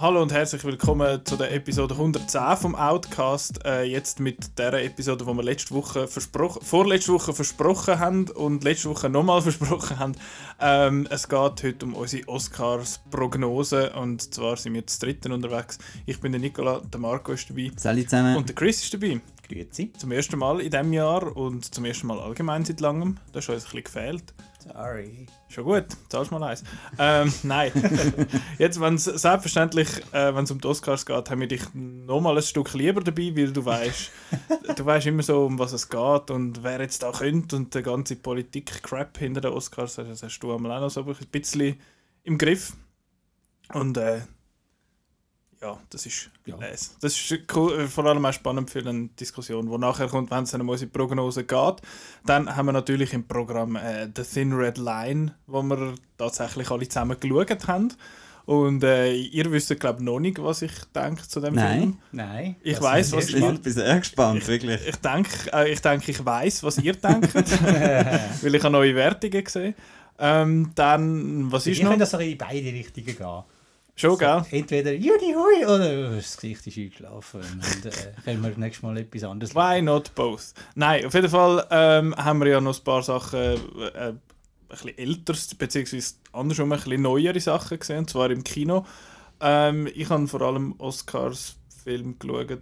Hallo und herzlich willkommen zu der Episode 110 vom Outcast. Äh, jetzt mit der Episode, die wir letzte Woche versprochen, vorletzte Woche versprochen haben und letzte Woche nochmal versprochen haben. Ähm, es geht heute um unsere Oscars-Prognose und zwar sind wir zu dritten unterwegs. Ich bin der Nicola, der Marco ist dabei. Salut zusammen. Und der Chris ist dabei. Grüezi. Zum ersten Mal in diesem Jahr und zum ersten Mal allgemein seit langem. Das ist uns ein bisschen gefehlt. Sorry. Schon gut, zahlst mal eins. ähm, nein. Jetzt, wenn es selbstverständlich, äh, wenn es um die Oscars geht, haben wir dich noch mal ein Stück lieber dabei, weil du weißt, du weißt immer so, um was es geht und wer jetzt da könnte und der ganze Politik-Crap hinter den Oscars, das hast du einmal auch noch so ein bisschen im Griff. Und äh, ja, das ist Ja. les. Das ist cool, äh, vor allem auch spannend für eine Diskussion, die nachher kommt, wenn es dann um unsere Prognose geht. Dann haben wir natürlich im Programm äh, The Thin Red Line, wo wir tatsächlich alle zusammen geschaut haben. Und äh, ihr wisst, glaube ich, noch nicht, was ich denke zu dem Nein. Film. Nein. Ich ist was Ich sehr bin, sehr gespannt, wirklich. Ich denke, äh, ich, denke, ich weiß, was ihr denkt, weil ich habe neue Wertungen gesehen. Ähm, dann, was ist Ich noch? finde, das soll in beide Richtungen gehen. Schon, gell? Entweder Judy Hui oder das Gesicht ist eingeschlafen. Und äh, können wir nächstes Mal etwas anderes Why not both? Nein, auf jeden Fall ähm, haben wir ja noch ein paar Sachen, äh, äh, ein bisschen älteres, beziehungsweise andersrum ein bisschen neuere Sachen gesehen, und zwar im Kino. Ähm, ich habe vor allem Oscars-Film geschaut,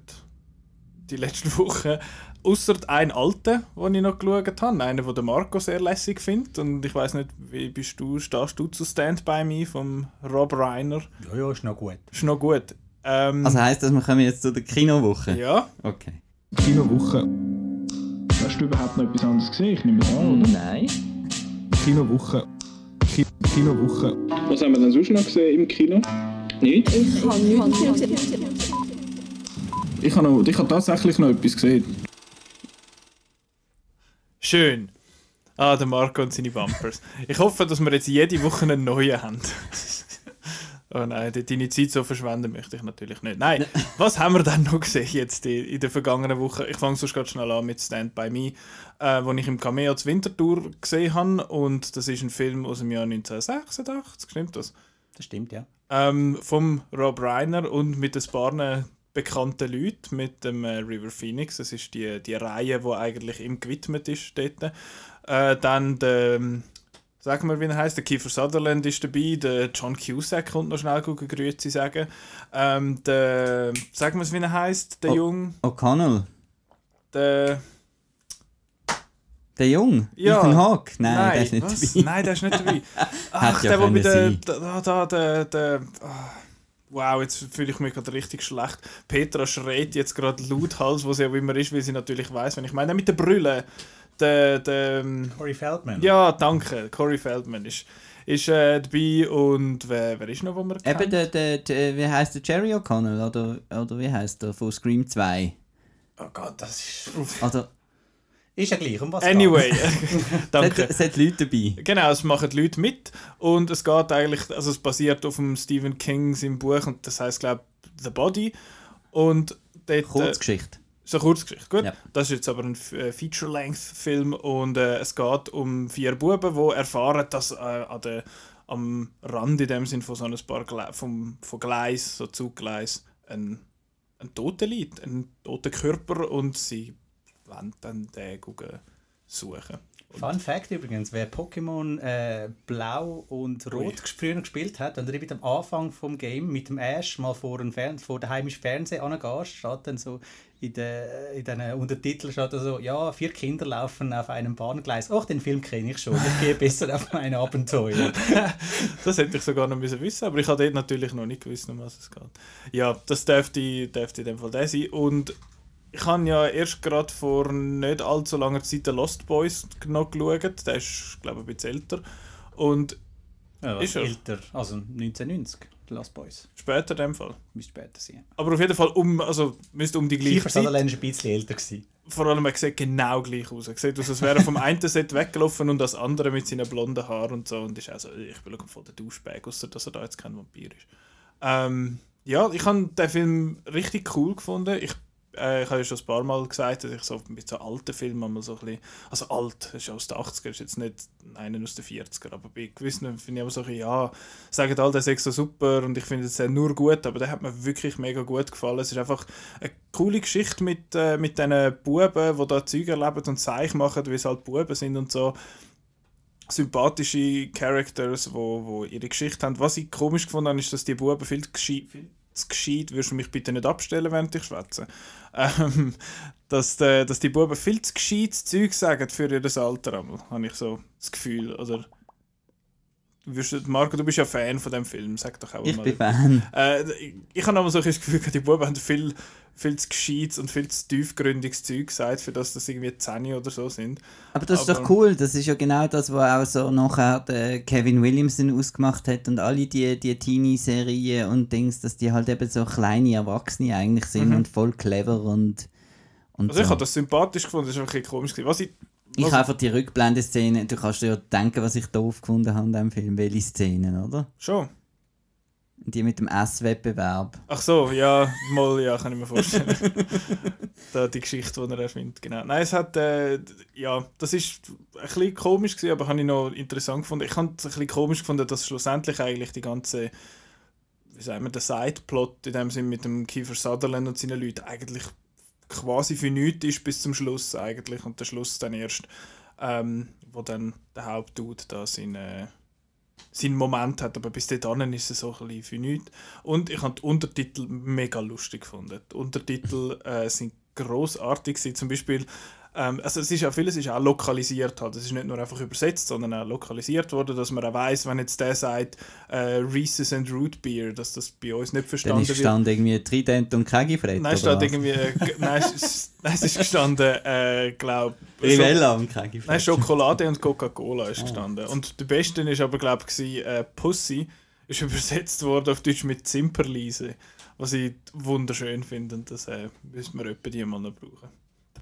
die letzten Wochen. Außer einen alten, den ich noch geschaut habe, einen, den der Marco sehr lässig findet. Und ich weiß nicht, wie bist du, stehst du zu Stand By Me vom Rob Reiner? Ja, ja, ist noch gut. Ist noch gut. Ähm, Also heisst das, wir kommen jetzt zu der Kinowoche? ja. Okay. Kinowoche. Hast du überhaupt noch etwas anderes gesehen? Ich nehme es an, oder? Nein. Kinowoche. Ki Kinowoche. Was haben wir denn sonst noch gesehen im Kino? Nicht? Ich habe nichts gesehen. Ich habe, noch, ich habe tatsächlich noch etwas gesehen. Schön. Ah, der Marco und seine Bumpers. Ich hoffe, dass wir jetzt jede Woche einen neuen haben. oh nein, de- deine Zeit so verschwenden möchte ich natürlich nicht. Nein, was haben wir denn noch gesehen jetzt in der vergangenen Woche? Ich fange sonst ganz schnell an mit Stand By Me, äh, wo ich im Cameo zur Wintertour gesehen habe. Und das ist ein Film aus dem Jahr 1986, stimmt das? Das stimmt, ja. ähm, vom Rob Reiner und mit ein paar bekannten Leuten, mit dem äh, River Phoenix. Das ist die, die Reihe, die eigentlich ihm gewidmet ist dort. Äh, dann der, ähm, sag mal, wie er heißt, der Kiefer Sutherland ist dabei, der John Cusack kommt noch schnell gucken, Grüezi sagen. Ähm, der, sag mal, wie er heißt, der. Jung, O'Connell. der, Der Jung? Ja. Ethan Hawke? Nein, der ist nicht was? dabei. Nein, der ist nicht dabei. Ach, ja der, der mit der, können da, da, der, der, ah, Wow, jetzt fühle ich mich gerade richtig schlecht. Petra schreit jetzt gerade lauthals, wo sie auch immer ist, weil sie natürlich weiß, wenn ich meine, mit der Brille. Der, der, ähm, Corey Feldman. ja, danke. Corey Feldman ist, ist äh, dabei und wer, wer ist noch, wo wir Eben kennen? der, der, der, wie heißt der Jerry O'Connell? Oder, oder wie heißt der von Scream 2? Oh Gott, das ist. Also, Ist ja gleich. Um was Anyway, es hat, danke. es hat Leute dabei. Genau, es machen die Leute mit und es geht eigentlich, also es basiert auf dem Stephen King seinem Buch und das heißt glaube The Body und dort, äh, Kurzgeschichte. so eine Kurzgeschichte, gut. Ja. Das ist jetzt aber ein äh, Feature-Length-Film und äh, es geht um vier Buben, die erfahren, dass äh, an der, am Rand in dem Sinn von so ein paar Gle vom, von Gleis, so Zuggleis, ein, ein Toter liegt, ein toter Körper und sie wollen dann den gucken suchen. Fun Fact übrigens, wer Pokémon äh, Blau und Rot früher gespielt hat und mit am Anfang vom Game mit dem Ash mal vor dem Fern vor der heimischen Fernsehen angehst, steht dann so in den in den Untertiteln steht so, ja, vier Kinder laufen auf einem Bahngleis. Ach, den Film kenne ich schon. Ich gehe besser auf mein Abenteuer. Das hätte ich sogar noch müssen wissen, aber ich habe dort natürlich noch nicht gewusst, um was es geht. Ja, das dürfte, dürfte in dem Fall der sein. Und ich habe ja erst gerade vor nicht allzu langer Zeit den Lost Boys noch geschaut. Der ist, glaube ich, ein bisschen älter. Und Ja, Ist er? älter, also 1990, The Last Boys. später in dem Fall. Müsste später sein. Aber auf jeden Fall um, also, müsste um die gleiche Kiefer Zeit. Ist ein bisschen älter gewesen. Vor allem, er sieht genau gleich aus. Er sieht aus, als wäre er vom einen Set weggelaufen und das andere mit seinen blonden Haaren und so. Und ist auch so, ich will von der Duschbag, außer dass er da jetzt kein Vampir ist. Ähm, ja, ich habe den Film richtig cool gefunden. Ich Äh, ich habe ja schon ein paar Mal gesagt, dass ich so mit so alten Filmen mal so ein bisschen, also alt, das ist aus den 80er, ist jetzt nicht einer aus den 40er, aber bei gewissen finde ich aber so ein bisschen, ja, sagen alle, der ist so super und ich finde es nur gut, aber der hat mir wirklich mega gut gefallen. Es ist einfach eine coole Geschichte mit, äh, mit diesen Buben, die da Zeug erleben und Zeich machen, wie es halt Buben sind und so sympathische Characters, wo, wo ihre Geschichte haben. Was ich komisch gefunden habe, ist, dass die Buben viel viel zu gescheit würdest du mich bitte nicht abstellen, während ich schwätze, ähm, dass, de, dass die Buben viel zu gescheites Zeug sagen für ihr Alter, habe ich so das Gefühl. Oder wirst Marco, du bist ja Fan von dem Film, sag doch auch Ich mal. bin Fan. Äh, ich ich habe aber so ein Gefühl, die Buben haben viel, viel zu gescheites und viel zu tiefgründiges Zeug gesagt, für das das irgendwie 10 oder so sind. Aber das ist Aber- doch cool. Das ist ja genau das, was auch so nachher der Kevin Williamson ausgemacht hat und alle die, die Teenie-Serien und Dings, dass die halt eben so kleine Erwachsene eigentlich sind und voll clever und, und Mhm. Also ich so. habe das sympathisch gefunden, das ist einfach ein bisschen komisch. gewesen. Was ich, Ich was, habe einfach die Rückblendeszene, du kannst dir ja denken, was ich doof gefunden habe in diesem Film, welche Szenen, oder? Schon. Die mit dem Esswettbewerb. Ach so, ja, mal, ja, kann ich mir vorstellen. da die Geschichte, die er erfindet, genau. Nein, es hat, äh, ja, das ist ein bisschen komisch gewesen, aber habe ich noch interessant gefunden. Ich habe es ein bisschen komisch gefunden, dass schlussendlich eigentlich die ganze, wie sagen wir, der Sideplot in dem Sinn mit dem Kiefer Sutherland und seinen Leuten eigentlich quasi für nichts ist bis zum Schluss eigentlich und der Schluss dann erst, ähm, wo dann der Hauptdude da seine seinen Moment hat, aber bis dahin ist es so ein bisschen für nichts. Und ich habe die Untertitel mega lustig gefunden. Die Untertitel äh, sind großartig gewesen. Zum Beispiel, ähm, also es ist ja vieles ist auch lokalisiert halt. Es ist nicht nur einfach übersetzt, sondern auch lokalisiert worden, dass man auch weiss, wenn jetzt der sagt äh, Reese's and Root Beer, dass das bei uns nicht Dann verstanden ist wird. gestanden irgendwie Trident und Kegifred. Nein, es steht irgendwie, äh, nein, es ist, nein, es ist gestanden, äh, glaube Rivella und Kegifred. Nein, Schokolade und Coca-Cola ist gestanden. Und der beste ist aber, glaube ich, äh, Pussy ist übersetzt worden auf Deutsch mit Zimperliese. Was ich wunderschön finde und das äh, müssen wir etwa die mal noch brauchen.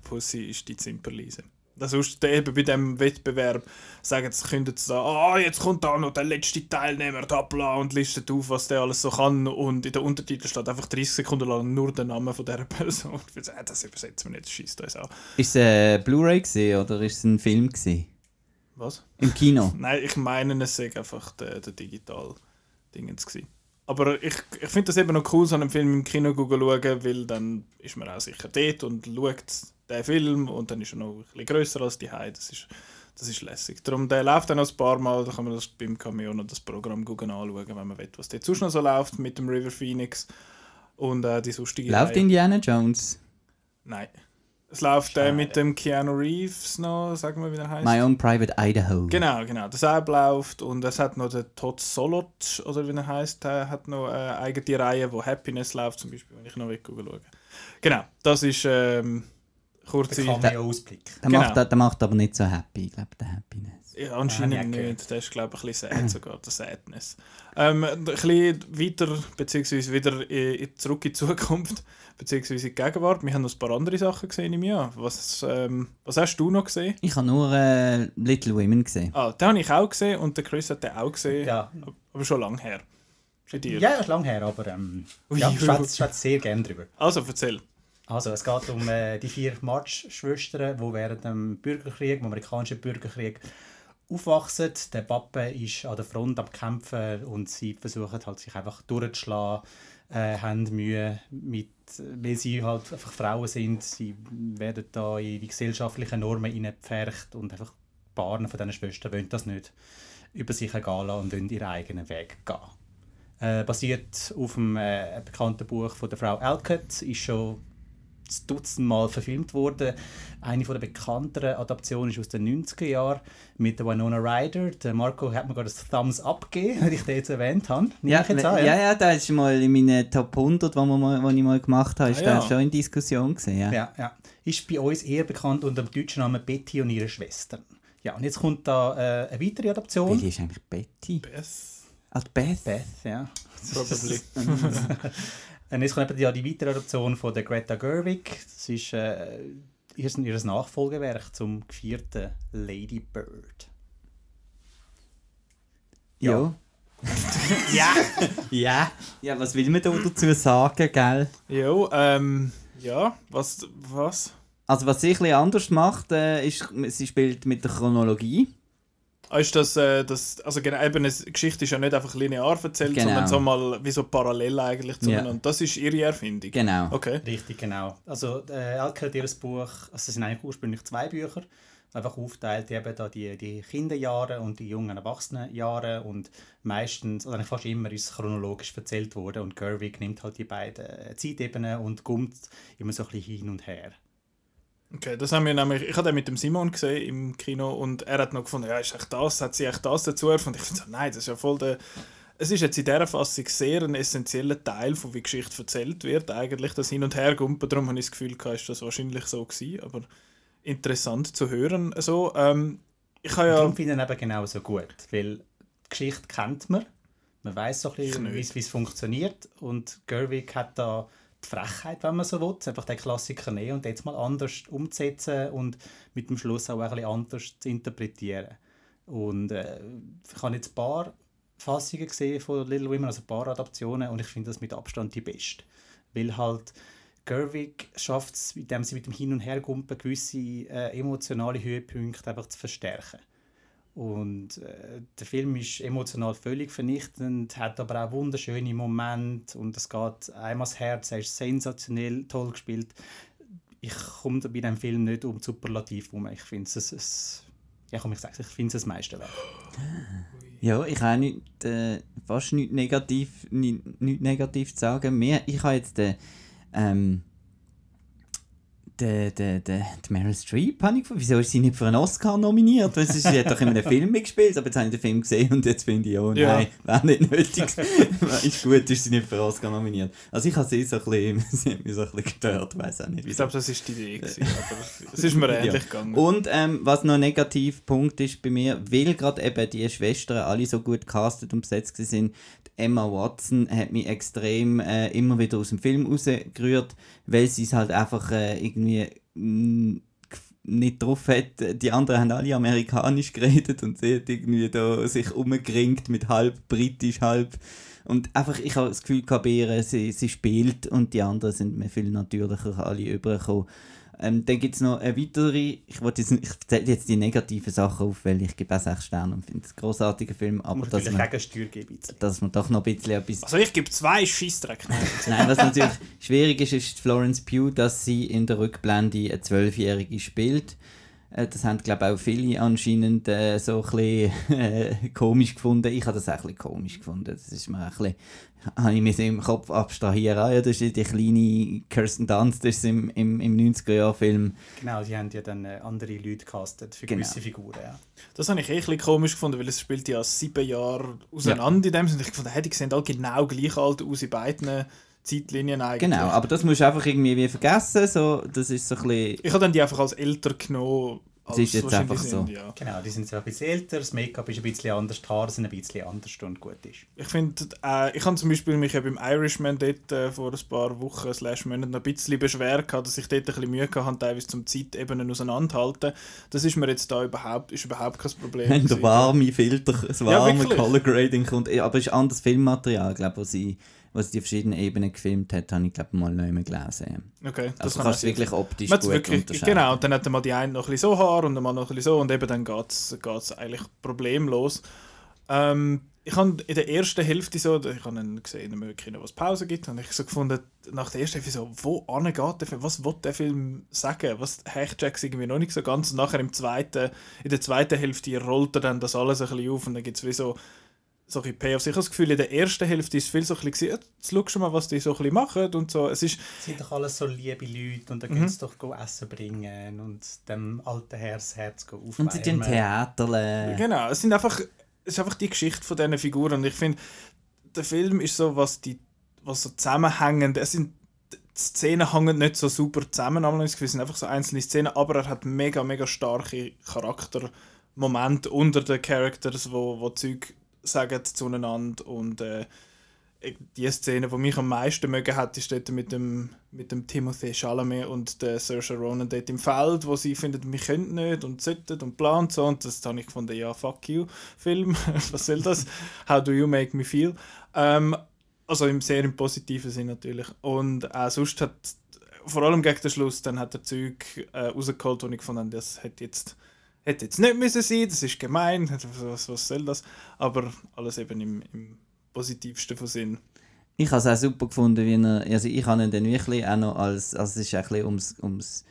Pussy ist die Zimperliese. Das sonst eben bei diesem Wettbewerb sagen sie, können sie da, ah, jetzt kommt da noch der letzte Teilnehmer, da bla, und listet auf, was der alles so kann. Und in der Untertitel steht einfach 30 Sekunden lang nur der Name von dieser Person. Ich würde sagen, das übersetzen wir nicht, schießt uns an. Ist es äh, Blu-ray oder ist es ein Film gewesen? Was? Im Kino? Nein, ich meine, es sei einfach der, der digital Dingens gewesen. Aber ich, ich finde das eben noch cool, so einen Film im Kino zu schauen, weil dann ist man auch sicher dort und schaut den Film und dann ist er noch ein bisschen grösser als die Heide. Das ist, das ist lässig. Darum, der läuft dann noch ein paar Mal, da kann man das beim Cameo noch das Programm gucken anschauen, wenn man will, was dort sonst noch so läuft mit dem River Phoenix und äh, die sonstige Läuft Reihe. Indiana Jones? Nein. Es läuft äh, mit dem Keanu Reeves noch, sagen wir, wie der heißt. My Own Private Idaho. Genau, genau. Das App läuft und es hat noch der Todd Solot, oder wie er heißt, der hat noch eine eigene Reihe, wo Happiness läuft, zum Beispiel, wenn ich noch will schauen. Genau, das ist ähm, kurze. Der Cameo-Ausblick. Der, Genau. macht, der macht aber nicht so happy, ich glaube, der Happiness. Ja, Ah, anscheinend nicht gehört. nicht. Der ist, glaube ich, ein bisschen sad sogar, der Sadness. Ähm, ein bisschen weiter, beziehungsweise wieder in, zurück in die Zukunft, beziehungsweise in die Gegenwart. Wir haben noch ein paar andere Sachen gesehen im Jahr. Was, ähm, was hast du noch gesehen? Ich habe nur äh, Little Women gesehen. Ah, den habe ich auch gesehen und der Chris hat den auch gesehen, Ja, aber schon lange her. Bei dir. ja ist lang her, aber ähm, Ui, ja, ich schwätze sehr gerne drüber. Also, erzähl. Also, es geht um äh, die vier March-Schwestern, die während dem Bürgerkrieg, dem amerikanischen Bürgerkrieg, aufwachsen. Der Papa ist an der Front am Kämpfen und sie versuchen halt, sich einfach durchzuschlagen, äh, haben Mühe, mit, weil sie halt einfach Frauen sind. Sie werden da in die gesellschaftlichen Normen hineingepfercht und einfach Paar von diesen Schwestern wollen das nicht über sich ergehen lassen und wollen ihren eigenen Weg gehen. Äh, basiert auf dem äh, bekannten Buch von der Frau Alcott, ist schon Dutzend Mal verfilmt worden. Eine der bekannteren Adaptionen ist aus den 90er Jahren mit der Winona Ryder. Der Marco hat mir gerade das Thumbs Up gegeben, weil ich den jetzt erwähnt habe. Ja, ich jetzt ja, an, ja, da ist mal in meinen Top 100, die ich mal gemacht habe, ist Ah, der ja. schon in Diskussion gewesen, ja. Ja, ja. Ist bei uns eher bekannt unter dem deutschen Namen Betty und ihre Schwestern. Ja, und jetzt kommt da äh, eine weitere Adaption. Welche ist eigentlich Betty? Beth, Ah, Beth? Beth, ja. probably. Jetzt kommt eben ja die weitere Adaption von der Greta Gerwig. Das ist äh, ihr, ihr Nachfolgewerk zum vierten Lady Bird. Ja. ja. ja. Ja, was will man da dazu sagen, gell? Ja, ähm, Ja, was? was? Also was sie ein bisschen anders macht, äh, ist, sie spielt mit der Chronologie. Ah, Ist das, äh, das, also genau, eben, eine Geschichte ist ja nicht einfach linear erzählt, Genau. sondern so mal wie so parallel eigentlich zueinander. Ja. Das ist ihre Erfindung. Genau. Okay. Richtig, genau. Also äh, Elke hat ihr Buch, also es sind eigentlich ursprünglich zwei Bücher, einfach aufteilt eben da die, die Kinderjahre und die jungen Erwachsenenjahre und meistens, oder eigentlich fast immer ist es chronologisch erzählt worden und Gerwig nimmt halt die beiden Zeitebenen und kommt immer so ein bisschen hin und her. Okay, das haben wir nämlich, ich habe den mit dem Simon gesehen im Kino und er hat noch gefunden, ja, ist echt das, hat sie echt das dazu erfunden? Ich finde so, nein, das ist ja voll der, es ist jetzt in dieser Fassung sehr ein essentieller Teil von wie Geschichte erzählt wird, eigentlich das Hin- und Hergumpen, darum habe ich das Gefühl, gehabt, ist das wahrscheinlich so gewesen, aber interessant zu hören, so, ähm, ich habe ja, darum finde ich ihn eben genauso gut, weil die Geschichte kennt man, man weiß so ein bisschen, wie es- funktioniert. Und Gerwig hat da Frechheit, wenn man so will, einfach den Klassiker nehmen und jetzt mal anders umzusetzen und mit dem Schluss auch ein bisschen anders zu interpretieren. Und äh, ich habe jetzt ein paar Fassungen gesehen von Little Women, also ein paar Adaptionen und ich finde das mit Abstand die beste. Weil halt Gerwig schafft es, indem sie mit dem Hin- und Hergumpen gewisse äh, emotionale Höhepunkte einfach zu verstärken. Und äh, der Film ist emotional völlig vernichtend, hat aber auch wunderschöne Momente und es geht einem ans Herz, er ist sensationell toll gespielt. Ich komme bei diesem Film nicht um Superlativ herum. Ich finde es, es, ja, komm, ich sag's, ich finde das meiste wert. Ja, ich habe nicht, äh, fast nichts negativ, nicht, nicht negativ zu sagen. Mir, ich habe jetzt den, ähm, der, der, der, die Meryl Streep, habe ich gefunden. Wieso ist sie nicht für einen Oscar nominiert? Weil sie hat doch in einem Film mitgespielt, aber jetzt habe ich den Film gesehen und jetzt finde ich, oh nein, Ja. wäre nicht nötig. ist gut, ist sie nicht für einen Oscar nominiert. Also ich habe sie so ein bisschen, sie hat mich so ein bisschen gestört, weiß auch nicht. ich wieso. glaube, das ist die Idee gewesen, aber es ist mir ähnlich gegangen. Und ähm, was noch ein Negativpunkt ist bei mir, weil gerade eben die Schwestern alle so gut castet und besetzt sind, Emma Watson hat mich extrem äh, immer wieder aus dem Film rausgerührt, weil sie es halt einfach äh, irgendwie mm, gef- nicht drauf hat. Die anderen haben alle amerikanisch geredet und sie hat irgendwie da sich umgeringt mit halb britisch, halb und einfach, ich habe das Gefühl ihr, sie, sie spielt und die anderen sind mir viel natürlicher alle übergekommen. Ähm, dann gibt es noch eine weitere, ich, jetzt, ich zähle jetzt die negativen Sachen auf, weil ich gebe auch 6 Sterne und finde es einen grossartigen Film, Aber dass man, geben. dass man doch noch ein bisschen etwas... Also ich gebe zwei Scheissdreck. Nein, was natürlich schwierig ist, ist Florence Pugh, dass sie in der Rückblende eine Zwölfjährige spielt. Äh, Das haben, glaube ich, auch viele anscheinend äh, so ein bisschen äh, komisch gefunden. Ich habe das auch ein bisschen komisch gefunden. Das ist mir ein bisschen, habe ich mir im Kopf abstrahiert. Ah, ja, das ist die kleine Kirsten Dunst, das ist im, im, im 90er-Jahr-Film. Genau, die haben ja dann äh, andere Leute castet für Genau. gewisse Figuren. Ja. Das habe ich eh ein bisschen komisch gefunden, weil es spielt ja sieben Jahre auseinander in dem Sinne. Ich fand, hey, die sehen alle genau gleich alt aus in beiden Zeitlinien eigentlich. Genau, aber das musst du einfach irgendwie wie vergessen. So, das ist so ein bisschen... Ich habe dann die einfach als älter genommen. Als ist jetzt einfach so. sind, Ja. Genau, die sind so ein bisschen älter, das Make-up ist ein bisschen anders, die Haare sind ein bisschen anders und gut ist. Ich finde, äh, ich habe zum Beispiel mich ja beim Irishman dort äh, vor ein paar Wochen slash Monaten noch ein bisschen beschwert, gehabt, dass ich dort ein bisschen Mühe hatte, teilweise zum Zeitebenen auseinanderhalten. Das ist mir jetzt da überhaupt, ist überhaupt kein Problem. Der warme Filter, das Ja, warme wirklich. Color Grading kommt. Ja, Aber es ist anderes Filmmaterial, glaube was sie, was die verschiedenen Ebenen gefilmt hat, habe ich glaube mal noch immer gelesen. Okay, das Also kann kannst du wirklich optisch Man gut wirklich, unterscheiden. genau, und dann hat mal die eine noch ein bisschen so Haar und dann mal noch ein bisschen so und eben dann geht es eigentlich problemlos. Ähm, ich habe in der ersten Hälfte so, ich habe dann gesehen, wo es Pause gibt, und ich so gefunden, nach der ersten Hälfte so, wo geht der Film, was will der Film sagen, was Hechtjacks irgendwie noch nicht so ganz, und nachher im zweiten, in der zweiten Hälfte rollt er dann das alles ein bisschen auf und dann gibt es wie so, so ein Payoffs. Ich habe das Gefühl, in der ersten Hälfte ist es viel so ein bisschen, jetzt schau schon mal, was die so ein bisschen machen und so, es ist, Es sind doch alles so liebe Leute und dann Mhm. können sie doch go Essen bringen und dem alten Herr das Herz go aufwärmen. Und sie tun Theater. Genau, es sind einfach, es ist einfach die Geschichte von diesen Figuren. Und ich finde, der Film ist so, was die, was so zusammenhängend, es sind die Szenen hängen nicht so super zusammen, aber es sind einfach so einzelne Szenen, aber er hat mega, mega starke Charaktermomente unter den Characters, wo, wo Zeug sagen zueinander und äh, die Szene, die mich am meisten mögen hat, ist dort mit dem, mit dem Timothée Chalamet und der Saoirse Ronan dort im Feld, wo sie finden, wir können nicht und sollten und planen so. Und das habe ich gefunden, ja, fuck you, Film, was soll das? How do you make me feel? Ähm, also im sehr im positiven Sinn natürlich. Und auch sonst hat vor allem gegen den Schluss, dann hat er Zeug äh, rausgeholt, wo ich habe, das hätte jetzt, hätte jetzt nicht müssen sein, das ist gemein, was, was soll das? Aber alles eben im, im positivsten von Sinn. Ich habe es auch super gefunden, wie er, also ich habe ihn dann wirklich auch noch als, also es ist ein bisschen ums, ums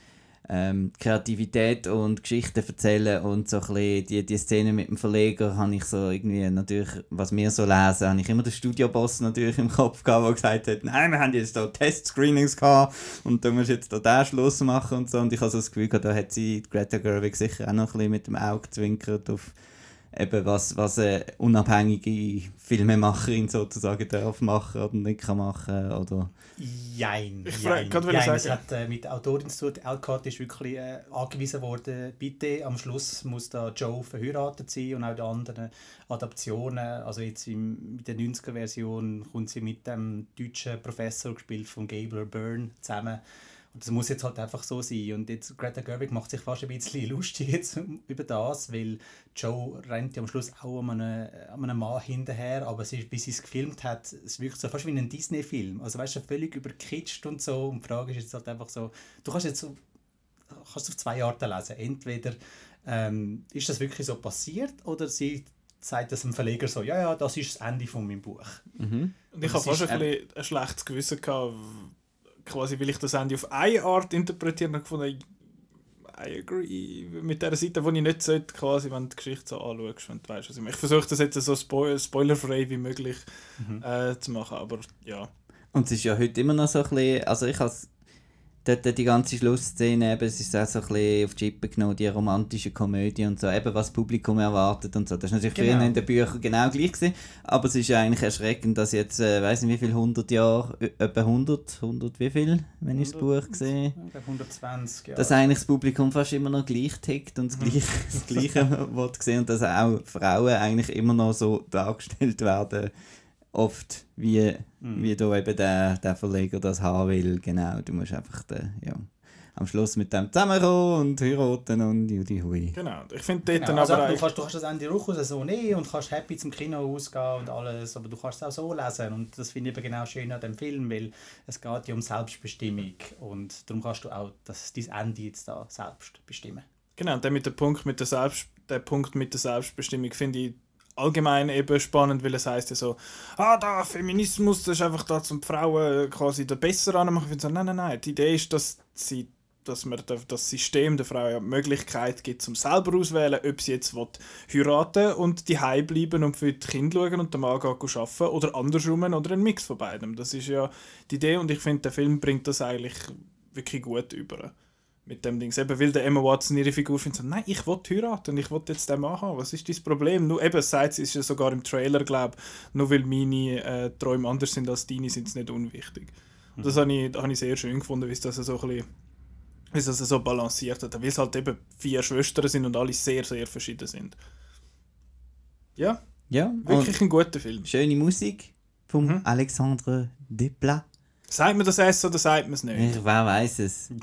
ähm, Kreativität und Geschichten erzählen und so ein die, die Szene mit dem Verleger habe ich so irgendwie natürlich, was wir so lesen, habe ich immer den Studioboss natürlich im Kopf gehabt, der gesagt hat, nein, wir haben jetzt da Testscreenings gehabt und da musst du jetzt da den Schluss machen und so. Und ich habe so das Gefühl gehabt, da hat sie Greta Gerwig sicher auch noch ein bisschen mit dem Auge zwinkert auf eben was, was eine unabhängige Filmemacherin sozusagen darf machen oder nicht kann machen oder Jein. Ich jein, jein. sagen- Es hat äh, mit der Autorin zu tun. Alcott ist wirklich äh, angewiesen worden, bitte, am Schluss muss da Joe verheiratet sein und auch die anderen Adaptionen. Also jetzt im, mit der 90er-Version kommt sie mit dem deutschen Professor, gespielt von Gabler Byrne, zusammen. Und das muss jetzt halt einfach so sein. Und jetzt Greta Gerwig macht sich fast ein bisschen lustig jetzt über das, weil Joe rennt ja am Schluss auch an einem, an einem Mann hinterher, aber sie, bis sie es gefilmt hat, es wirkt so fast wie ein Disney-Film. Also weißt du, völlig überkitscht und so. Und die Frage ist jetzt halt einfach so, du kannst jetzt so, kannst auf zwei Arten lesen. Entweder ähm, ist das wirklich so passiert oder sie sagt das dem Verleger so, ja, ja, das ist das Ende von meinem Buch. Und ich habe fast ein, bisschen ein schlechtes Gewissen gehabt, quasi weil ich das Ende auf eine Art interpretiert habe, gefunden, I agree mit der Seite, wo ich nicht sollte, quasi, wenn du die Geschichte so anschaust, wenn du weißt, was ich meine. Ich versuche das jetzt so spoil spoilerfrei wie möglich äh, zu machen, aber ja. Und es ist ja heute immer noch so ein bisschen, also ich habe dort die ganze Schlussszene, eben, es ist auch so ein bisschen auf die Chippe genommen, die romantische Komödie und so, eben was das Publikum erwartet und so. Das ist natürlich Genau. früher in den Büchern genau gleich gewesen, aber es ist ja eigentlich erschreckend, dass jetzt, äh, weiß nicht wie viel, 100 Jahre, etwa 100, 100 wie viel, wenn ich das Buch sehe, Ich glaube 120, ja. dass eigentlich das Publikum fast immer noch gleich tickt und das Mhm. Gleiche, das Gleiche will sehen und dass auch Frauen eigentlich immer noch so dargestellt werden, oft wie, Mhm. wie da eben der, der Verleger das haben will. Genau, du musst einfach den, ja, am Schluss mit dem zusammenkommen und heiraten und judi hui. Genau. Ich finde dort Genau, also, aber du, kannst, du kannst das Ende durchaus so nehmen und kannst happy zum Kino ausgehen und alles, aber du kannst es auch so lesen und das finde ich eben genau schön an dem Film, weil es geht ja um Selbstbestimmung und darum kannst du auch das, dein Ende jetzt da selbst bestimmen. Genau, und dann mit dem Punkt mit der, Selbst, der Punkt mit der Selbstbestimmung finde ich allgemein eben spannend, weil es heißt ja so, ah, da, Feminismus, das ist einfach da, zum Frauen quasi da besser anmachen. Ich finde so, nein, nein, nein, die Idee ist, dass sie dass man das System der Frau ja die Möglichkeit gibt, zum selber auswählen, ob sie jetzt will, heiraten und die bleiben und für die Kinder schauen und der Mann arbeiten oder andersrum oder ein Mix von beidem. Das ist ja die Idee und ich finde, der Film bringt das eigentlich wirklich gut über mit dem Ding. Eben, weil der Emma Watson ihre Figur findet, so, nein, ich will heiraten, ich will jetzt den Mann haben. Was ist dein Problem? Nur eben, sagt sie, ist ja sogar im Trailer, glaube nur weil meine äh, Träume anders sind als deine, sind sie nicht unwichtig. Und Das habe ich, habe ich sehr schön gefunden, wie es das so ein bisschen wie es das so balanciert hat. Weil es halt eben vier Schwestern sind und alle sehr, sehr verschieden sind. Ja, Ja, und wirklich ein guter Film. schöne Musik von Mhm. Alexandre Desplat. Sagt man das S oder sagt man es nicht? Ich, wer weiß es.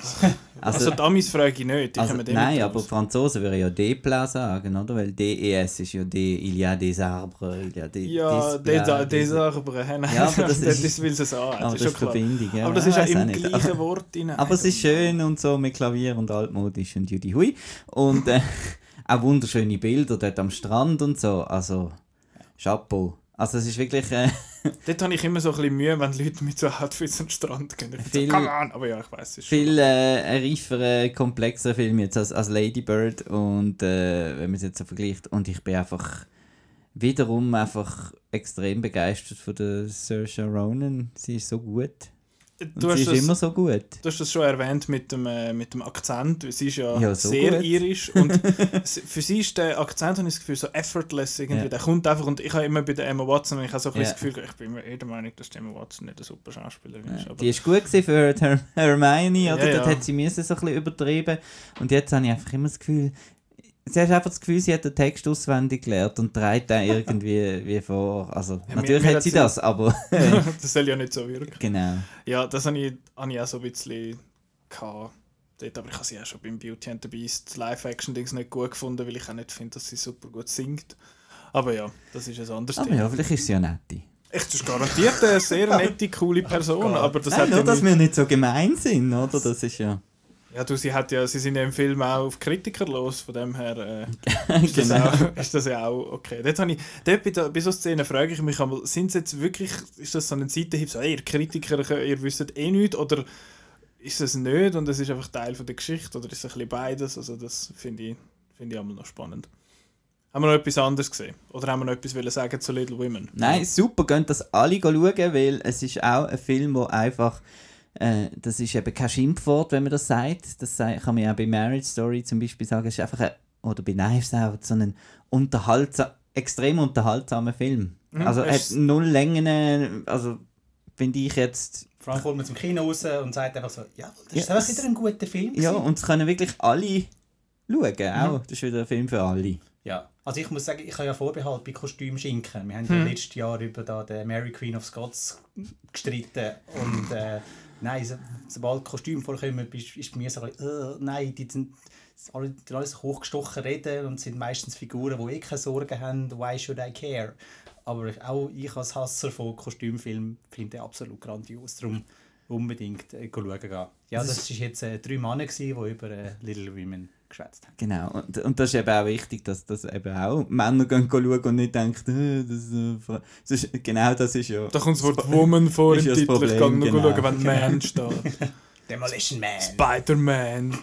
Also, die Amis frage ich nicht. Also, nein, aber. Franzosen würden ja Desplat sagen, oder? Weil DES ist ja D, il y a des arbres, il y a des Ja, des, des Arbres. Ja, aber das das, ist- das will sie sagen. Aber Das ist das ist. Verbindung, ja. Aber das ist ja im auch nicht. gleichen Wort drin. Aber es ist schön und so mit Klavier und altmodisch und Judy Hui. Und äh, auch wunderschöne Bilder dort am Strand und so. Also, Chapeau. Also, es ist wirklich. Äh, Dort habe ich immer so ein bisschen Mühe, wenn Leute mit so Outfits an den Strand gehen. Ich Viel- so, come on! Aber ja, ich weiß es ist viel äh, reiferer, komplexer Film jetzt als, als Lady Bird. Und äh, wenn man es jetzt so vergleicht. Und ich bin einfach wiederum einfach extrem begeistert von der Saoirse Ronan. Sie ist so gut. Und Du sie hast, ist das, immer so gut. du hast das schon erwähnt mit dem, äh, mit dem Akzent. Sie ist ja, Ja, so sehr gut. irisch. Und für sie ist der Akzent, habe ich das Gefühl, so effortless irgendwie. Ja. Der kommt einfach. Und ich habe immer bei der Emma Watson, ich habe so ein Ja. das Gefühl, ich bin immer eher der Meinung, dass die Emma Watson nicht eine super Schauspielerin ist. Ja, die ist gut gewesen für Hermione, oder? Ja, Dort hat sie müssen so ein bisschen übertrieben. Und jetzt habe ich einfach immer das Gefühl, sie hat einfach das Gefühl, sie hat den Text auswendig gelernt und trägt den irgendwie wie vor. Also, Ja, natürlich mir- mir hat sie das, aber das soll ja nicht so wirken. genau. Ja, das habe ich, habe ich auch so ein bisschen gehabt. Dort, aber ich habe sie auch schon beim Beauty and the Beast Live-Action-Dings nicht gut gefunden, weil ich auch nicht finde, dass sie super gut singt. Aber ja, das ist ein anderes Aber Thema. ja, vielleicht ist sie ja nett. Echt, das ist garantiert eine sehr nette, coole Person, aber das Nein, hat nur, ja dass nicht, wir nicht so gemein sind, oder? Das ist ja... Ja, du, sie, hat ja, sie sind ja im Film auch auf Kritiker los, von dem her äh, ist, das genau. auch, ist das ja auch okay. Dort habe ich, dort bei, der, bei so Szenen frage ich mich einmal, sind es jetzt wirklich, ist das so ein Seitenhieb, so, hey, ihr Kritiker, ihr wisst eh nichts, oder ist es nicht und es ist einfach Teil von der Geschichte, oder ist es ein bisschen beides, also das finde ich, finde ich einmal noch spannend. Haben wir noch etwas anderes gesehen? Oder haben wir noch etwas wollen sagen zu Little Women? Nein, super, könnt das alle schauen, weil es ist auch ein Film, wo einfach, äh, das ist eben kein Schimpfwort, wenn man das sagt. Das kann man ja auch bei Marriage Story zum Beispiel sagen, es ist einfach ein, oder bei Knives Out, so ein unterhaltsam, extrem unterhaltsamer Film. Mhm, also er hat null Längen, also finde ich jetzt, Vor allem kommt man zum Kino raus und sagt einfach so, ja, das ist Ja, einfach es- wieder ein guter Film. ja, gewesen. und es können wirklich alle schauen, auch. Mhm. Das ist wieder ein Film für alle. Ja, also ich muss sagen, ich habe ja Vorbehalt bei Kostümschinken. Wir haben ja letztes Jahr über da den Mary Queen of Scots gestritten und äh, nein, so, sobald Kostüme vorkommen, ist, ist bei mir so ein bisschen, äh, nein, die sind alle, die alles hochgestochen reden und sind meistens Figuren, die eh keine Sorgen haben, why should I care? Aber ich- auch ich als Hasser von Kostümfilmen finde den absolut grandios, darum unbedingt äh, schauen gehen. Ja, das war jetzt äh, drei Männer, gewesen, die über äh, Little Women geschwätzt haben. Genau, und, und das ist eben auch wichtig, dass das eben auch Männer gehen schauen und nicht denken, äh, das, ist, äh, Fra- das ist, genau das ist ja... Da kommt das Wort Woman vor im ja Titel, ich Problem, kann nur genau. schauen, wenn Man steht. Demolition Man! Spider-Man.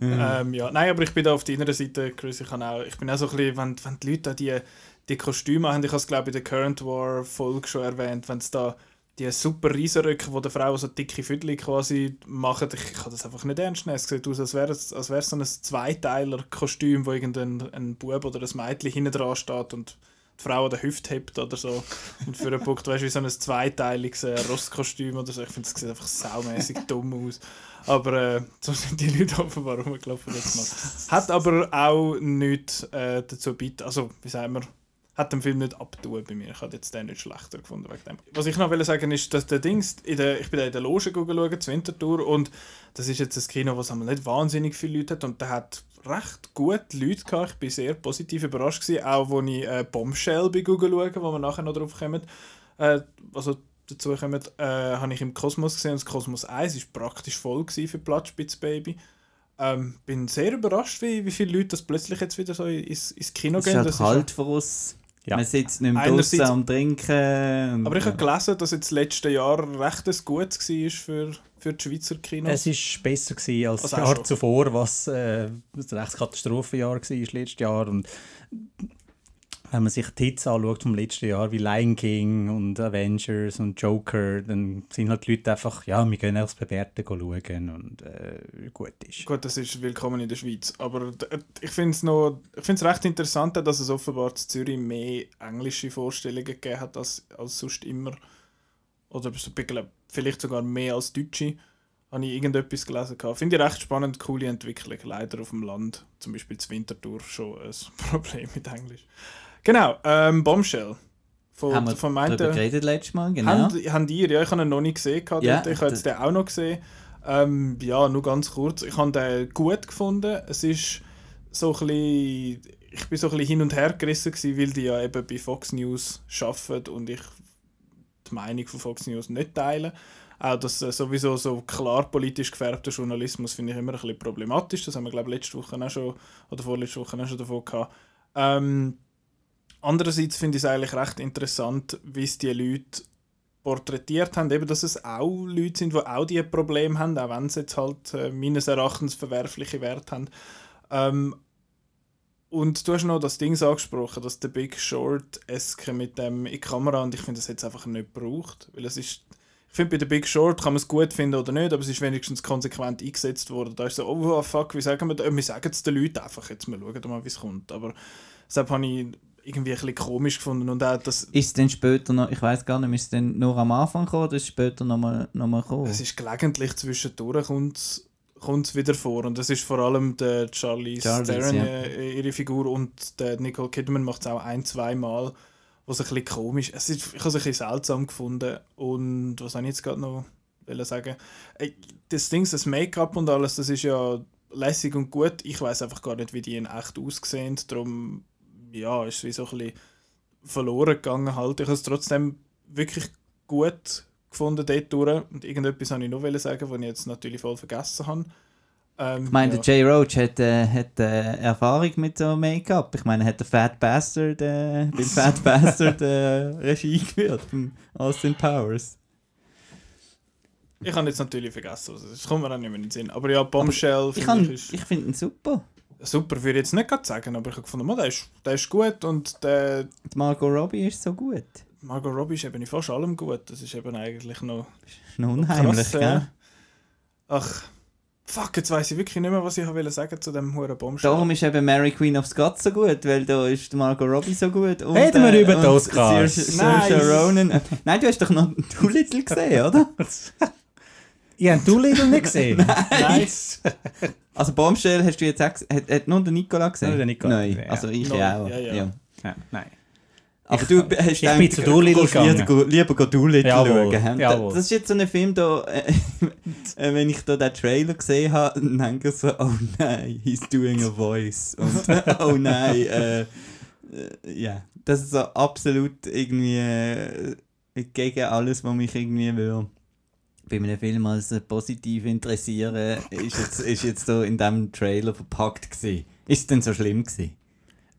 Ähm, ja. Nein, aber ich bin da auf deiner Seite, Chris. Ich, kann auch, ich bin auch so ein bisschen, wenn, wenn die Leute da die, die Kostüme haben, ich habe es glaube ich in der Current War Folge schon erwähnt, wenn es da die super Riesenröcke, die der Frau so dicke Viertel quasi machen, ich, kann das einfach nicht ernst nehmen. Es sieht aus, als wäre es als wäre es so ein Zweiteiler-Kostüm, wo irgendein ein Bub oder ein Mädchen hinten dran steht und die Frau an der Hüfte hebt oder so und für einen Punkt, weißt du, wie so ein zweiteiliges äh, Rostkostüm oder so. Ich finde, es sieht einfach saumäßig dumm aus. Aber äh, so sind die Leute offenbar rumgelaufen jetzt mal. Hat aber auch nichts äh, dazu beitragen, also wie sagen wir, hat den Film nicht abtun bei mir. Ich habe jetzt den nicht schlechter gefunden wegen dem. Was ich noch will sagen ist, dass der Dings, in der, ich bin da in der Loge schauen, zur Wintertour und das ist jetzt ein Kino, was nicht wahnsinnig viele Leute hat und der hat recht gut Leute gehabt. Ich bin sehr positiv überrascht gewesen, auch als ich äh, Bombshell bei Google schaue, wo wir nachher noch drauf kommen. Äh, also dazu kommen, äh, habe ich im Kosmos gesehen und das Kosmos 1 ist praktisch voll für Platzspitz Baby. Ähm, bin sehr überrascht, wie, wie viele Leute das plötzlich jetzt wieder so ins, ins Kino Es ist gehen. halt Das ist kalt für uns. Ja. Man sitzt nicht mehr Einerseits- draußen am Trinken. und- Aber ich habe gelesen, dass jetzt das letzte Jahr recht ein gutes war für, für die Schweizer Kinos. Es war besser gewesen als Also das Jahr schon. zuvor, was äh, ein rechtes Katastrophenjahr war letztes Jahr. Und wenn man sich die Hits anschaut vom letzten Jahr, wie Lion King und Avengers und Joker, dann sind halt die Leute einfach, ja, wir gehen aufs Bewährte schauen und äh, gut ist. Gut, das ist willkommen in der Schweiz. Aber d- ich finde es noch, ich finde es recht interessant, dass es offenbar in Zürich mehr englische Vorstellungen gegeben hat als, als sonst immer. Oder vielleicht sogar mehr als deutsche. Habe ich irgendetwas gelesen. Finde ich recht spannend, coole Entwicklung. Leider auf dem Land, zum Beispiel zur Wintertour, schon ein Problem mit Englisch. Genau, ähm, Bombshell. Von, haben wir von darüber meinten, geredet letztes Mal, genau. Habt habt ihr? Ja, ich habe ihn noch nicht gesehen. Ja, dort. ich habe jetzt den auch noch gesehen. Ähm, ja, nur ganz kurz. Ich habe den gut gefunden. Es ist so ein bisschen, ich bin so ein bisschen hin und her gerissen gewesen, weil die ja eben bei Fox News arbeiten und ich die Meinung von Fox News nicht teile. Auch das äh, sowieso so klar politisch gefärbter Journalismus finde ich immer ein bisschen problematisch. Das haben wir, glaube ich, letzte Woche auch schon, oder vorletzte Woche auch schon davon gehabt. Ähm, andererseits finde ich es eigentlich recht interessant, wie es die Leute porträtiert haben, eben, dass es auch Leute sind, die auch diese Probleme haben, auch wenn sie jetzt halt äh, meines Erachtens verwerfliche Werte haben. Ähm, und du hast noch das Ding angesprochen, dass der Big Short eske mit dem in die Kamera und ich finde, das jetzt einfach nicht gebraucht, weil es ist ich finde, bei der Big Short kann man es gut finden oder nicht, aber es ist wenigstens konsequent eingesetzt worden. Da ist so, oh fuck, wie sagen wir das? Wir sagen es den Leuten einfach jetzt, wir schauen mal, wie es kommt. Aber deshalb habe ich irgendwie ein bisschen komisch gefunden und auch das, Ist es dann später noch, ich weiß gar nicht, ist es dann nur am Anfang gekommen oder ist es später nochmal noch mal gekommen? Es ist gelegentlich zwischendurch kommt es wieder vor und das ist vor allem der Charlie Theron, ja. äh, ihre Figur und der Nicole Kidman macht es auch ein, zwei Mal, was ein bisschen komisch es ist. Ich habe es ein bisschen seltsam gefunden und was habe ich jetzt gerade noch sagen? Das Ding, das Make-up und alles, das ist ja lässig und gut. Ich weiß einfach gar nicht, wie die in echt aussehen, darum ja, ist wie so ein bisschen verloren gegangen halt. Ich habe es trotzdem wirklich gut gefunden dort durch. Und irgendetwas wollte ich noch sagen, was ich jetzt natürlich voll vergessen habe. Ähm, Ich meine, ja. der Jay Roach hat, äh, hat äh, Erfahrung mit so Make-up. Ich meine, er hat der Fat Bastard, äh, beim Fat Bastard äh, Regie geführt, Austin Powers. Ich habe jetzt natürlich vergessen, ist. Das kommt mir auch nicht mehr in den Sinn. Aber ja, Bombshell Ich, finde kann- ich, ist ich finde ihn super. Super, würde ich jetzt nicht gerade sagen, aber ich habe gefunden, man, der, ist, der ist gut und der Die Margot Robbie ist so gut. Margot Robbie ist eben in fast allem gut. Das ist eben eigentlich noch Ist noch unheimlich, krass. gell? äh, Ach, fuck, jetzt weiß ich wirklich nicht mehr, was ich wollte sagen zu dem huren Bombshell. Darum ist eben Mary Queen of Scots so gut, weil da ist Margot Robbie so gut. Und, Reden wir über die und Oscars. Saoirse Saoirse Nice. Ronan. Äh, Nein, du hast doch noch Doolittle gesehen, oder? Ihr habt Doolittle nicht gesehen? Nice. Also Bombshell hast du jetzt auch gesehen? Hat, hat nur der Nikola gesehen? Nur der Nikola Nein, ja. also ich Nein, auch. ja, ja. ja. Ja, nein. Aber Ich- du hast ich bin zu Doolittle gehst lieber, gegangen. lieber go Doolittle Jawohl, schauen. jawohl. Das ist jetzt so ein Film, da, äh, äh, wenn ich da den Trailer gesehen habe, dann denke ich so, oh nein, he's doing a voice. Und oh nein, äh, äh, ja. Das ist so absolut irgendwie äh, gegen alles, was mich irgendwie will. Bei einem Film als positiv interessieren, ist jetzt, ist jetzt da in diesem Trailer verpackt gewesen. Ist es denn so schlimm gewesen?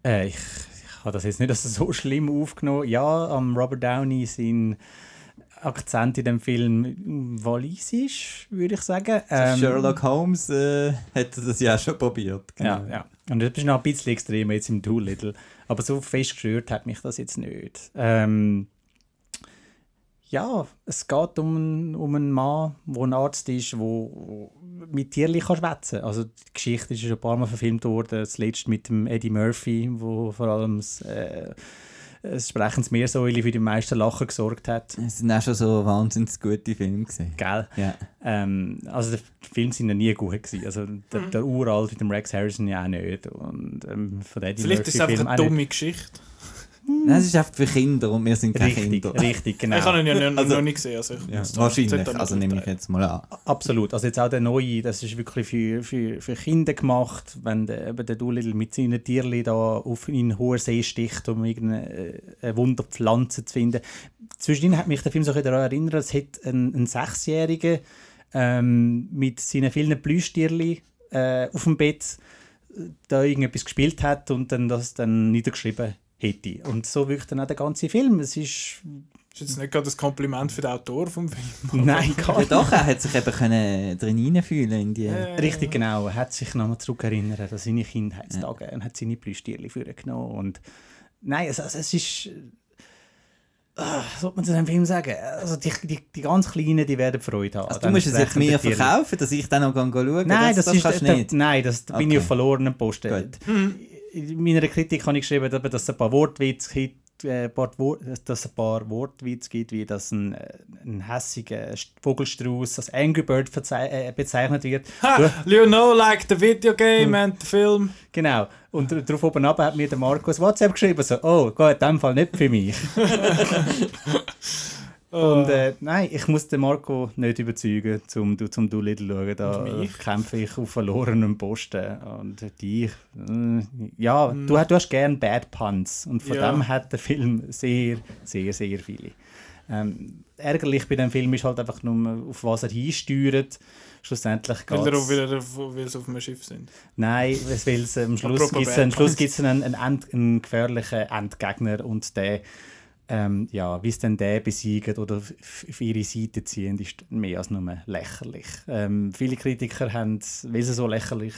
Äh, ich, ich habe das jetzt nicht so schlimm aufgenommen. Ja, am Robert Downey sein Akzent in dem Film walisisch, würde ich sagen. Ähm, Sherlock Holmes äh, hätte das ja auch schon probiert. Ja, genau. ja. Und das ist noch ein bisschen extremer jetzt im Doolittle. Aber so fest gestört hat mich das jetzt nicht. Ähm, ja, es geht um, einen- um einen Mann, der ein Arzt ist, der mit Tierchen schwätzen kann. Also die Geschichte ist schon ein paar Mal verfilmt worden, zuletzt mit dem Eddie Murphy, wo vor allem das, äh, das sprechendes Meersäule für die meisten Lachen gesorgt hat. Es sind auch schon so wahnsinnig gute Filme gesehen. Gell? Ja. Ähm, also die Filme sind ja nie gut gewesen. Also der, Mhm. der Uralt mit dem Rex Harrison ja auch nicht. Und ähm, von Eddie Vielleicht ist es einfach eine dumme Geschichte. Nein, es ist einfach für Kinder und wir sind keine Richtig, Kinder. richtig, genau. Ich habe ihn ja noch, Also- noch nicht gesehen. Also ich Ja, wahrscheinlich, also nehme ich jetzt mal an. Absolut. Also jetzt auch der neue, das ist wirklich für, für, für Kinder gemacht, wenn der, eben der Doolittle mit seinen Tierchen da auf in hoher See sticht, um irgendeine äh, eine Wunderpflanze zu finden. Zwischendrin hat mich der Film so daran erinnert, es hat ein, ein Sechsjähriger ähm, mit seinen vielen Plüschtierchen äh, auf dem Bett äh, da irgendetwas gespielt hat und dann das dann niedergeschrieben hätte. Und so wirkt dann auch der ganze Film. Es ist... Das ist jetzt nicht gerade ein Kompliment für den Autor vom Film. Nein, gar Ja, doch, er hat sich eben können drin hineinfühlen in die... Äh, Richtig, genau. Er hat sich nochmal zurückerinnert an seine Kindheitstage und hat seine Plüschtierchen vorgenommen. Und nein, es, also, es ist. Was sollte man zu dem Film sagen? Also die, die, die ganz Kleinen, die werden Freude haben. Also du musst es jetzt mir verkaufen, dass ich dann noch schauen kann. Nein, das, ist kannst du nicht. Nein, das da bin ich Okay. auf verlorenen Posten. Gut. In meiner Kritik habe ich geschrieben, dass es ein paar Wortwitze gibt, äh, dass es ein paar Wortwitze gibt, wie dass ein, äh, ein hässiger Vogelstrauß als Angry Bird äh, bezeichnet wird. Ha, you know, like the video game and the film. Genau. Und darauf oben ab hat mir der Markus WhatsApp geschrieben, so, oh, geht in dem Fall nicht für mich. Und äh, nein, ich muss den Marco nicht überzeugen, zum, du- zum Doolittle schauen. Da kämpfe ich auf verlorenem Posten. Und dich, äh, ja, du, du hast gern Bad Puns. Und von Ja. dem hat der Film sehr, sehr, sehr viele. Ähm, ärgerlich bei dem Film ist halt einfach nur, auf was er hinsteuert. Schlussendlich Weil, er, geht's- weil, er, weil sie auf einem Schiff sind. Nein, es will es, am Schluss gibt es einen, einen, End, einen gefährlichen Endgegner und der, ähm, ja, wie es dann der besiegt oder auf ihre Seite ziehen, ist mehr als nur lächerlich. Ähm, viele Kritiker haben, weil es so lächerlich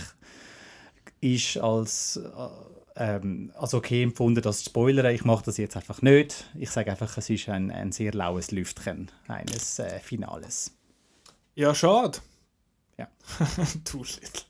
ist, als, äh, ähm, als okay empfunden, das zu spoilern. Ich mache das jetzt einfach nicht. Ich sage einfach, es ist ein, ein sehr laues Lüftchen eines äh, Finales. Ja, schade. Ja. du Little.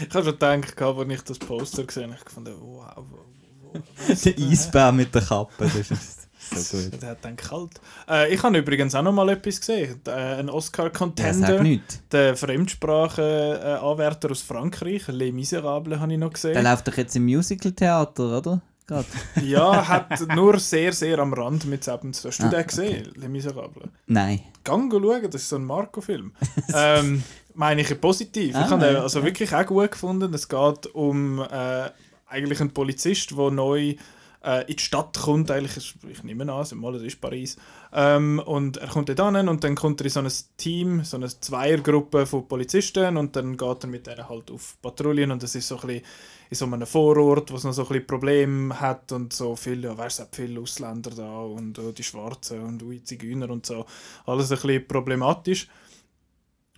Ich habe schon gedacht, als ich das Poster gesehen habe, ich fand, wow, wow, wow. Der Eisbär mit der Kappe, das ist gut. Der hat dann kalt. Äh, ich habe übrigens auch noch mal etwas gesehen. Äh, ein Ja, Oscar-Contender. nichts. der Fremdsprachen-Anwärter aus Frankreich, Les Miserables, habe ich noch Der gesehen. läuft doch jetzt im Musical-Theater, oder? Gerade. Ja, hat nur sehr, sehr am Rand mit Sebens. Hast du Ah, den gesehen, Les Miserables? Nein. Gang schauen, das ist so ein Marco-Film. ähm, meine ich positiv. Ah, ich habe den ja. also wirklich auch gut gefunden. Es geht um äh, eigentlich einen Polizist, der neu in die Stadt kommt, eigentlich, ich nehme an, es ist Paris, ähm, und er kommt dort hin und dann kommt er in so ein Team, so eine Zweiergruppe von Polizisten und dann geht er mit denen halt auf Patrouillen und das ist so ein bisschen in so einem Vorort, wo es noch so ein bisschen Probleme hat und so viele, ja, weißt du, viele Ausländer da und oh, die Schwarzen und ui, Zigeuner und so, alles ein bisschen problematisch.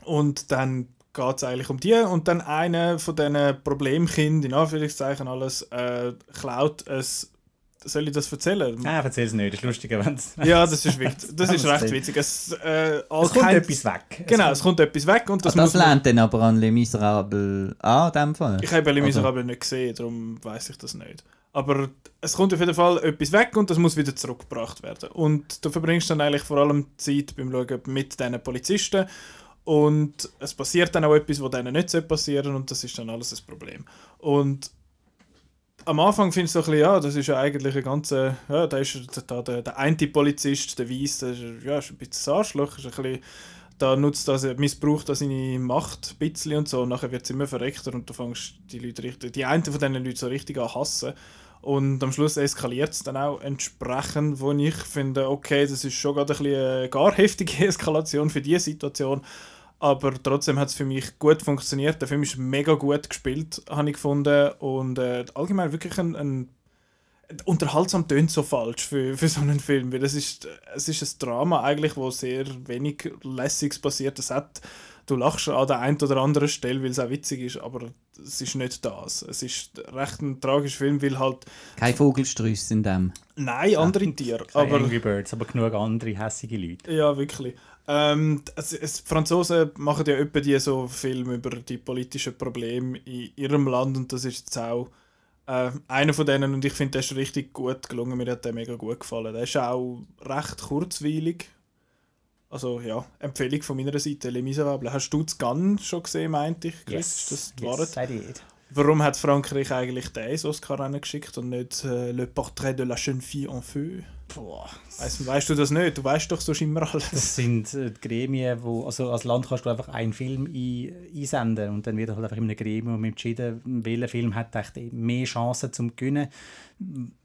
Und dann geht es eigentlich um die und dann einer von diesen Problemkindern, in Anführungszeichen alles, äh, klaut es soll ich das erzählen? Ah, erzähl es nicht, das ist lustiger, wenn es... Ja, das ist wichtig. Das ist Das recht witzig. Es, äh, Es kommt kein- etwas weg. Genau, es kommt etwas weg und das, Das, muss man- lernt dann aber an Les Miserables an, in dem Fall. Ich habe Les Oder? Miserables nicht gesehen, darum weiß ich das nicht. Aber es kommt auf jeden Fall etwas weg und das muss wieder zurückgebracht werden. Und du verbringst dann eigentlich vor allem Zeit beim Schauen mit diesen Polizisten. Und es passiert dann auch etwas, was denen nicht passieren soll und das ist dann alles ein Problem. Und am Anfang findest du so ein bisschen, ja, das ist ja eigentlich ein ganzer, ja, da ist da der, der eine Polizist, der Weiss, der ist, ja, ist ein bisschen ein Arschloch, ist ein bisschen, da nutzt das, missbraucht er seine Macht ein bisschen und so, und nachher wird es immer verreckter und du fängst die Leute richtig, die einen von diesen Leuten so richtig an hassen. Und am Schluss eskaliert es dann auch entsprechend, wo ich finde, okay, das ist schon gerade ein bisschen eine gar heftige Eskalation für diese Situation. Aber trotzdem hat es für mich gut funktioniert. Der Film ist mega gut gespielt, habe ich gefunden. Und äh, allgemein wirklich ein, ein unterhaltsam tönt so falsch für, für so einen Film. Weil es ist, es ist ein Drama eigentlich, wo sehr wenig Lässiges passiert. Es hat, du lachst an der einen oder anderen Stelle, weil es auch witzig ist, aber es ist nicht das. Es ist recht ein tragischer Film, weil halt, Kein Vogelstrüss in dem. nein, andere Tiere, Aber aber... Angry Birds, aber genug andere hässige Leute. Ja, wirklich. Ähm, es, es, die Franzosen machen ja etwa die so Filme über die politischen Probleme in ihrem Land und das ist jetzt auch äh, einer von denen und ich finde, der ist richtig gut gelungen. Mir hat der mega gut gefallen. Der ist auch recht kurzweilig. Also ja, Empfehlung von meiner Seite, Les Miserables. Hast du das Gun schon gesehen, meinte ich? Chris? Das war yes, I did. Warum hat Frankreich eigentlich den Oscar geschickt und nicht äh, Le Portrait de la jeune fille en feu? Boah. Weißt, weißt du das nicht? Du weißt doch sonst immer alles. Das sind äh, die Gremien, wo, also als Land kannst du einfach einen Film ein, einsenden und dann wird halt einfach in einem Gremium entschieden, welcher Film hat echt mehr Chancen zum gewinnen.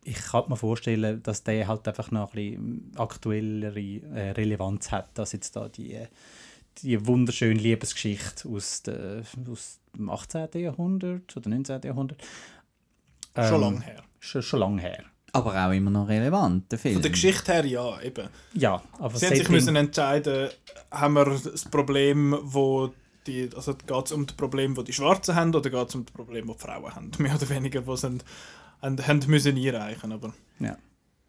Ich kann mir vorstellen, dass der halt einfach noch ein bisschen aktuellere äh, Relevanz hat, als jetzt da die, die wunderschöne Liebesgeschichte aus, der, aus dem 18. Jahrhundert oder 19. Jahrhundert. Schon Ähm, lange her. Schon, schon lange her. Aber auch immer noch relevant, der Film. Von der Geschichte her ja, eben. Ja, aber Sie haben sich müssen entscheiden, haben wir das Problem, wo die, also geht es um das Problem, wo die Schwarzen haben, oder geht es um das Problem, wo die Frauen haben? Mehr oder weniger, wo sie haben, haben, müssen einreichen, aber ja.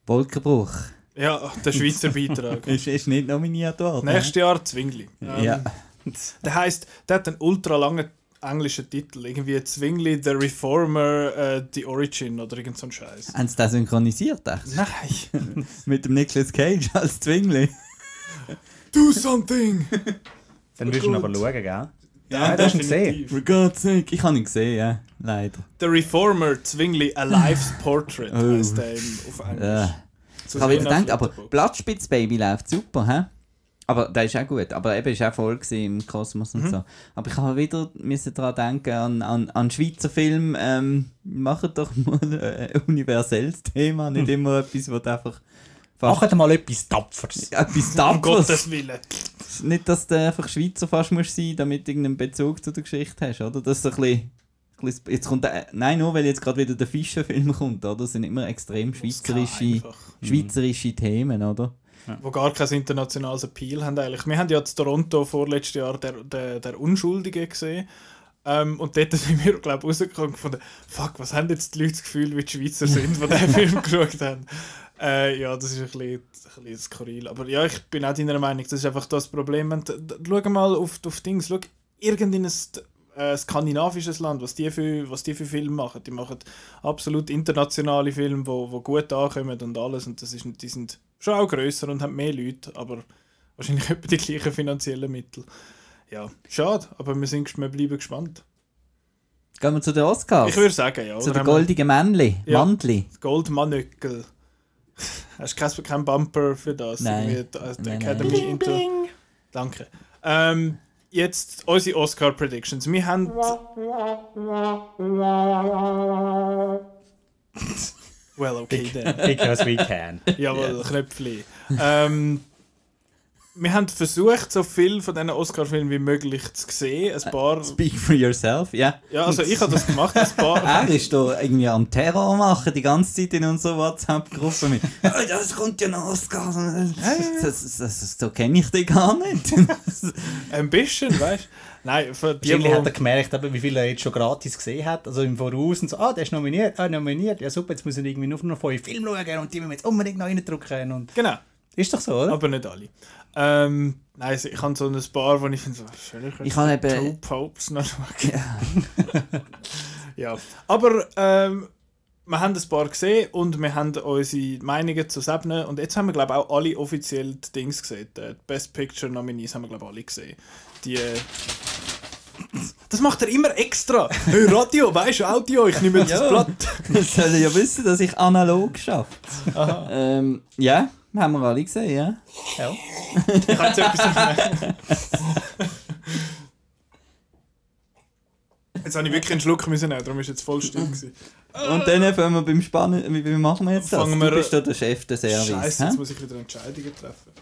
Wolkenbruch. ja, der Schweizer Beitrag. Ist, ist nicht nominiert worden. Nächstes Jahr Zwingli. Ähm, Ja. Der heißt, der hat einen ultra langen englischen Titel, irgendwie Zwingli, The Reformer, äh, The Origin oder irgend so ein Scheiß. Haben sie das synchronisiert? Echt? Nein, Mit dem Nicolas Cage als Zwingli? do something! Dann wirst du ihn aber schauen, gell? Ja, du hast ihn gesehen. For God's sake. Ich habe ihn gesehen, ja. Leider. The Reformer, Zwingli, A Life's Portrait Oh. heißt der auf Englisch. Äh. Zu Ich habe wieder gedacht, aber. Blattspitzbaby läuft super, hä? Aber der ist auch gut. Aber eben ist auch voll im Kosmos Mhm. und so. Aber ich habe wieder müssen daran denken, an, an, an Schweizer Film. Ähm, macht doch mal ein universelles Thema, nicht immer etwas, was einfach fast Macht mal etwas Tapferes. etwas Um Tapferes. Gottes Willen. Nicht, dass du einfach Schweizer fast musst sein, damit du irgendeinen Bezug zu der Geschichte hast, oder? Das ist so ein bisschen... Jetzt kommt der, nein, nur weil jetzt gerade wieder der Fischerfilm kommt, oder? Das sind immer extrem schweizerische, schweizerische Themen, oder? Wo gar kein internationales Appeal haben eigentlich. Wir haben ja in Toronto vorletztes Jahr der, der, der Unschuldige gesehen. Ähm, und dort sind wir, glaube ich, rausgekommen und gefunden, fuck, was haben jetzt die Leute das Gefühl, wie die Schweizer sind, die diesen Film geschaut haben. Äh, ja, das ist ein bisschen, ein bisschen skurril. Aber ja, ich bin auch deiner Meinung, das ist einfach das Problem. Und, äh, schau mal auf, auf Dings, schau irgendein äh, skandinavisches Land, was die, für, was die für Filme machen. Die machen absolut internationale Filme, die wo, wo gut ankommen und alles. Und das ist, die sind schon auch grösser und haben mehr Leute, aber wahrscheinlich etwa die gleichen finanziellen Mittel. Ja, schade, aber wir, sind, wir bleiben gespannt. Gehen wir zu den Oscars. Ich würde sagen, ja. zu den goldigen Männli. Ja. Mantli. Goldmanöckel. Hast du kein, kein Bumper für das? Nein. Die Nein, Academy Into. Danke. Ähm, jetzt unsere Oscar Predictions. Wir haben. Well, okay then. Because we can. Jawohl, Knöpfli. Ähm, wir haben versucht, so viel von diesen Oscar-Filmen wie möglich zu sehen. Ein paar. Speak for yourself, ja. Ja, also ich habe das gemacht, ein paar. Er ist da irgendwie am Terror machen, die ganze Zeit in unserer WhatsApp-Gruppe mit «Oh, das kommt ja noch Oscar!» das, das, das, So kenne ich dich gar nicht. Ein bisschen, weißt du? Nein, für die, Wahrscheinlich hat er gemerkt, eben, wie viel er jetzt schon gratis gesehen hat. Also im Voraus und so, ah, der ist nominiert, ah, nominiert. Ja super, jetzt muss er irgendwie nur noch fünf Filme schauen und die müssen wir jetzt unbedingt noch reindrücken. Und Genau, ist doch so, oder? aber nicht alle. Ähm, nein, ich habe so ein paar, wo ich finde, so, soll ich, Ich habe eben- Two Popes noch schauen? Ja, aber ähm, wir haben ein paar gesehen und wir haben unsere Meinungen zu Sebnen und jetzt haben wir glaube ich auch alle offiziell die Dings gesehen. Die Best Picture Nominees haben wir glaube ich alle gesehen. Die, äh, das macht er immer extra. Hey, Radio, weißt du, Audio, ich nehme jetzt das Ja. Blatt. Das soll ja wissen, dass ich analog schaffe. Ähm, ja, haben wir alle gesehen, ja. Ja. Ich habe jetzt etwas Jetzt habe ich wirklich einen Schluck müssen nehmen, darum ist jetzt voll still gewesen. Und dann fangen wir beim Spannen. Wie, machen wir jetzt das? Fangen wir- du bist da der Chef des Service. Scheiße, hä? jetzt muss ich wieder Entscheidungen treffen.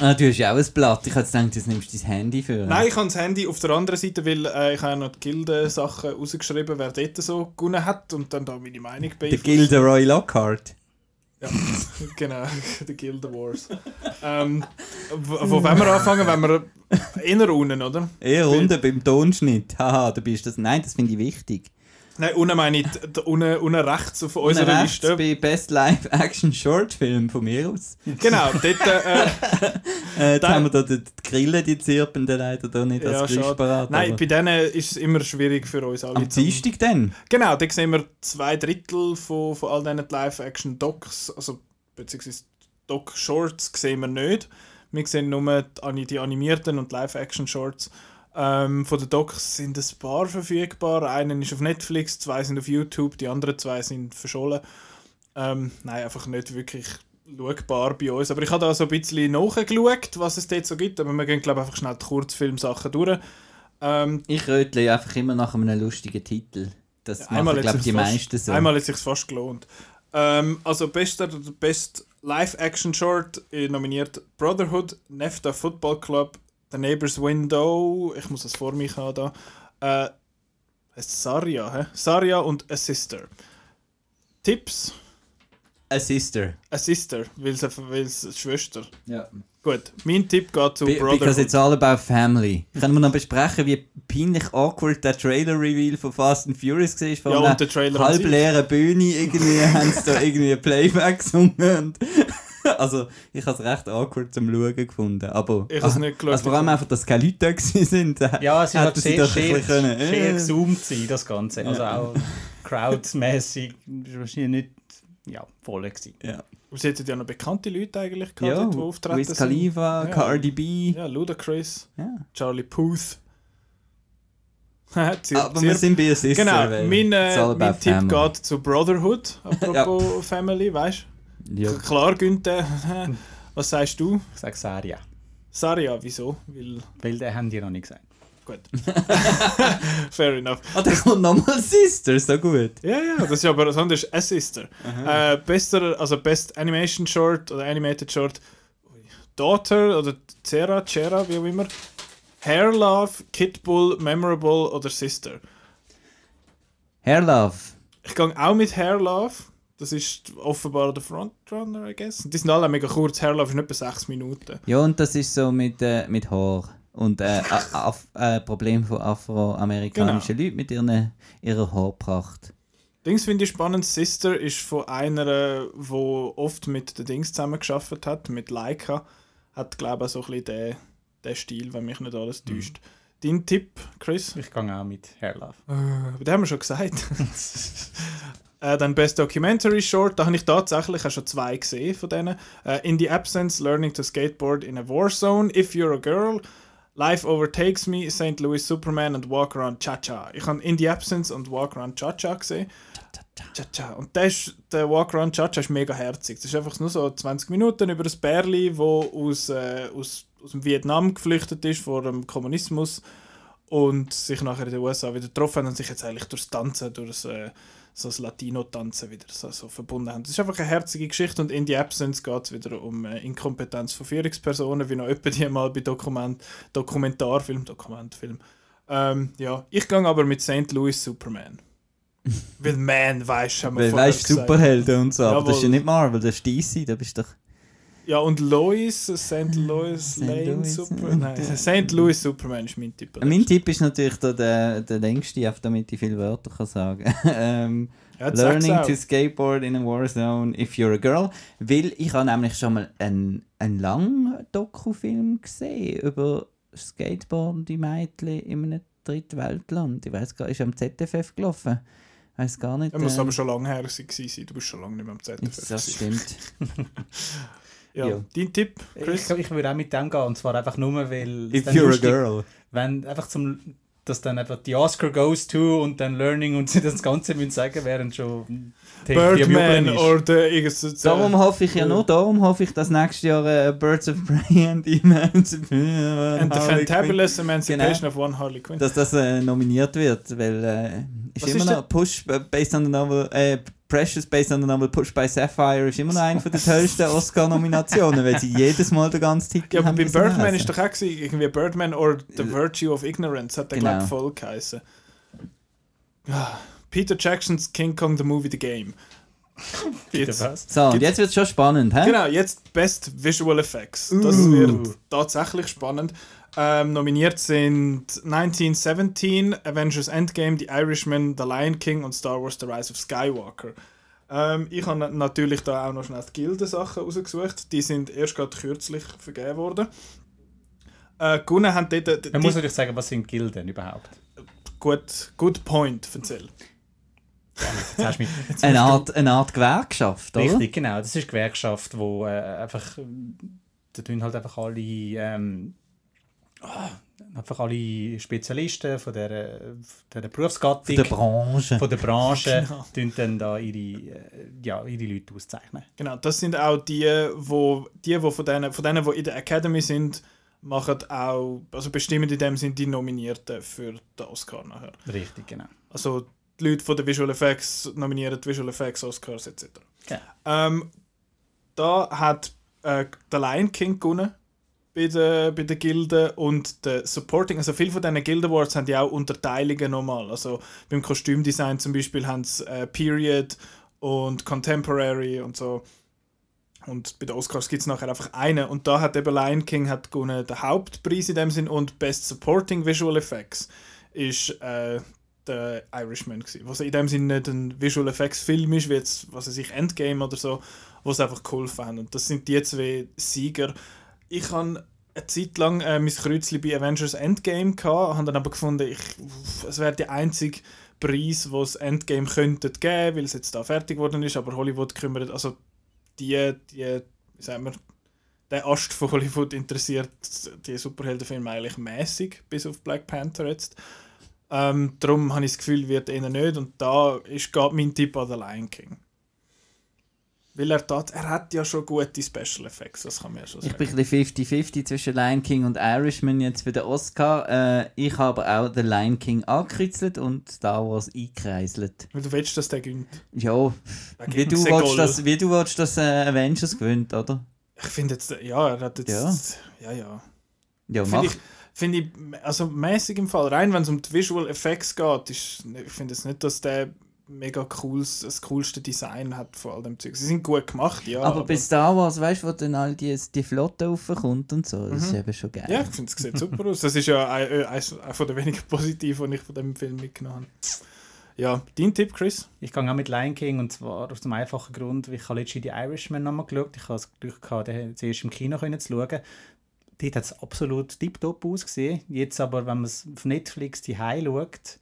Ah, du hast ja auch ein Blatt. Ich hätte gedacht, jetzt nimmst du dein Handy für. Nein, ich habe das Handy auf der anderen Seite, weil äh, ich habe noch die Gilde-Sachen rausgeschrieben, wer dort so gewonnen hat und dann da meine Meinung Der beeinflusst. Gilderoy Lockhart. Ja, genau, die Gilde Wars. ähm, wo, wo wollen wir anfangen? Wenn wir eher unten, oder? Eher unten beim Tonschnitt. Haha, du bist das. Nein, das finde ich wichtig. Nein, unten meine ich unten, unten rechts auf Unten unserer rechts Liste. bei Best Live Action Short Film von mir aus. Genau, dort. Äh, Äh, jetzt Da- haben wir da die, die Grillen, die zirpenden leider da nicht ja, als schade. Griffparat. Nein, bei denen ist es immer schwierig für uns alle. Am Dienstag dann? Genau, da sehen wir zwei Drittel von, von all diesen Live-Action-Docs, also beziehungsweise Doc-Shorts sehen wir nicht. Wir sehen nur die, ani- die animierten und Live-Action-Shorts. Ähm, von den Docs sind ein paar verfügbar. Einen ist auf Netflix, zwei sind auf YouTube, die anderen zwei sind verschollen. Ähm, nein, einfach nicht wirklich schaubar bei uns. Aber ich habe da so ein bisschen nachgeschaut, was es dort so gibt. Aber wir gehen, glaube ich, einfach schnell die Kurzfilmsachen durch. Ähm, Ich rötle einfach immer nach einem lustigen Titel. Das Ja, machen, glaube ich, die fast- meisten so. Einmal hat sich fast gelohnt. Ähm, also bester, Best Live-Action-Short äh, nominiert Brotherhood, NEFTA Football Club, The Neighbor's Window, ich muss das vor mich haben da, äh, heißt Saria, hä? Saria und A Sister. Tipps? A Sister. A Sister, weil es Schwester. Ja. Gut, mein Tipp geht zu Be because Brotherhood. it's all about family. Können wir noch besprechen, wie peinlich awkward der Trailer-Reveal von Fast and Furious war? Von Ja, und der Trailer halb leeren Bühne irgendwie haben sie da irgendwie Playback gesungen. Also, ich habe es recht awkward zum Schauen gefunden. Aber Ich hab's nicht geschaut. also vor allem einfach, dass keine Leute da gewesen sind. Ja, es ist halt sehr, sehr, bisschen können, sehr äh. gesoomt sein, das Ganze. Also auch crowdmäßig wahrscheinlich nicht ja, voll gewesen. Ja, Aber Sie hätten ja noch bekannte Leute eigentlich gehabt, ja die auftreten Wiz sind. Khalifa, Ja. Cardi B. Ja, Ludacris. Ja. Charlie Puth. Zir Aber wir sind bei Sister. Genau, mein, äh, mein Tipp family. geht zu Brotherhood, apropos Family, weißt Ja. Klar, Günther. Was sagst du? Ich sage Saria, Saria, wieso? Weil, weil den haben die noch nicht gesagt. gut. Fair enough. Ah, da kommt nochmal Sister, so gut. Ja, ja, das ist aber sonst ist A Sister. Äh, bester, also Best Animation Short oder Animated Short. Daughter oder Cera, Cera, wie auch immer. Hair Love, Kid Bull, Memorable oder Sister. Hair Love. Ich gehe auch mit Hair Love. Das ist offenbar der Frontrunner, I guess. Die sind alle mega kurz. Love ist nicht bei 6 Minuten. Ja, und das ist so mit, äh, mit Haar. Und äh, Af äh, Problem von afroamerikanischen Leuten mit ihren, ihrer Haarpracht. Dings finde ich spannend. Sister ist von einer, die oft mit den Dings zusammengearbeitet hat, mit Leica. Hat, glaube ich, so ein bisschen den, den Stil, wenn mich nicht alles täuscht. Dein Tipp, Chris? Ich gehe auch mit Hair Love. Aber den haben wir schon gesagt. äh, dann Best Documentary Short, da habe ich tatsächlich auch schon zwei gesehen von denen. Äh, in the Absence, Learning to Skateboard in a War Zone, If You're a Girl, Life Overtakes Me, St. Louis Superman und Walk Around Cha-Cha. Ich habe In the Absence und Walk Around Cha-Cha gesehen. Cha-Cha. Und der, ist, der Walk Around Cha-Cha ist mega herzig. Das ist einfach nur so 20 Minuten über ein Bärli, wo aus, äh, aus, aus dem Vietnam geflüchtet ist vor dem Kommunismus und sich nachher in den USA wieder getroffen haben und sich jetzt eigentlich durchs Tanzen, durch das, äh, so das Latino-Tanzen wieder so, so verbunden haben. Das ist einfach eine herzige Geschichte und in die Absence geht es wieder um äh, Inkompetenz von Führungspersonen, wie noch etwa die mal bei Dokument, Dokumentarfilm, Dokumentfilm. Ähm, ja, ich gehe aber mit St. Louis Superman. Weil Man, weißt du, haben wir Weil weißt. Superhelden und so, aber das ist ja Jawohl. nicht Marvel, das ist DC, da bist du doch. Ja, und Lois, St. Louis St. Lane Louis, Superman. äh, Nein, St. Louis Superman ist mein Tipp. Mein Tipp ist natürlich der, der längste, damit ich viele Wörter kann sagen ähm, Ja, Learning to skateboard in a war zone if you're a girl. Weil ich habe nämlich schon mal einen, einen langen Dokufilm gesehen über skateboardende Mädchen in einem Drittweltland. Ich weiß gar nicht, ist am ZFF gelaufen. Ich weiß gar nicht. Er muss ähm, aber schon lange her sein. Du bist schon lange nicht mehr am ZFF. das stimmt. Ja. Ja. Dein Tipp, Ich, Chris? ich würde auch mit dem gehen, und zwar einfach nur, weil... If you're a lustig- girl. Wenn einfach zum... Dass dann einfach die Oscar goes to und dann Learning und sie das Ganze müssen sagen, während schon... Birdman oder irgendwas. Darum hoffe ich ja nur, darum hoffe ich, dass nächstes Jahr äh, Birds of Prey and the Emancipation And the Fantabulous Emancipation Genau. of One Harley Quinn. dass das äh, nominiert wird, weil äh, ist Was immer ist noch Push äh, based on the novel, äh, Precious based on the novel Push by Sapphire ist immer noch eine von der tollsten Oscar-Nominationen, weil sie jedes Mal den ganzen Titel ja, aber haben bei Birdman lesen. ist doch auch gewesen, irgendwie Birdman or The Virtue of Ignorance hat der, Genau. glaube voll geheißen. Peter Jacksons King Kong the Movie The Game. Jetzt-? So, und jetzt wird es schon spannend, hä? Genau, jetzt Best Visual Effects. Das Uh. wird tatsächlich spannend. Ähm, nominiert sind 1917, Avengers Endgame, The Irishman, The Lion King und Star Wars The Rise of Skywalker. Ähm, ich habe natürlich da auch noch schnell die Gilde-Sachen rausgesucht. Die sind erst gerade kürzlich vergeben worden. Äh, gewonnen haben dort... Man die- muss natürlich sagen, was sind Gilden überhaupt? gut, good point, erzähl. Jetzt hast du mich Eine Art, eine Art Gewerkschaft, oder? Richtig, genau. Das ist eine Gewerkschaft, wo äh, einfach da tun halt einfach alle ähm, ah, einfach alle Spezialisten von der, von der Berufsgattung, Der Branche. von der Branche, Genau. tun dann da ihre, äh, ja, ihre Leute auszeichnen. Genau, das sind auch die, wo die, wo von denen, von denen, die in der Academy sind, machen auch, also bestimmen in dem sind die Nominierten für den Oscar nachher. Richtig, genau. Also die Leute von den Visual Effects nominieren die Visual Effects Oscars etc. Genau. Ähm, da hat äh, der Lion King gewonnen bei der, bei der Gilde und der Supporting, also viele von diesen Guild Awards haben ja auch Unterteilungen nochmal. Also beim Kostümdesign zum Beispiel haben sie äh, Period und Contemporary und so. Und bei den Oscars gibt es nachher einfach einen. Und da hat eben Lion King hat gewonnen den Hauptpreis in dem Sinn und Best Supporting Visual Effects ist äh, der Irishman gewesen. Was in dem Sinn nicht ein Visual Effects Film ist, wie jetzt, was weiß ich, Endgame oder so, wo sie einfach geholfen haben. Und das sind die zwei Sieger. Ich habe eine Zeit lang äh, mein Kreuzchen bei Avengers Endgame gehabt, habe dann aber gefunden, ich, es wäre der einzige Preis, wo es Endgame könnte geben, weil es jetzt da fertig geworden ist, aber Hollywood kümmert, also die, die, wie sagen wir, der Ast von Hollywood interessiert die Superheldenfilme eigentlich mäßig, bis auf Black Panther jetzt. Ähm, darum habe ich das Gefühl, wird eher nicht. Und da ist gerade mein Tipp an The Lion King. Weil er, tat, er hat ja schon gute Special Effects, das kann man ja schon Ich sagen. bin ein bisschen 50-50 zwischen Lion King und Irishman jetzt für den Oscar. Äh, ich habe auch den Lion King angekritzelt und Star Wars eingekreiselt. Weil du willst, dass der gönnt. Ja, wie du, willst, dass, wie du willst, dass äh, Avengers gewinnt, oder? Ich finde jetzt, ja, er hat jetzt. Ja. Ja, ja. Ja, Finde mach. ich, finde ich, also mäßig im Fall, rein wenn es um die Visual Effects geht, ist, ich finde es nicht, dass der mega cooles, das coolste Design hat von all dem Zeug. Sie sind gut gemacht, ja. aber, bei Star Wars, weißt du, wo dann all die, die Flotte raufkommt und so, das Mhm. ist eben schon geil. Ja, ich finde, es sieht super aus. Das ist ja ein, ein, ein von den wenigen Positiven, die ich von dem Film mitgenommen habe. Ja, dein Tipp, Chris? Ich gehe auch mit Lion King und zwar aus dem einfachen Grund, weil ich habe letztens die Irishman nochmal geschaut. Ich habe das Glück gehabt, den zuerst im Kino können zu schauen. Dort hat es absolut tiptop ausgesehen. Jetzt aber, wenn man es auf Netflix die schaut,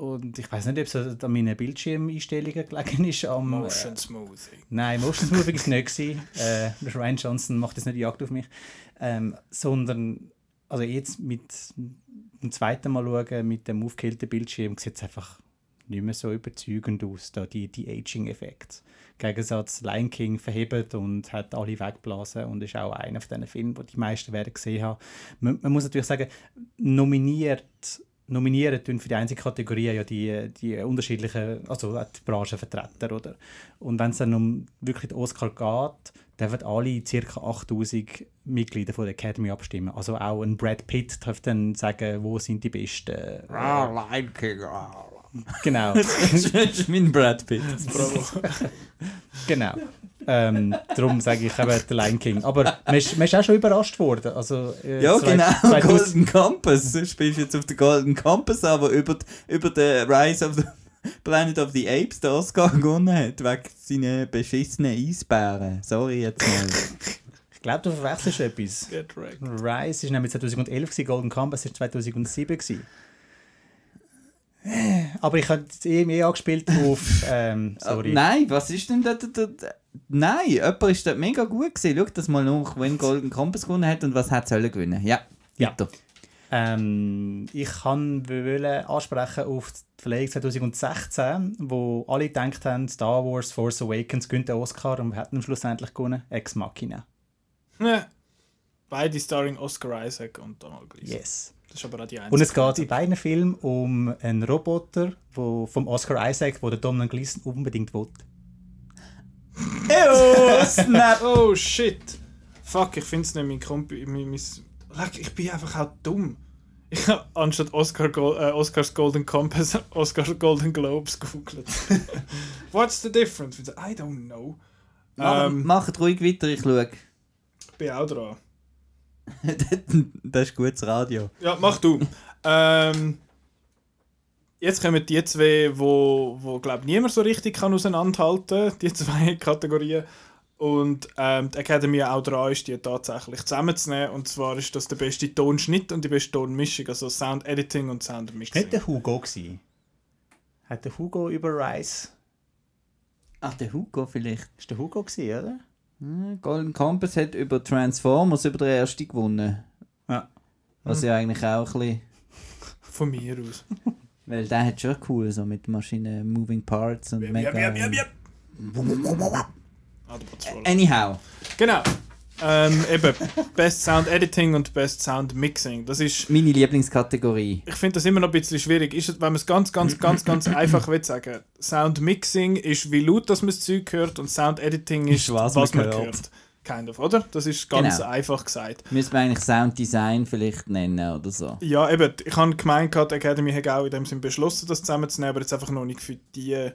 und ich weiß nicht, ob es an meinen Bildschirmeinstellungen gelegen ist. Am, Motion Smoothing. Nein, Motion Smoothing war es nicht. gewesen. Äh, Ryan Johnson macht jetzt nicht die Jagd auf mich. Ähm, sondern, also jetzt mit dem zweiten Mal schauen, mit dem aufgehellten Bildschirm, sieht es einfach nicht mehr so überzeugend aus, da die, die Aging-Effekte. Im Gegensatz Lion King verhebt und hat alle weggeblasen und ist auch einer von diesen Filmen, die die meisten werden gesehen haben. Man, man muss natürlich sagen, nominiert nominieren tun für die einzige Kategorie ja die, die unterschiedlichen, also die Branchenvertreter, oder? Und wenn es dann um wirklich den Oscar geht, dürfen alle ca. 8000 Mitglieder von der Academy abstimmen. Also auch ein Brad Pitt darf dann sagen, wo sind die besten. Äh, Lion King. genau, das ist mein Brad Pitt. genau. Ähm, darum sage ich eben der Lion King. Aber man ist, man ist auch schon überrascht worden. Also, äh, Ja, genau, 2000 Golden Campus. Du spielst jetzt auf den Golden Campus, aber über, die- über den Rise of the Planet of the Apes den Oscar gewonnen hat, wegen seinen beschissenen Eisbären. Sorry jetzt mal. Ich glaube, du verwechselst etwas. Get wrecked. Rise ist nämlich 2011, gewesen, Golden Campus ist 2007. gewesen. Äh, Aber ich habe es eh mehr angespielt auf. Ähm, sorry. Nein, was ist denn dort? dort Nein, jemand ist dort mega gut gewesen. Schau das mal nach, wenn Golden Campus gewonnen hat und was hat sollen gewinnen. Ja, Ja. Ähm, ich kann wollen ansprechen auf die Verleihung 2016, wo alle gedacht haben, Star Wars Force Awakens gewinnt den Oscar und wir hätten ihn schlussendlich gewonnen. Ex Machina. Ne. Beide starring Oscar Isaac und Donald Gleason. Yes. Das ist aber auch die einzige. Und es geht in beiden Filmen um einen Roboter wo, vom Oscar Isaac, wo der Donald Gleason unbedingt will. Ew, snap! Oh shit! Fuck, ich finde es nicht mein Kumpel. Mein, mein, ich bin einfach auch dumm. Ich habe anstatt Oscar Go äh, Oscars Golden Compass Oscars Golden Globes gegoogelt. What's the difference? I don't know. Mach, Ähm, Macht ruhig weiter, ich schaue. ich bin auch dran. das ist gutes Radio. Ja, mach du. ähm, jetzt kommen die zwei, wo, wo glaube niemand so richtig kann auseinanderhalten, die zwei Kategorien. Und ähm, die Academy auch dran ist, die tatsächlich zusammenzunehmen. Und zwar ist das der beste Tonschnitt und die beste Tonmischung, also Sound Editing und Sound Mixing. Nicht der Hugo gewesen. Hat der Hugo über Rise. Ach, der Hugo vielleicht. Ist der Hugo gewesen, oder? Hm, Golden Compass hat über Transformers über den ersten gewonnen. Ja. Was ja eigentlich auch ein bisschen... Von mir aus. Weil der hat schon cool, so mit Maschinen, Moving Parts und mega... Yep, yep, yep, yep. Patrol. Anyhow. Genau. Ähm, eben, Best Sound Editing und Best Sound Mixing. Das ist Meine Lieblingskategorie. ich finde das immer noch ein bisschen schwierig. Ist, es- wenn man es ganz, ganz, ganz, ganz einfach will sagen. Sound Mixing ist, wie laut das man das Zeug hört und Sound Editing ist, Ist, was was, man man hört. hört. Kind of, oder? Das ist ganz Genau. einfach gesagt. Müssen wir eigentlich Sounddesign vielleicht nennen oder so. Ja, eben, ich habe gemeint, die Academy hat auch in dem Sinn beschlossen, das zusammenzunehmen, aber jetzt einfach noch nicht für die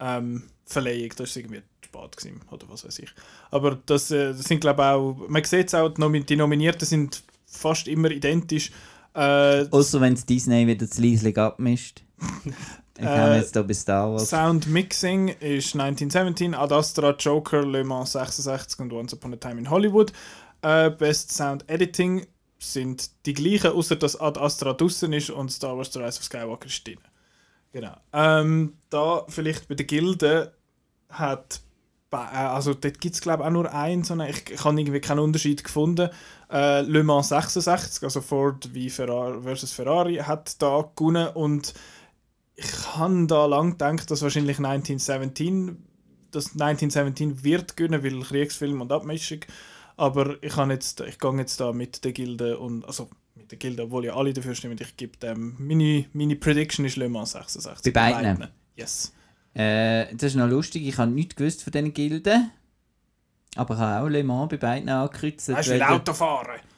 ähm, Verleihung. Das ist irgendwie spät gewesen, oder was weiß ich. Aber das, äh, das sind, glaube ich, auch, man sieht es auch, die Nominierten sind fast immer identisch. Äh, Außer wenn es Disney wieder zu leislich abmischt. Ich Äh, jetzt hier bei Star Wars. Sound Mixing ist 1917, Ad Astra, Joker, Le Mans 66 und Once Upon a Time in Hollywood. Äh, Best Sound Editing sind die gleichen, außer dass Ad Astra draussen ist und Star Wars The Rise of Skywalker ist drin. Genau. Ähm, da vielleicht bei der Gilde hat äh, also dort gibt es glaube ich auch nur einen, so einen, ich, ich habe irgendwie keinen Unterschied gefunden. Äh, Le Mans 66, also Ford wie Ferrari versus Ferrari, hat da gewonnen und ich habe da lang gedacht, dass wahrscheinlich 1917 das 1917 wird gewinnen, weil Kriegsfilm und Abmischung. Aber ich habe jetzt, ich gehe jetzt da mit der Gilde und also mit der Gilde, obwohl ja alle dafür stimmen. Ich gebe dem meine, meine Prediction ist Le Mans 66. Bei beiden? Yes. Äh, das ist noch lustig, ich habe nichts gewusst von diesen Gilden. Aber ich habe auch Le Mans bei beiden angekreuzt. Weißt du, weil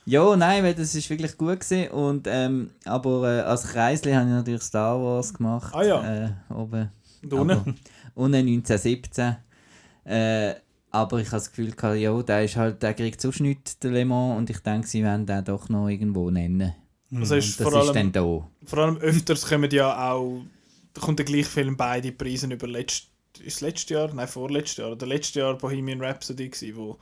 Ja, nein, weil das ist wirklich gut gewesen. Und, ähm, aber äh, als Kreisli habe ich natürlich Star Wars gemacht. Ah ja. Äh, oben. Und unten? Aber, unten 1917. Äh, aber ich habe das Gefühl, gehabt, ja, der, ist halt, der kriegt so nichts, der Le Mans. Und ich denke, sie werden den doch noch irgendwo nennen. Also ist das vor ist allem, dann da. vor allem öfters kommen ja auch, da kommt der gleiche Film beide Preise über letzt, ist es letztes Jahr? Nein, vorletztes Jahr. Oder letztes Jahr Bohemian Rhapsody gewesen, wo,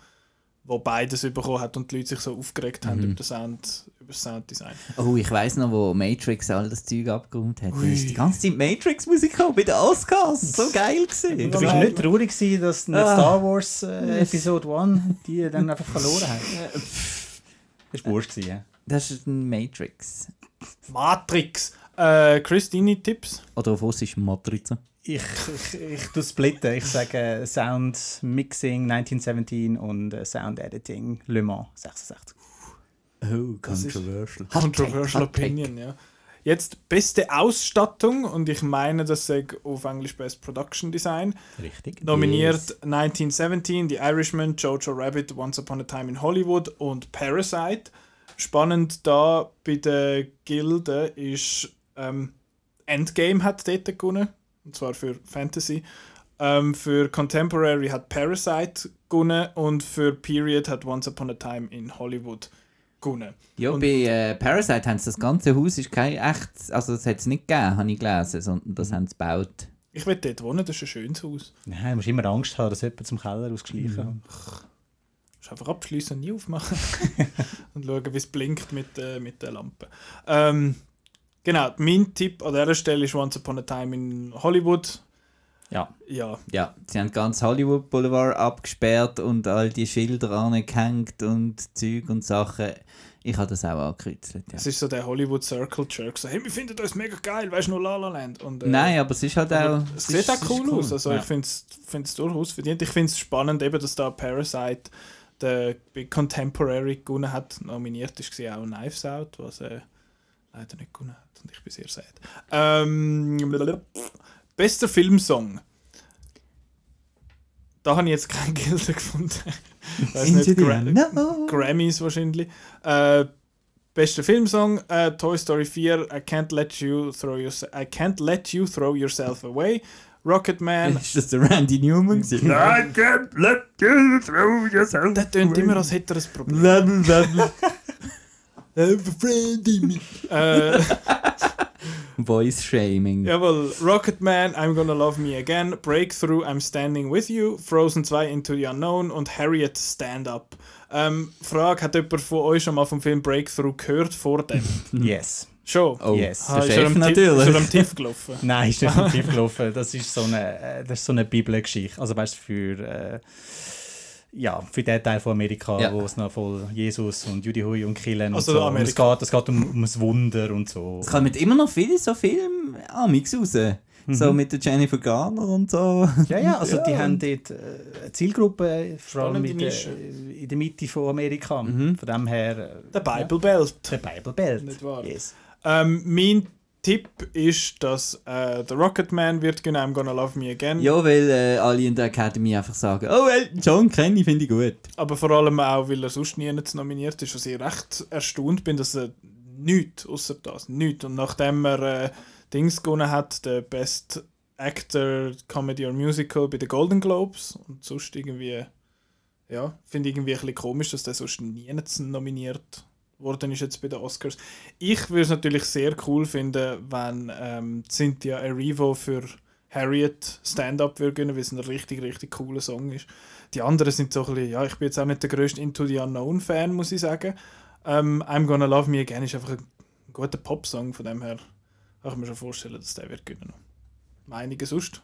wo beides bekommen hat und die Leute sich so aufgeregt haben Mhm. über, den Sound, über das Sounddesign. Oh, ich weiss noch, wo Matrix all das Zeug abgeräumt hat. Da Ui. ist die ganze Zeit Matrix-Musik bei den Oscars. So geil gewesen. Du bist nicht traurig gewesen, dass nicht Ah. Star Wars äh, Episode 1 die dann einfach verloren hat. Das war Wurscht. gewesen, Ja. Das ist ein Matrix. Matrix. Äh, Chris, deine Tipps? Oder auf Russisch Matrize. Ich, ich, ich tue splitten. Ich sage Sound Mixing 1917 und äh, Sound Editing Le Mans 66. Oh, controversial. Controversial. Opinion, ja. Jetzt beste Ausstattung und ich meine, das sage auf Englisch Best Production Design. Richtig. Nominiert Yes. 1917, The Irishman, Jojo Rabbit, Once Upon a Time in Hollywood und Parasite. Spannend da bei der Gilde ist, ähm, Endgame hat dort gewonnen, und zwar für Fantasy. Ähm, für Contemporary hat Parasite gewonnen und für Period hat Once Upon a Time in Hollywood gewonnen. Ja, Und- bei äh, Parasite haben sie das ganze Haus ist kein echtes, also das hat es nicht gegeben, habe ich gelesen, sondern das haben sie gebaut. Ich will dort wohnen, das ist ein schönes Haus. Nein, du musst immer Angst haben, dass jemand zum Keller ausgeschlichen hat. Du musst einfach abschließen und nie aufmachen. und schauen, wie es blinkt mit, äh, mit der Lampe. Ähm, genau, mein Tipp an dieser Stelle ist Once Upon a Time in Hollywood. Ja. Ja, Ja, sie haben ganz Hollywood Boulevard abgesperrt und all die Schilder angehängt und Zeug und Sachen. Ich habe das auch angekritzelt, ja. es ist so der Hollywood Circle Jerk. So, hey, wir finden das mega geil, weißt du, nur La La Land. Und, äh, Nein, aber es ist halt auch... es sieht auch cool, ist aus. Also ja. ich finde es durchaus verdient. Ich finde es spannend, eben, dass da Parasite der bei Contemporary gewonnen hat. Nominiert ist war auch Knives Out, was äh, leider nicht gewonnen hat. Und ich bin sehr sad. Ähm, bester Filmsong. Da habe ich jetzt keine Gilde gefunden. Weiß nicht, the Gra unknown. Grammys wahrscheinlich. Äh, bester Filmsong, äh, Toy Story 4, I Can't Let You Throw Yourself, I Can't Let You Throw Yourself Away, Rocketman. Ist das der Randy Newman? gewesen? I can't let you throw yourself Der tönt immer, als hätte er ein Problem. Have a friend in me. äh, Voice Shaming. jawohl, Rocketman, I'm Gonna Love Me Again, Breakthrough, I'm Standing With You, Frozen 2, Into the Unknown und Harriet Stand Up. Ähm, Frage, hat jemand von euch schon mal vom Film Breakthrough gehört vor dem? Yes. Schon? Oh, Yes. Ah, der ist Chef am Tief- natürlich. Ist er am Tief gelaufen? Nein, ist nicht tief gelaufen. Das ist so eine, äh, das ist so eine Bibelgeschichte. Also weißt du, für, äh, ja, für den Teil von Amerika, Ja. wo es noch voll Jesus und Judy Hui und Killen Also und so. Und es geht, es geht um, um das Wunder und so. Es kommen immer noch viele so Filme amix raus. So mit der Jennifer Garner und so. Ja, ja, also die Ja. haben dort äh, eine Zielgruppe, vor allem Spannende in der, Nische. in der Mitte von Amerika. Von dem her... Äh, Der Bible Belt. Der Bible Belt. Nicht wahr? Yes. Ähm, mein Tipp ist, dass äh, der Rocketman wird genau I'm Gonna Love Me Again. Ja, weil äh, alle in der Academy einfach sagen, oh, Elton John kenne ich, finde ich gut. Aber vor allem auch, weil er sonst nie nominiert ist, was ich recht erstaunt bin, dass er nichts außer das, nichts. Und nachdem er äh, Dings gewonnen hat, der Best Actor Comedy or Musical bei den Golden Globes und sonst irgendwie, ja, finde ich irgendwie ein bisschen komisch, dass der sonst nie nominiert worden ist jetzt bei den Oscars. Ich würde es natürlich sehr cool finden, wenn ähm, Cynthia Erivo für Harriet Stand-Up würde weil es ein richtig, richtig cooler Song ist. Die anderen sind so ein bisschen, ja, ich bin jetzt auch nicht der grösste Into the Unknown-Fan, muss ich sagen. Ähm, I'm Gonna Love Me Again ist einfach ein guter Popsong, von dem her kann ich mir schon vorstellen, dass der wird gewinnen. Meinungen sonst?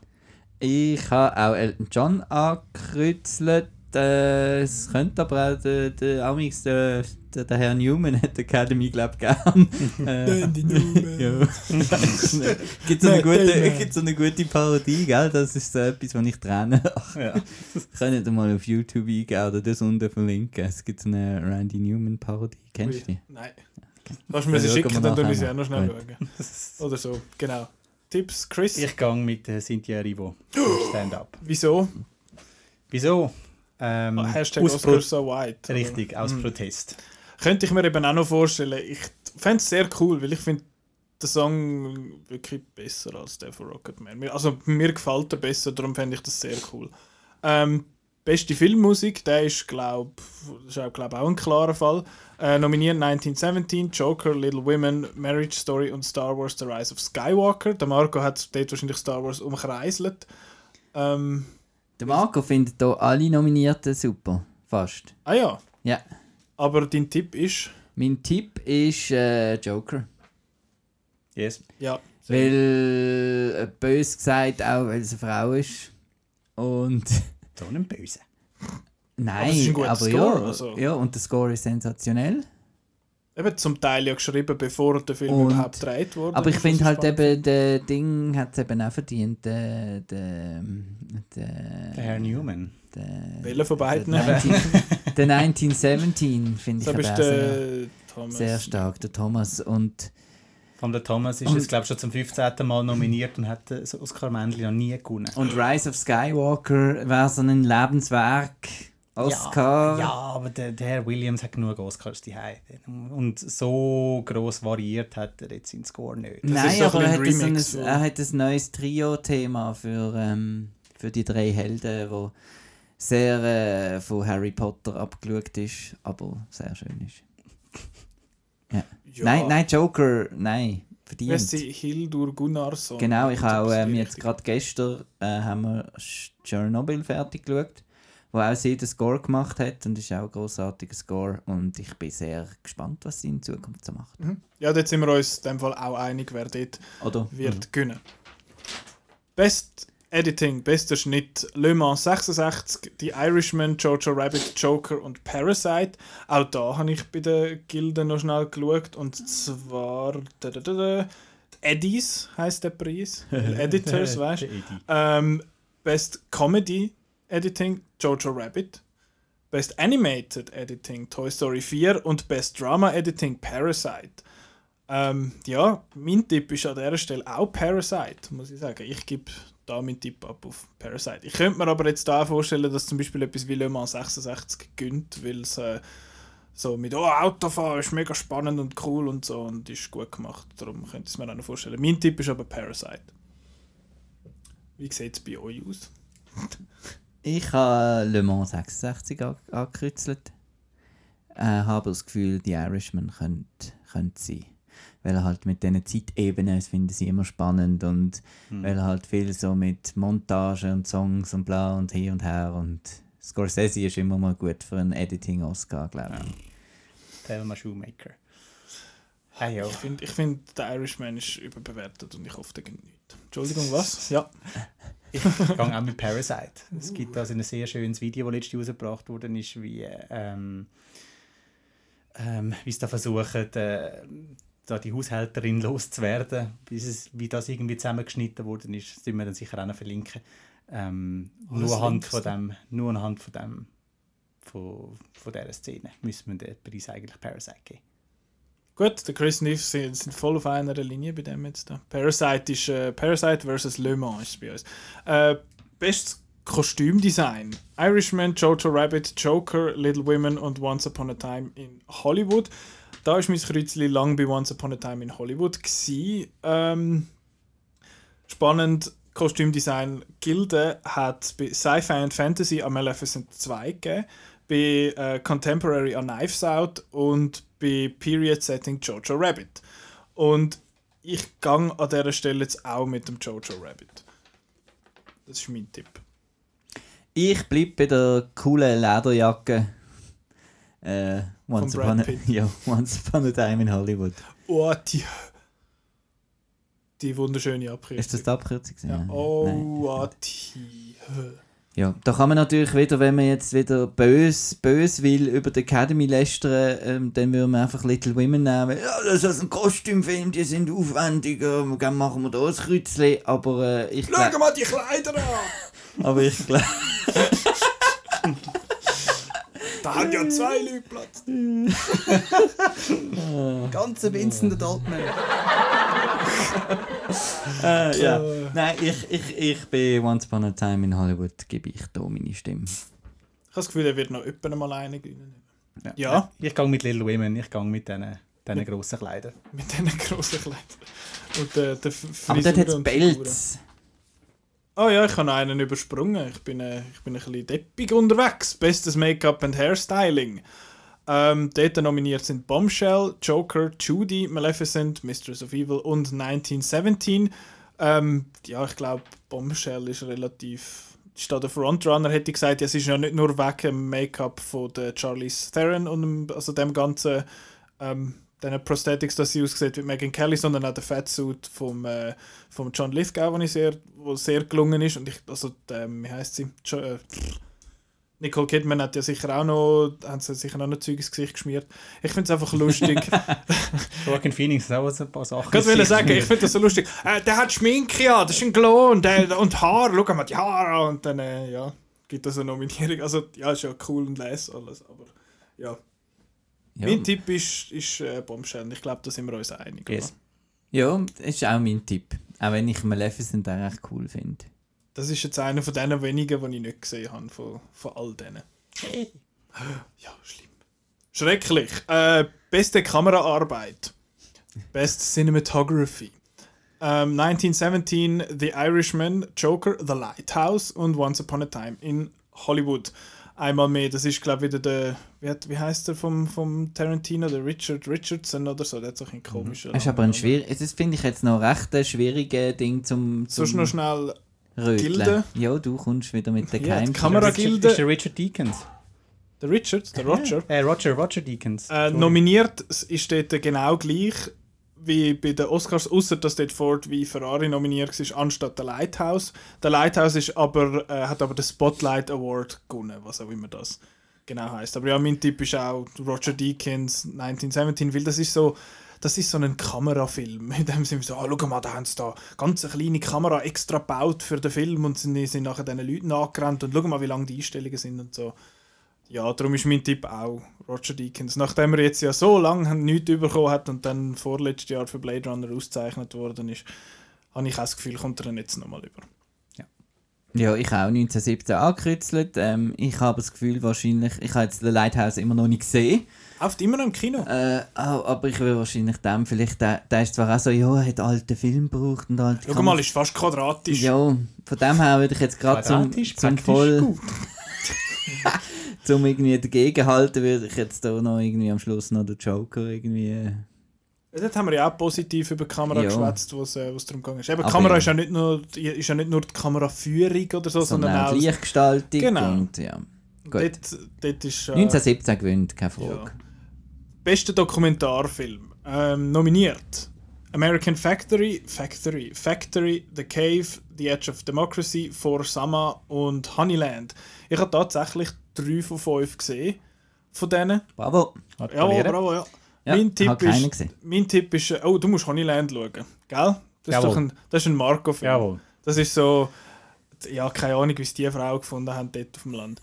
Ich habe auch Elton John angekreuzelt. Äh, es könnte aber auch der, der, Amix, der, der, der Herr Newman hat die Academy, glaube ich, gern. äh, ja. gibt so eine gute, gibt so eine gute Parodie, gell? Das ist so etwas, wo ich träne. Ja. Könnt ihr mal auf YouTube eingehen oder das unten verlinken. Es gibt so eine Randy Newman Parodie. Kennst du die? Nein. Kannst du mir sie schicken, dann tue ich sie auch noch schnell Gut. schauen. Oder so, genau. Tipps, Chris? Ich gehe mit äh, Cynthia Erivo. Stand-up. Wieso? Wieso? Ähm, Hashtag aus Oscar Pro- so white. oder? Richtig, aus Mhm. Protest. Könnte ich mir eben auch noch vorstellen. Ich fände es sehr cool, weil ich finde den Song wirklich besser als der von Rocketman. Also mir gefällt er besser, darum fände ich das sehr cool. Ähm, beste Filmmusik, der ist glaube ist auch, glaub, auch ein klarer Fall. Äh, nominiert 1917, Joker, Little Women, Marriage Story und Star Wars The Rise of Skywalker. Der Marco hat dort wahrscheinlich Star Wars umkreiselt. Ähm, Der Marco findet hier alle Nominierten super. Fast. ah ja, Ja. aber dein Tipp ist... Mein Tipp ist äh, Joker. Yes. Ja, Weil, äh, bös gesagt, auch weil es eine Frau ist. Und. So ein Böse. Nein, es ist ein guter aber Score, ja, also. ja, und der Score ist sensationell. Eben zum Teil ja geschrieben, bevor der Film Und- überhaupt gedreht wurde. Aber ich finde halt spannend eben, der Ding hat es eben auch verdient. Der, der, der, Der Herr Newman. der, Welcher von beiden? Der, 19, der 1917 finde ich So aber bist auch sehr, der Thomas. sehr stark, der Thomas. Und Von der Thomas ist Und- jetzt, glaube ich, schon zum 15. Mal nominiert und hat das Oscar-Männchen noch nie gewonnen. Und Rise of Skywalker wäre so ein Lebenswerk. Oscar. Ja, ja, aber der, der Herr Williams hat genug Oscars daheim. Und so gross variiert hat er jetzt seinen Score nicht. Das Nein, aber er ein hat, so ein, Remix, er hat ein neues Trio-Thema für, ähm, für die drei Helden, wo sehr äh, von Harry Potter abgeschaut ist, aber sehr schön ist. Ja. Nein, nein, Joker, nein, verdient. sie? Hildur Gunnarsson. Genau, ich habe die jetzt gerade gestern äh, haben wir Chernobyl fertig geschaut, wo auch sie den Score gemacht hat und ist auch ein großartiger Score und ich bin sehr gespannt, was sie in Zukunft so macht. Mhm. Ja, dort sind wir uns in dem Fall auch einig, wer dort Oder? wird gewinnen. Best Editing, bester Schnitt Le Mans 66, The Irishman, Jojo Rabbit, Joker und Parasite. Auch da habe ich bei den Gilden noch schnell geschaut und zwar da, da, da, Eddies heißt der Preis, Editors, weißt du. Ähm, Best Comedy Editing, Jojo Rabbit. Best Animated Editing, Toy Story 4. Und Best Drama Editing, Parasite. Ähm, ja, mein Tipp ist an dieser Stelle auch Parasite, muss ich sagen. Ich gebe da meinen Tipp ab auf Parasite. Ich könnte mir aber jetzt da vorstellen, dass zum Beispiel etwas wie Le Mans 66 gönnt, weil es äh, so mit oh, Autofahren ist mega spannend und cool und so und ist gut gemacht. Darum könnte ich es mir auch noch vorstellen. Mein Tipp ist aber Parasite. Wie sieht es bei euch aus? Ich habe Le Mans 66 an- angekritzelt. Äh, habe das Gefühl, die Irishman könnte, könnte sein. Weil er halt mit diesen Zeitebenen, das finden sie immer spannend und weil er halt viel so mit Montage und Songs und bla und hier und her und Scorsese ist immer mal gut für einen Editing-Oscar, glaube ich. Thelma Shoemaker. Hey, ja. Ich finde, ich find, der Irishman ist überbewertet und ich hoffe, der gibt nichts. Entschuldigung, was? Ja. Ich gehe auch mit Parasite. Es gibt also ein sehr schönes Video, das letztes Jahr rausgebracht worden ist, wie, ähm, ähm, wie sie da versuchen, äh, da die Haushälterin loszuwerden, bis es, wie das irgendwie zusammengeschnitten worden ist, das wir dann sicher auch noch verlinken. Ähm, Alles nur anhand von dem, nur anhand von dem, von, von dieser Szene müssen wir den Preis eigentlich Parasite geben. Gut, der Chris und ich sind, sind voll auf einer Linie bei dem jetzt. Da. Parasite ist äh, Parasite versus Le Mans ist bei uns. Äh, bestes Kostümdesign: Irishman, Jojo Rabbit, Joker, Little Women und Once Upon a Time in Hollywood. Da ist mein Kreuzli lang bei Once Upon a Time in Hollywood. Ähm, spannend. Kostümdesign Gilde hat bei Sci-Fi and Fantasy an Maleficent 2 gegeben, bei äh, Contemporary an Knives Out und bei Period Setting Jojo Rabbit. Und ich gang an dieser Stelle jetzt auch mit dem Jojo Rabbit. Das ist mein Tipp. Ich bleibe bei der coolen Lederjacke. Äh, once, upon a, ja, once Upon a Time in Hollywood. Oh, die, die wunderschöne Abkürzung. Ist das die Abkürzung? Ja. Nein. Oh, ah, die. Ja, da kann man natürlich wieder, wenn man jetzt wieder bös, bös will über die Academy lästern, ähm, dann würde man einfach Little Women nehmen. Ja, das ist ein Kostümfilm, die sind aufwendiger, dann machen wir da ein Kreuzchen. Aber äh, ich Schau mal die Kleider an! aber ich glaube, Da hat ja zwei Leute Platz. Ganze Vincent Daltman. äh, ja. Nein, ich, ich, ich bin Once Upon a Time in Hollywood, gebe ich da meine Stimme. Ich habe das Gefühl, er wird noch jemanden mal gewinnen. Ja. Ja. Ich gehe mit Little Women, ich gehe mit diesen, diesen grossen Kleidern. Mit diesen grossen Kleidern. Und der, der Aber dort hat es. Pelz. Oh ja, ich habe einen übersprungen. Ich bin, äh, ich bin ein bisschen deppig unterwegs. Bestes Make-up und Hairstyling. Ähm, dort nominiert sind Bombshell, Joker, Judy, Maleficent, Mistress of Evil und 1917. Ähm, ja, ich glaube, Bombshell ist relativ. Ist da der Frontrunner, hätte ich gesagt, ja, es ist ja nicht nur wegen dem Make-up von der Charlize Theron und dem, also dem ganzen ähm, den Prosthetics, dass sie aussieht wie Megan Kelly, sondern auch der Fatsuit vom, äh, vom John Lithgow, ich sehr, wo sehr gelungen ist. Und ich, also, ähm, wie heißt sie? Jo, äh, Nicole Kidman hat ja sicher auch noch, haben sie sicher auch noch Zeug ins Gesicht geschmiert. Ich finde es einfach lustig. Joaquin Phoenix hat auch ein paar Sachen. Ich Gesicht sagen, ich finde das so lustig. Äh, der hat Schminke an, das ist ein Glow und, der, und Haar, schau mal die Haare und dann, äh, ja, gibt es eine Nominierung. Also, ja, ist ja cool und les alles, aber ja. Ja. Mein Tipp ist, ist äh, Bombshell. Ich glaube, da sind wir uns einig. Yes. Oder? Ja, das ist auch mein Tipp. Auch wenn ich Maleficent auch recht cool finde. Das ist jetzt einer von den wenigen, die ich nicht gesehen habe, von, von all denen. Ja, schlimm. Schrecklich. Äh, beste Kameraarbeit. Best Cinematography. Ähm, 1917, The Irishman, Joker, The Lighthouse und Once Upon a Time in Hollywood. Einmal mehr, das ist glaube ich wieder der, wie, hat, wie heißt der vom, vom Tarantino, der Richard Richardson oder so, der hat so ein komischer Das ist aber ein schwierig, das finde ich jetzt noch recht ein schwieriges Ding zum, zum Sonst noch schnell Röteln. Gilde. Ja, du kommst wieder mit der Ja, die Geheim. Kamera- Das ist der Richard Deakins. der Richard, der Roger. Äh, Roger, Roger Deakins. Äh, nominiert ist dort genau gleich wie bei den Oscars, außer dass dort Ford wie Ferrari nominiert war, anstatt der Lighthouse. Der Lighthouse ist aber, äh, hat aber den Spotlight Award gewonnen, was auch immer das genau heißt. Aber ja, mein Tipp ist auch Roger Deakins 1917, weil das ist so, das ist so ein Kamerafilm. In dem Sinne so, ah, schau mal, da haben sie da ganz eine kleine Kamera extra gebaut für den Film und sind, sind nachher diesen Leuten angerannt und schau mal, wie lange die Einstellungen sind und so. Ja, darum ist mein Tipp auch Roger Deakins. Nachdem er jetzt ja so lange nichts bekommen hat und dann vorletztes Jahr für Blade Runner ausgezeichnet worden ist, habe ich auch das Gefühl, kommt er dann jetzt nochmal über. Ja, ich auch 1917 angekritzelt. Ähm, ich habe das Gefühl wahrscheinlich, ich habe jetzt The Lighthouse immer noch nicht gesehen. Läuft immer noch im Kino. Äh, oh, aber ich will wahrscheinlich dem vielleicht, der, der ist zwar auch so, ja, er hat alte Film gebraucht und alte Schau mal, ist fast quadratisch. Ja, von dem her würde ich jetzt gerade zum, zum voll, zum irgendwie dagegenhalten, würde ich jetzt da noch irgendwie am Schluss noch den Joker irgendwie... äh, Dort haben wir ja auch positiv über die Kamera Ja. geschwätzt, wo es äh, wo's darum ging. Eben, die Aber Kamera ja. ist ja nicht nur, die- ist ja nicht nur die Kameraführung oder so, sondern, sondern auch auch... Lichtgestaltung Genau. und ja. Gut. Dort, dort ist... Äh, 1917 gewinnt, keine Frage. Ja. Bester Dokumentarfilm. Ähm, nominiert. American Factory, Factory, Factory, The Cave, The Edge of Democracy, For Sama und Honeyland. Ich habe tatsächlich drei von fünf gesehen. Von denen. Bravo. Ja, bravo, ja. Ja, mein, Tipp ist, mein Tipp ist, äh, oh, du musst Honeyland schauen. Gell? Das ist Jawohl. doch ein, das ist ein Marco-Film. Jawohl. Das ist so, ja, keine Ahnung, wie es die Frau gefunden haben dort auf dem Land.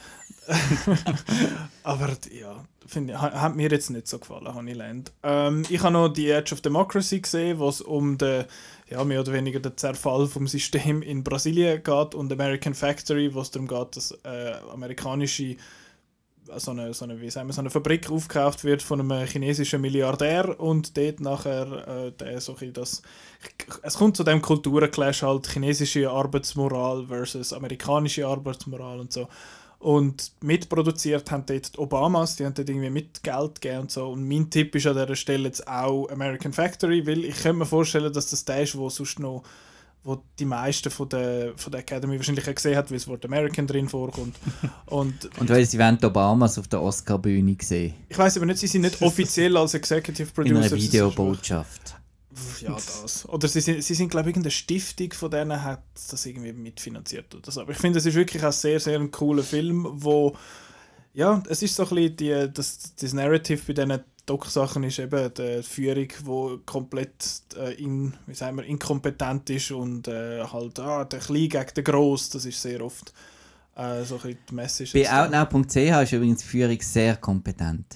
Aber ja, ha- hat mir jetzt nicht so gefallen, Honeyland. Ähm, ich habe noch die Edge of Democracy gesehen, wo es um den, ja, mehr oder weniger den Zerfall vom System in Brasilien geht und American Factory, wo es darum geht, dass äh, amerikanische so eine, so, eine, wie sagen wir, so eine Fabrik aufgekauft wird von einem chinesischen Milliardär und dort nachher äh, der so das es kommt zu dem Kulturenclash halt chinesische Arbeitsmoral versus amerikanische Arbeitsmoral und so und mitproduziert haben dort die Obamas, die haben dort irgendwie mit Geld gegeben und so und mein Tipp ist an dieser Stelle jetzt auch American Factory, weil ich könnte mir vorstellen, dass das der ist, wo sonst noch wo die meisten von der, von der Academy wahrscheinlich auch gesehen hat, weil das Wort American drin vorkommt. Und Und weil sie wollen Obamas auf der Oscar-Bühne gesehen. ich weiß aber nicht, sie sind nicht offiziell als Executive In Producer. einer Videobotschaft. Ja, das. Oder sie sind, sie sind glaube ich, irgendeine Stiftung von denen hat das irgendwie mitfinanziert oder so. Aber ich finde, es ist wirklich auch sehr, sehr ein cooler Film, wo ja, es ist so ein bisschen die, das, das Narrative bei diesen Doc-Sachen ist eben die Führung, wo komplett äh, in, wie sagen wir, inkompetent ist und äh, halt ah, der Klein gegen den Gross, das ist sehr oft äh, so ein bisschen die Message. Bei outnow.ch ist übrigens die Führung sehr kompetent.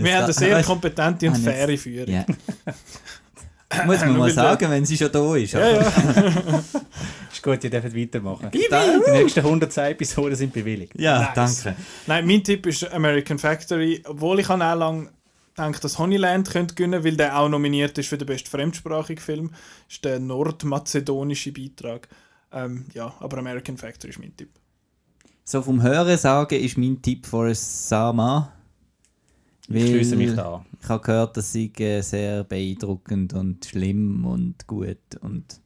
Wir haben eine sehr kompetente und Ah, faire Führung. Ja. Muss man mal sagen, wenn sie schon da ist. Ja, ja. Ist gut, ihr dürft weitermachen. Da- Die nächsten 110 Episoden sind bewilligt. ja Nice. danke. Nein, mein Tipp ist American Factory, obwohl ich auch lange gedacht, dass Honeyland könnte gewinnen, weil der auch nominiert ist für den besten fremdsprachigen Film. Das ist der nordmazedonische Beitrag. Ähm, ja, aber American Factory ist mein Tipp. So vom Hören sagen ist mein Tipp für Sama. Ich schließe mich da an. Ich habe gehört, dass sie äh, sehr beeindruckend und schlimm und gut und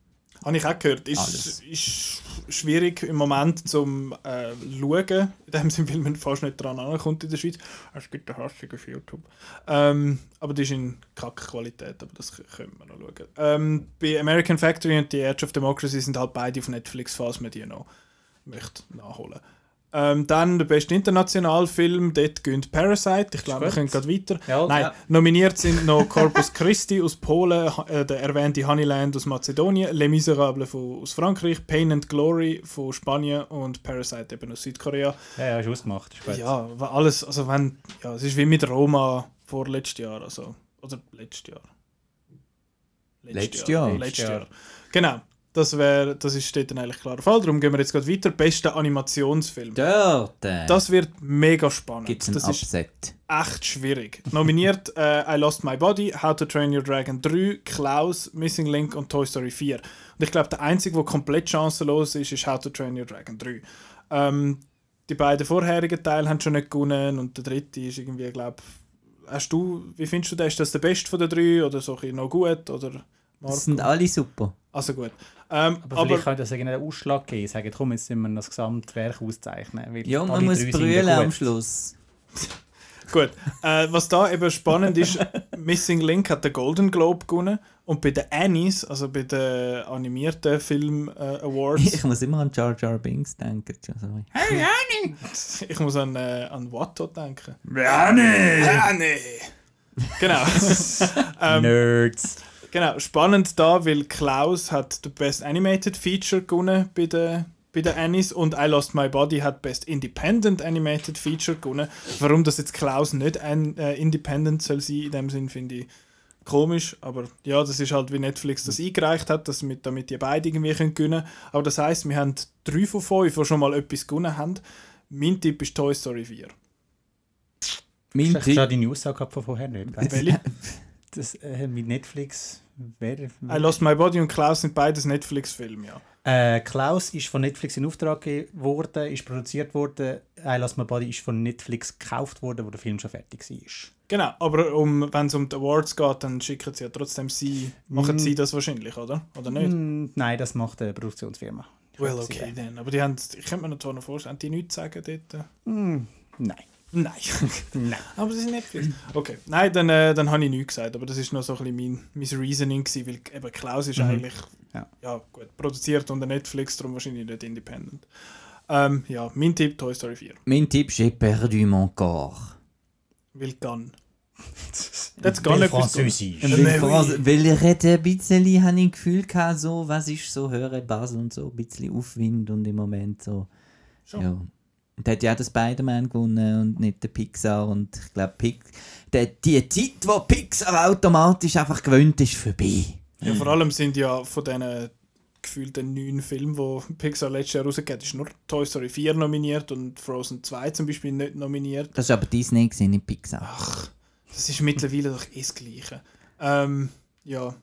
Habe ich auch gehört. Alles. Ist, ist schwierig im Moment zum äh, Schauen. In dem Sinne, weil man fast nicht dran ankommt in der Schweiz. Es gibt einen Hassig auf YouTube. Ähm, aber die ist in Kack-Qualität, aber das können wir noch schauen. Ähm, bei American Factory und The Edge of Democracy sind halt beide auf Netflix, falls man die noch möchte nachholen ähm, Dann der beste Internationalfilm, dort gönnt Parasite. Ich glaube, wir können gerade weiter. Ja, Nein, ja. nominiert sind noch Corpus Christi aus Polen, äh, der erwähnte Honeyland aus Mazedonien, Les Miserables von, aus Frankreich, Pain and Glory von Spanien und Parasite eben aus Südkorea. Ja, ja, ist ausgemacht. Ist. Ja, alles, also wenn, ja, es ist wie mit Roma vorletztes Jahr, also, oder letztes Jahr. Letztes Jahr. Letztes Jahr. Genau. Das, wär, das ist dort ein eigentlich klarer Fall. Darum gehen wir jetzt gerade weiter. Bester Animationsfilm. Dort Das wird mega spannend. gibt es ein das ist Upset. echt schwierig. Nominiert äh, I Lost My Body, How to Train Your Dragon 3, Klaus, Missing Link und Toy Story 4. Und ich glaube, der einzige, der komplett chancenlos ist, ist How to Train Your Dragon 3. Ähm, die beiden vorherigen Teile haben schon nicht gewonnen und der dritte ist irgendwie, glaube Hast du, wie findest du den? Ist das der beste von den drei oder so ein noch gut? Oder Marco? Das sind alle super. Also gut. Ähm, Aber, aber vielleicht könnte das einen Ausschlag geben. Sagen, komm, jetzt müssen wir das Gesamtwerk auszeichnen. weil Ja, man muss brüllen am. Schluss. Gut. Äh, was da eben spannend ist, Missing Link hat den Golden Globe gewonnen und bei den Annies, also bei den animierten Film äh, Awards, Ich muss immer an Jar Jar Binks denken. Tja, sorry. ich muss an, äh, an Watto denken. Annie! Genau. ähm, Nerds. Genau. Spannend da, weil Klaus hat den Best Animated Feature gewonnen bei den bei den Annies und I Lost My Body hat Best Independent Animated Feature gewonnen. Warum das jetzt Klaus nicht ein äh, Independent soll sein, in dem Sinn finde ich komisch, aber ja, das ist halt wie Netflix das eingereicht hat, dass mit, damit die beide irgendwie können gewinnen Aber das heißt, wir haben drei von fünf, die schon mal etwas gewonnen haben. Mein Tipp ist Toy Story 4. Mein Ich habe Tipp. die Aussage gehabt von vorher nicht. Welche? Das äh, mit Netflix. Wer, I Lost My Body und Klaus sind beides Netflix-Filme, ja. Äh, Klaus ist von Netflix in Auftrag gegeben worden, ist produziert worden. I Lost My Body ist von Netflix gekauft worden, wo der Film schon fertig war. Genau, aber um, wenn es um die Awards geht, dann schicken sie ja trotzdem sie, machen Mm. sie das wahrscheinlich, oder? Oder nicht? Mm, nein, das macht eine Produktionsfirma. Ich Well, okay, dann. Aber die haben, ich könnte mir noch vorstellen, haben die nichts sagen dort? Mm, nein. Nein. nein. aber das ist Netflix. Okay, nein, dann, äh, dann habe ich nichts gesagt, aber das ist noch so ein bisschen mein, mein Reasoning gewesen, weil eben Klaus ist Mhm. eigentlich, Ja. ja. gut, produziert unter Netflix, darum wahrscheinlich nicht independent. Ähm, ja, mein Tipp, Toy Story 4. Mein Tipp, j'ai perdu mon corps. Will Gun. Das ist gar Weil nicht Französisch. Weil, weil ich hätte ein bisschen, habe ich Gefühl gehabt, so, was ist so höhere Bass und so, ein bisschen Aufwind und im Moment so, Schon. ja. Und hat ja der Spider-Man gewonnen und nicht der Pixar und ich glaube, die Zeit, wo Pixar automatisch einfach gewöhnt ist, vorbei. Ja, vor allem sind ja von diesen gefühlten neun Filmen, die Pixar letztes Jahr rausgegeben hat, ist nur Toy Story 4 nominiert und Frozen 2 zum Beispiel nicht nominiert. Das war aber Disney, gewesen, nicht Pixar. Das ist mittlerweile doch eh das Gleiche. Ähm, ja.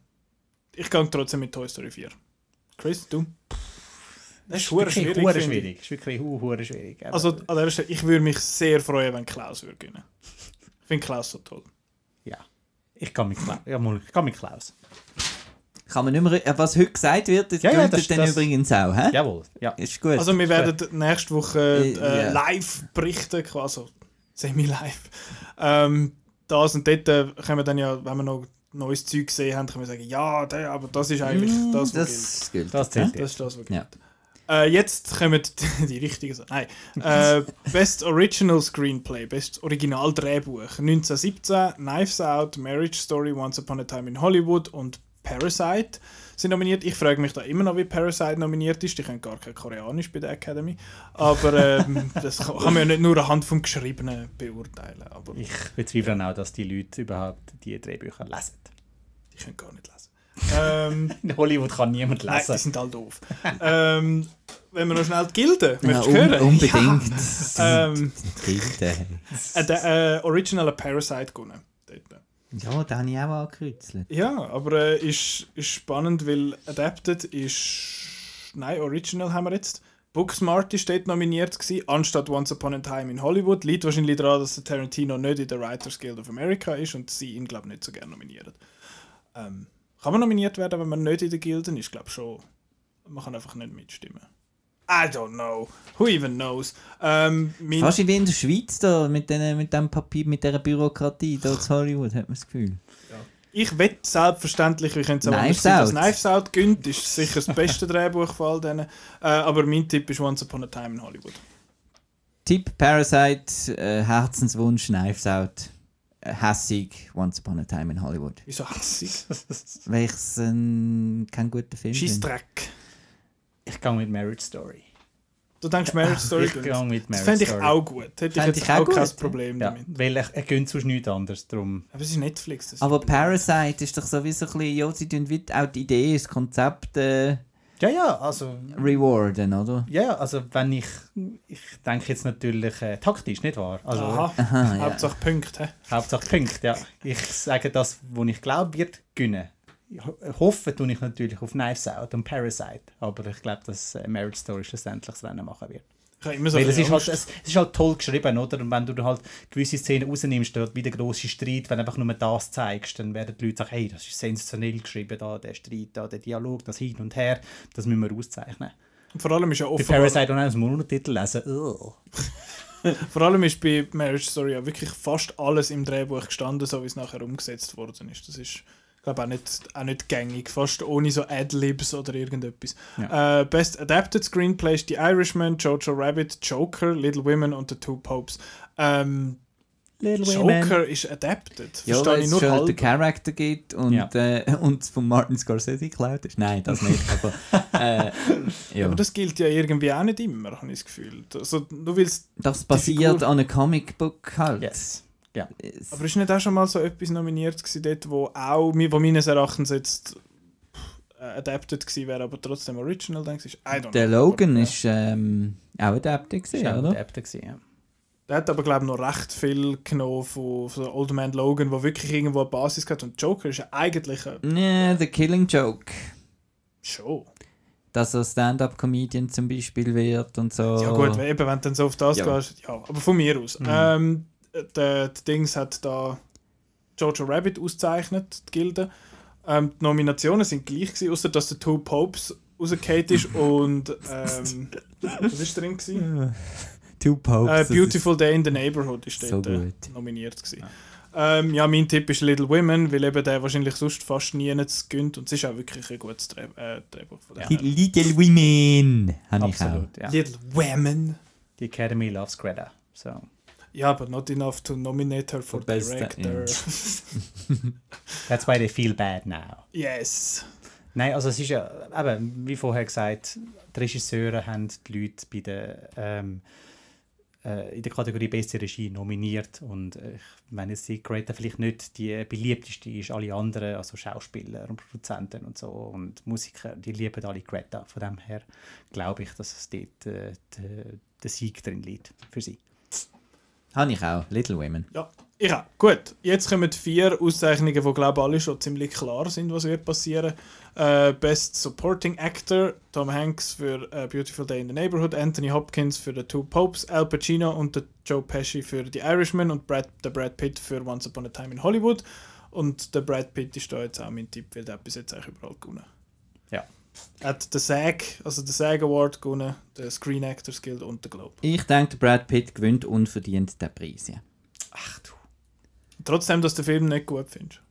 Ich gehe trotzdem mit Toy Story 4. Chris, du? Das ist hure schwierig. Schwierig. Das ist wirklich hu- schwierig. Also an der Stelle, ich würde mich sehr freuen, wenn Klaus würde gewinnen. Ich finde Klaus so toll. ja. Ich kann mit Klaus. Ja, mal, ich kann mit Klaus. Kann man nicht mehr, äh, was heute gesagt wird, das Ja, ja, gilt das- dann das- übrigens auch, hä? Jawohl. Ja. Ist gut. Also wir werden nächste Woche äh, Äh, ja. live berichten, quasi semi-live. Ähm, das und dort äh, können wir dann ja, wenn wir noch neues Zeug gesehen haben, können wir sagen, ja, der, aber das ist eigentlich Mm, das, was gilt. das gilt. Das hä? zählt Das ist das, was Ja. Äh, jetzt kommen die, die richtigen Sachen. Nein. Äh, Best Original Screenplay, Best Original Drehbuch. 1917, Knives Out, Marriage Story, Once Upon a Time in Hollywood und Parasite sind nominiert. Ich frage mich da immer noch, wie Parasite nominiert ist. Die können gar kein Koreanisch bei der Academy. Aber ähm, das kann kann man ja nicht nur anhand vom Geschriebenen beurteilen. Aber Ich bezweifle auch, dass die Leute überhaupt die Drehbücher lesen. die können gar nicht lesen. Ähm, In Hollywood kann niemand nein, die lesen. sind all doof. ähm, wenn wir noch schnell die Gilde, Ja, möchtest du un hören? unbedingt. Ähm, Gilde. Äh, der äh, Original Parasite gewonnen. Dort. Ja, da habe ich auch angekreuzelt. Ja, aber äh, ist, ist spannend, weil Adapted ist. Nein, Original haben wir jetzt. Booksmart ist dort nominiert gewesen, anstatt Once Upon a Time in Hollywood. Liegt wahrscheinlich daran, dass der Tarantino nicht in der Writers Guild of America ist und sie ihn, glaube ich, nicht so gerne nominieren. Ähm, kann man nominiert werden, wenn man nicht in der Gilde ist? Ich glaube schon. Man kann einfach nicht mitstimmen. I don't know. Who even knows? Ähm, Fast wie in der Schweiz da, mit, den, mit dem Papier, mit dieser Bürokratie, da zu Hollywood, hat man das Gefühl. Ich wette selbstverständlich, wie könnte es auch Knives anders sein, dass. Knives Out gönnt, ist sicher das beste Drehbuch von all denen. Äh, aber mein Tipp ist Once Upon a Time in Hollywood. Tipp Parasite, äh, Herzenswunsch, Knives Out, hässig, Once Upon a Time in Hollywood. Wieso hassig? Weil ich es äh, kein guter Film finde. Scheissdreck. Ich gehe mit Marriage Story. Du denkst Marriage Story? Ich gehe mit das Marriage fände ich Story. auch gut. Hätte ich Fänd jetzt ich auch auch kein gut, Problem Ja, damit. weil er, er gönnt sonst nichts anderes. Darum. Aber es ist Netflix. Das Aber ist Parasite ist doch sowieso ein bisschen, ja, sie tun auch die Idee, das Konzept äh, Ja, ja, also. rewarden, oder? Ja, ja, also wenn ich. Ich denke jetzt natürlich äh, taktisch, nicht wahr? Also, Aha, Aha, ja. Hauptsache Punkte. hä? Hauptsache Punkte, ja. Ich sage das, wo ich glaube, wird gewinnen. Ich ho- hoffe tue ich natürlich auf Knives Out und Parasite, aber ich glaube, dass äh, Marriage Story schlussendlich das Rennen machen wird. Weil es ist, halt, es, es ist halt toll geschrieben, oder? Und wenn du halt gewisse Szenen rausnimmst, dort wieder grosse Streit, wenn du einfach nur das zeigst, dann werden die Leute sagen, hey, das ist sensationell geschrieben, da, der Streit, da, der Dialog, das Hin und Her, das müssen wir auszeichnen. Vor allem ist ja Bei offenbar, Parasite und dem Monotitel lesen, vor allem ist bei Marriage Story ja wirklich fast alles im Drehbuch gestanden, so wie es nachher umgesetzt worden ist. Das ist, ich glaube, auch nicht, auch nicht gängig, fast ohne so Adlibs oder irgendetwas. Äh, Best Adapted Screenplay ist The Irishman, Jojo Rabbit, Joker, Little Women und The Two Popes. Ähm, Little Joker ist adapted. Ja, Verstehe weil ich es schon den. Charakter gibt und, Ja. äh, und es von Martin Scorsese geklaut ist. Nein, das nicht, aber äh, ja. Aber das gilt ja irgendwie auch nicht immer, habe ich das Gefühl. Also, du willst, das basiert Figur- an einem Comicbook halt. Yes. Ja. Es- aber ist nicht auch schon mal so etwas nominiert gewesen, dort, wo auch, wo meines Erachtens jetzt äh, adapted gewesen wäre, aber trotzdem original, denkst du? I don't Der know. Logan aber, ja. ist ähm, auch adapted Ist gewesen, auch oder? Adapter gewesen, ja. Der hat aber, glaube ich, noch recht viel genommen von, von Old Man Logan, wo wirklich irgendwo eine Basis hat. Und Joker ist ja eigentlich ein Nee, The Killing Joke. Show. Dass er Stand-Up-Comedian zum Beispiel wird und so. Ja gut, eben, wenn du dann so auf das Ja. gehst, ja, aber von mir aus. Ähm, der, der Dings hat da Jojo Rabbit ausgezeichnet, die Gilde. Ähm, die Nominationen sind gleich gewesen, außer dass der Two Popes rausgefallen ist und ähm, was ist drin gewesen? Two Popes. Äh, Beautiful Day in the Neighborhood ist So dort äh, nominiert gewesen. Ähm, ja, mein Tipp ist Little Women, weil eben der wahrscheinlich sonst fast nie nicht gönnt und es ist auch wirklich ein gutes Dreh, äh, Drehbuch von ist- Die Little Women habe ich auch. Absolut, ja. Little Women. Die Academy loves Greta. So. Ja, but not enough to nominate her for best- director. That's why they feel bad now. yes. Nein, also es ist ja, eben, wie vorher gesagt, die Regisseure haben die Leute bei der, ähm, äh, in der Kategorie Beste Regie nominiert und äh, ich meine, die Greta vielleicht nicht die beliebteste ist, alle anderen, also Schauspieler und Produzenten und so und Musiker, die lieben alle Greta. Von dem her glaube ich, dass es dort äh, de- der Sieg drin liegt für sie. Habe ich auch. Little Women. Ja, ich auch. Gut, jetzt kommen vier Auszeichnungen, die glaube alle schon ziemlich klar sind, was wird passieren. Äh, Best Supporting Actor, Tom Hanks für äh, Beautiful Day in the Neighborhood, Anthony Hopkins für The Two Popes, Al Pacino und der Joe Pesci für The Irishman und Brad, der Brad Pitt für Once Upon a Time in Hollywood. Und der Brad Pitt ist da jetzt auch mein Tipp, weil der hat bis jetzt eigentlich überall gewonnen. Ja. Er hat den SAG, also den SAG Award gewonnen, den Screen Actors Guild und den Globe. Ich denke, Brad Pitt gewinnt unverdient den Preis. Ja. Ach du. Trotzdem, dass du den Film nicht gut findest.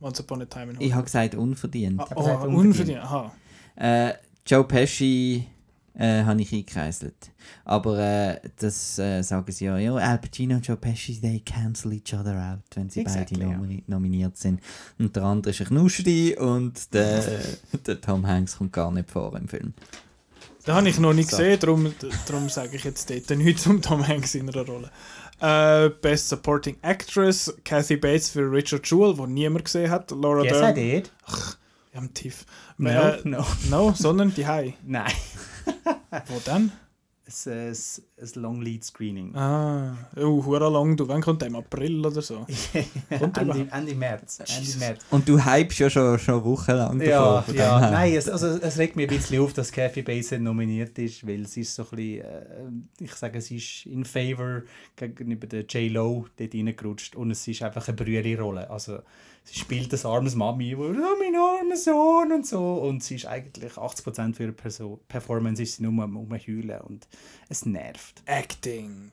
Once Upon a Time in Hollywood. Ich habe gesagt unverdient. Ah, oh, unverdient. unverdient. Aha. Äh, Joe Pesci äh, habe ich eingekreiselt. Aber äh, das äh, sagen sie ja, ja, Al Pacino und Joe Pesci, they cancel each other out, wenn sie Exactly, beide ja. nomi nominiert sind. Und der andere ist ein Knuschri und der, der Tom Hanks kommt gar nicht vor im Film. Den habe ich noch nicht So. gesehen, darum, darum sage ich jetzt dort nichts um Tom Hanks in einer Rolle. Äh, Best Supporting Actress, Kathy Bates für Richard Jewell, wo niemand gesehen hat. Laura Yes, I Dern. did. Ja, am Tief. No, Äh, no. no, sondern die Hai. Nein. Wo dann? Es ist ein Long Lead Screening. Ah, oh, hure lang. Du, wann kommt der? Im April oder so? Kommt Ende? Ende März. Ende. März. Und du hypst ja schon, schon wochenlang. Ja, ja. her. nein, es, also, es regt mich ein bisschen auf, dass Kathy Bates nominiert ist, weil sie ist so ein bisschen, äh, ich sage, sie ist in favor gegenüber der J-Lo dort reingerutscht und es ist einfach eine Brühe-Rolle. Also spielt das armes Mami, wo, oh, mein armer Sohn und so und sie ist eigentlich 80% für ihre Perso Performance ist sie nur am Umheulen und es nervt. Acting.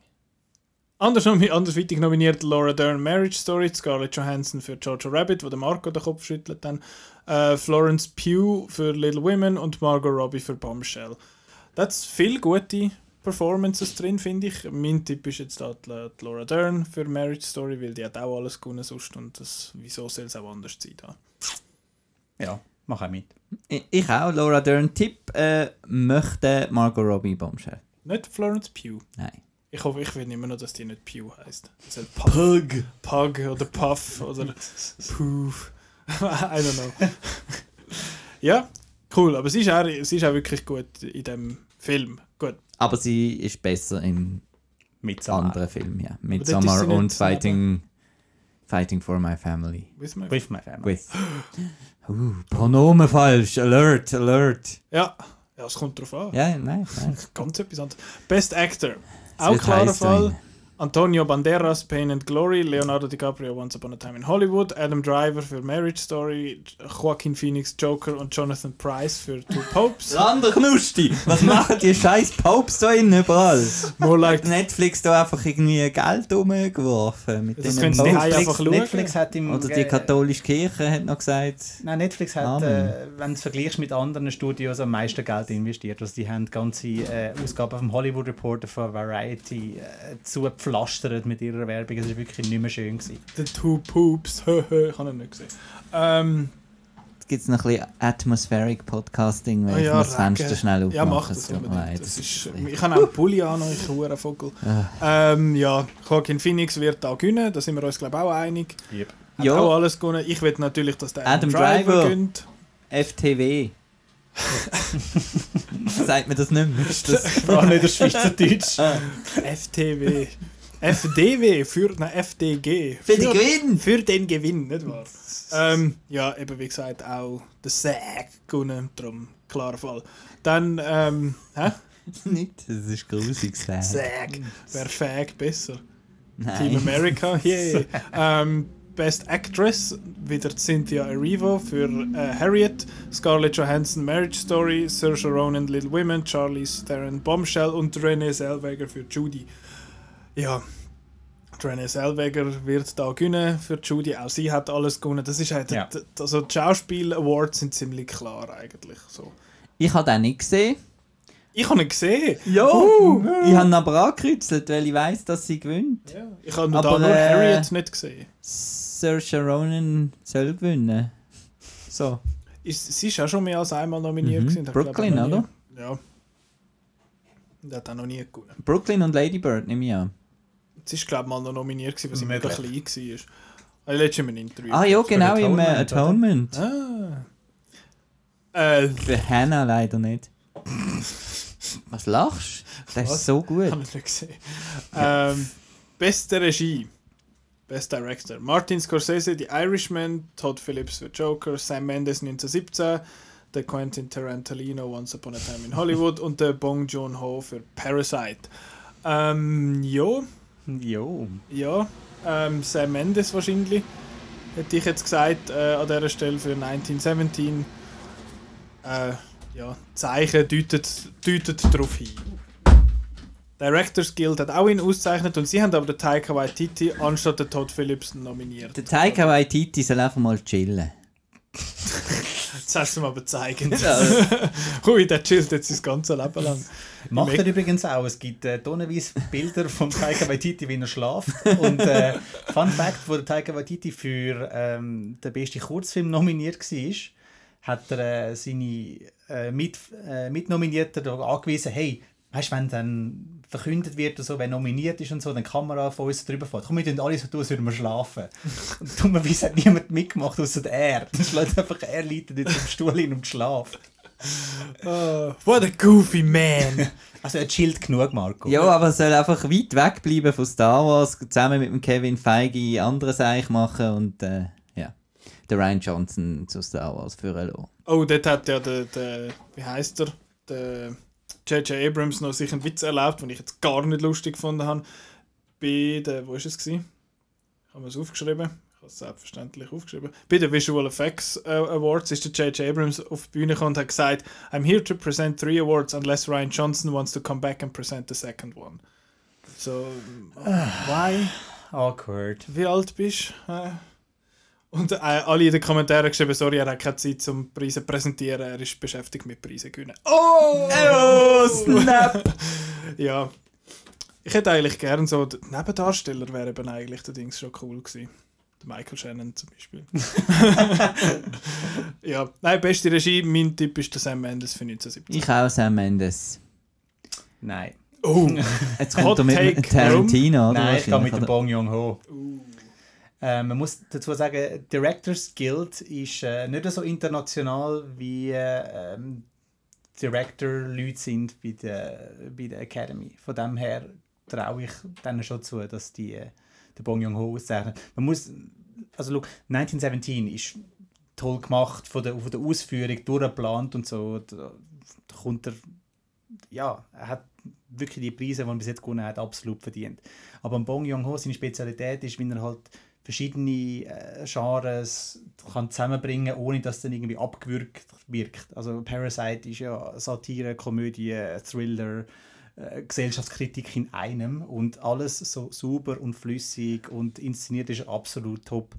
Anders, andersweitig nominiert Laura Dern Marriage Story, Scarlett Johansson für Jojo Rabbit, wo der Marco den Kopf schüttelt dann, äh, Florence Pugh für Little Women und Margot Robbie für Bombshell. Da ist viel gute Performances drin, finde ich. Mein Tipp ist jetzt da die, Laura Dern für Marriage Story, weil die hat auch alles gewonnen sonst und das, wieso soll es auch anders sein da? Ja, mach auch mit. Ich auch, Laura Dern. Tipp, äh, möchte Margot Robbie Bombshell. Nicht Florence Pugh. Nein. Ich hoffe, ich will immer noch, dass die nicht Pugh heißt. Das heißt Puff. Pug. Pug oder Puff oder Poof. I don't know. ja, cool. Aber sie ist, auch, sie ist auch wirklich gut in dem Film. Gut. Aber sie ist besser in Mit anderen Filmen, ja. Midsommar und. Fighting, Fighting for My Family. Wissen wir? With my family. With. Uh, Pronomen falsch. Alert, alert. Ja. ja, es kommt drauf an. Ja, nein, nein. Ganz etwas anderes. Best Actor. Auch klarer Fall. drin. Antonio Banderas, Pain and Glory, Leonardo DiCaprio, Once Upon a Time in Hollywood, Adam Driver für Marriage Story, Joaquin Phoenix, Joker und Jonathan Price für Two Popes. Sander Knusti, was machen die scheiß Popes da innen überall? More like Hat Netflix da einfach irgendwie Geld rumgeworfen mit Das können sie einfach schauen. Netflix hat im Oder die katholische Kirche hat noch gesagt, Nein, Netflix hat, äh, wenn du es vergleichst mit anderen Studios, am meisten Geld investiert. Also die haben ganze äh, Ausgaben vom Hollywood Reporter von Variety äh, zugepflastert mit ihrer Werbung. Es war wirklich nicht mehr schön. Gewesen. The Two Popes. ich habe ihn nicht gesehen. Ähm, jetzt gibt es noch ein bisschen Atmospheric Podcasting, weil Ah ich ja, muss das Fenster schnell aufmachen. ja, mach das unbedingt. leid, Das das ist, ich habe auch einen Pulli an, ich hure Vogel. Ähm, ja, Joaquin Phoenix wird da gewinnen, da sind wir uns glaube ich auch einig. Hat Ja. auch alles gewonnen. Ich will natürlich, dass der Adam Driver. gewinnt. FTW. Sagt mir das nicht mehr? Ist das allem nicht das Schweizerdeutsch. FTW. FDW für nein, FDG. Für den Gewinn! Für den Gewinn, nicht wahr? ähm, ja, eben wie gesagt, auch der Sag gewonnen, darum klarer Fall. Dann, ähm, hä? nicht, das ist grusig gesagt. Sag. Wäre Fag besser. Team Nein. America, yeah. ähm, Best Actress, wieder Cynthia Erivo für äh, Harriet, Scarlett Johansson Marriage Story, Saoirse Ronan Little Women, Charlize Theron Bombshell und Renée Zellweger für Judy. Ja, Renée Zellweger wird da gewinnen für Judy, auch sie hat alles gewonnen. Das ist halt, Ja. also die Schauspiel-Awards sind ziemlich klar eigentlich. So. Ich habe den nicht gesehen. Ich habe ihn gesehen. Ja! Ich habe ihn aber angekreuzelt, weil ich weiss, dass sie gewinnt. Ja. Ich habe nur, Aber, da nur äh, Harriet nicht gesehen. Saoirse Ronan soll gewinnen. So. Ist, sie ist auch schon mehr als einmal nominiert. Mhm. gewesen. Brooklyn, oder? Ja. Und hat auch noch nie gewonnen. Brooklyn und Lady Bird nehme ich an. Sie ist, glaube ich, mal noch nominiert, gewesen, weil sie mega klein war. Ah, letztes Mal im Interview. Ah ja, genau, im äh, Atonement, Atonement. Ah. Äh, Für Hannah leider nicht. Was lachst du? Das Was? ist so gut. habe ich nicht gesehen. Ähm, beste Regie. Best Director. Martin Scorsese, The Irishman, Todd Phillips für Joker, Sam Mendes 1917, der Quentin Tarantino, Once Upon a Time in Hollywood und der Bong Joon-ho für Parasite. Ähm, ja, Jo. Ja, ähm, Sam Mendes wahrscheinlich. Hätte ich jetzt gesagt, äh, an dieser Stelle für 1917. Äh, ja, Zeichen deutet, deutet darauf hin. Directors Guild hat auch ihn ausgezeichnet und sie haben aber den Taika Waititi anstatt den Todd Phillips nominiert. Der Taika Waititi soll einfach mal chillen. Das hast du mir aber zeigen. Ui, der chillt jetzt sein ganzes Leben lang. Macht er übrigens auch. Es gibt äh, tonnenweise Bilder von Taika Waititi, wie er schläft. Und äh, Fun Fact, wo der Taika Waititi für ähm, den besten Kurzfilm nominiert war, hat er äh, seine äh, Mit, äh, Mitnominierten angewiesen, hey, weißt du, wenn dann verkündet wird, oder so, wer nominiert ist und so, dann die Kamera von uns drüber fährt. Komm, wir tun alle so tun, als würden wir schlafen. Und dummerweise hat niemand mitgemacht, außer er. Dann schlägt einfach er liegt jetzt im Stuhl hin und schlaft. Oh, what a goofy man! Also er chillt genug, Marco. Ja, aber er soll einfach weit weg bleiben von Star Wars, zusammen mit dem Kevin Feige andere Seich machen und äh, ja, der Ryan Johnson zu Star Wars führen lassen. Oh, dort hat ja der, der wie heißt er, der J.J. Abrams noch sich einen Witz erlaubt, den ich jetzt gar nicht lustig gefunden habe. Bei der, wo ist es gewesen? Haben wir es aufgeschrieben? Ich habe es selbstverständlich aufgeschrieben. Bei den Visual Effects äh, Awards ist der J.J. Abrams auf die Bühne gekommen und hat gesagt, I'm here to present three awards unless Ryan Johnson wants to come back and present the second one. So, why? Awkward. Wie alt bist du? Äh, Und äh, alle in den Kommentaren geschrieben, sorry, er hat keine Zeit zum Preise präsentieren, er ist beschäftigt mit Preise gewinnen. Oh! Oh, snap! Ja. Ich hätte eigentlich gern so, der Nebendarsteller wäre eben eigentlich der Dings schon cool gewesen. Der Michael Shannon zum Beispiel. ja, nein, beste Regie, mein Tipp ist der Sam Mendes für 1970. Ich auch Sam Mendes. Nein. Oh, Jetzt Hot kommt er mit Take, Tarantino, oder? Nein, ich gehe mit dem? Bong Joon-ho. Äh, man muss dazu sagen, Directors Guild ist äh, nicht so international wie äh, ähm, Director-Leute sind bei der, bei der Academy. Von dem her traue ich denen schon zu, dass die äh, den Bong Joon-ho auszeichnen. Man muss, also schau, 1917 ist toll gemacht, von der, von der Ausführung durchgeplant und so. Da, da kommt er, ja, er hat wirklich die Preise, die er bis jetzt gewonnen hat, absolut verdient. Aber Bong Joon-ho, seine Spezialität ist, wie er halt verschiedene äh, Genres kann zusammenbringen ohne dass dann irgendwie abgewürgt wirkt. Also Parasite ist ja Satire, Komödie, Thriller, äh, Gesellschaftskritik in einem und alles so sauber und flüssig und inszeniert ist absolut top.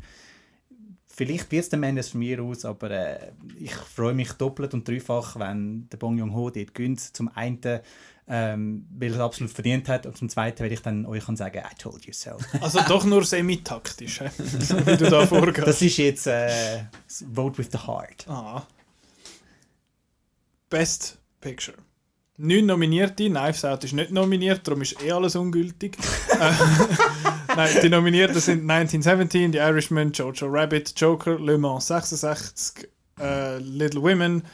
Vielleicht wird es der Mendes von mir aus, aber äh, ich freue mich doppelt und dreifach, wenn der Bong Joon-ho dort gönnt. Zum einen, ähm, weil er es absolut verdient hat und zum zweiten, weil ich dann euch kann sagen, I told you so. also doch nur semi-taktisch, wie du da vorgehst. Das ist jetzt äh, Vote with the Heart. Ah. Best Picture. Neun Nominierte, Knives Out ist nicht nominiert, darum ist eh alles ungültig. Äh, Nein, die Nominierten sind 1917, The Irishman, Jojo Rabbit, Joker, Le Mans 66, äh, Little Women,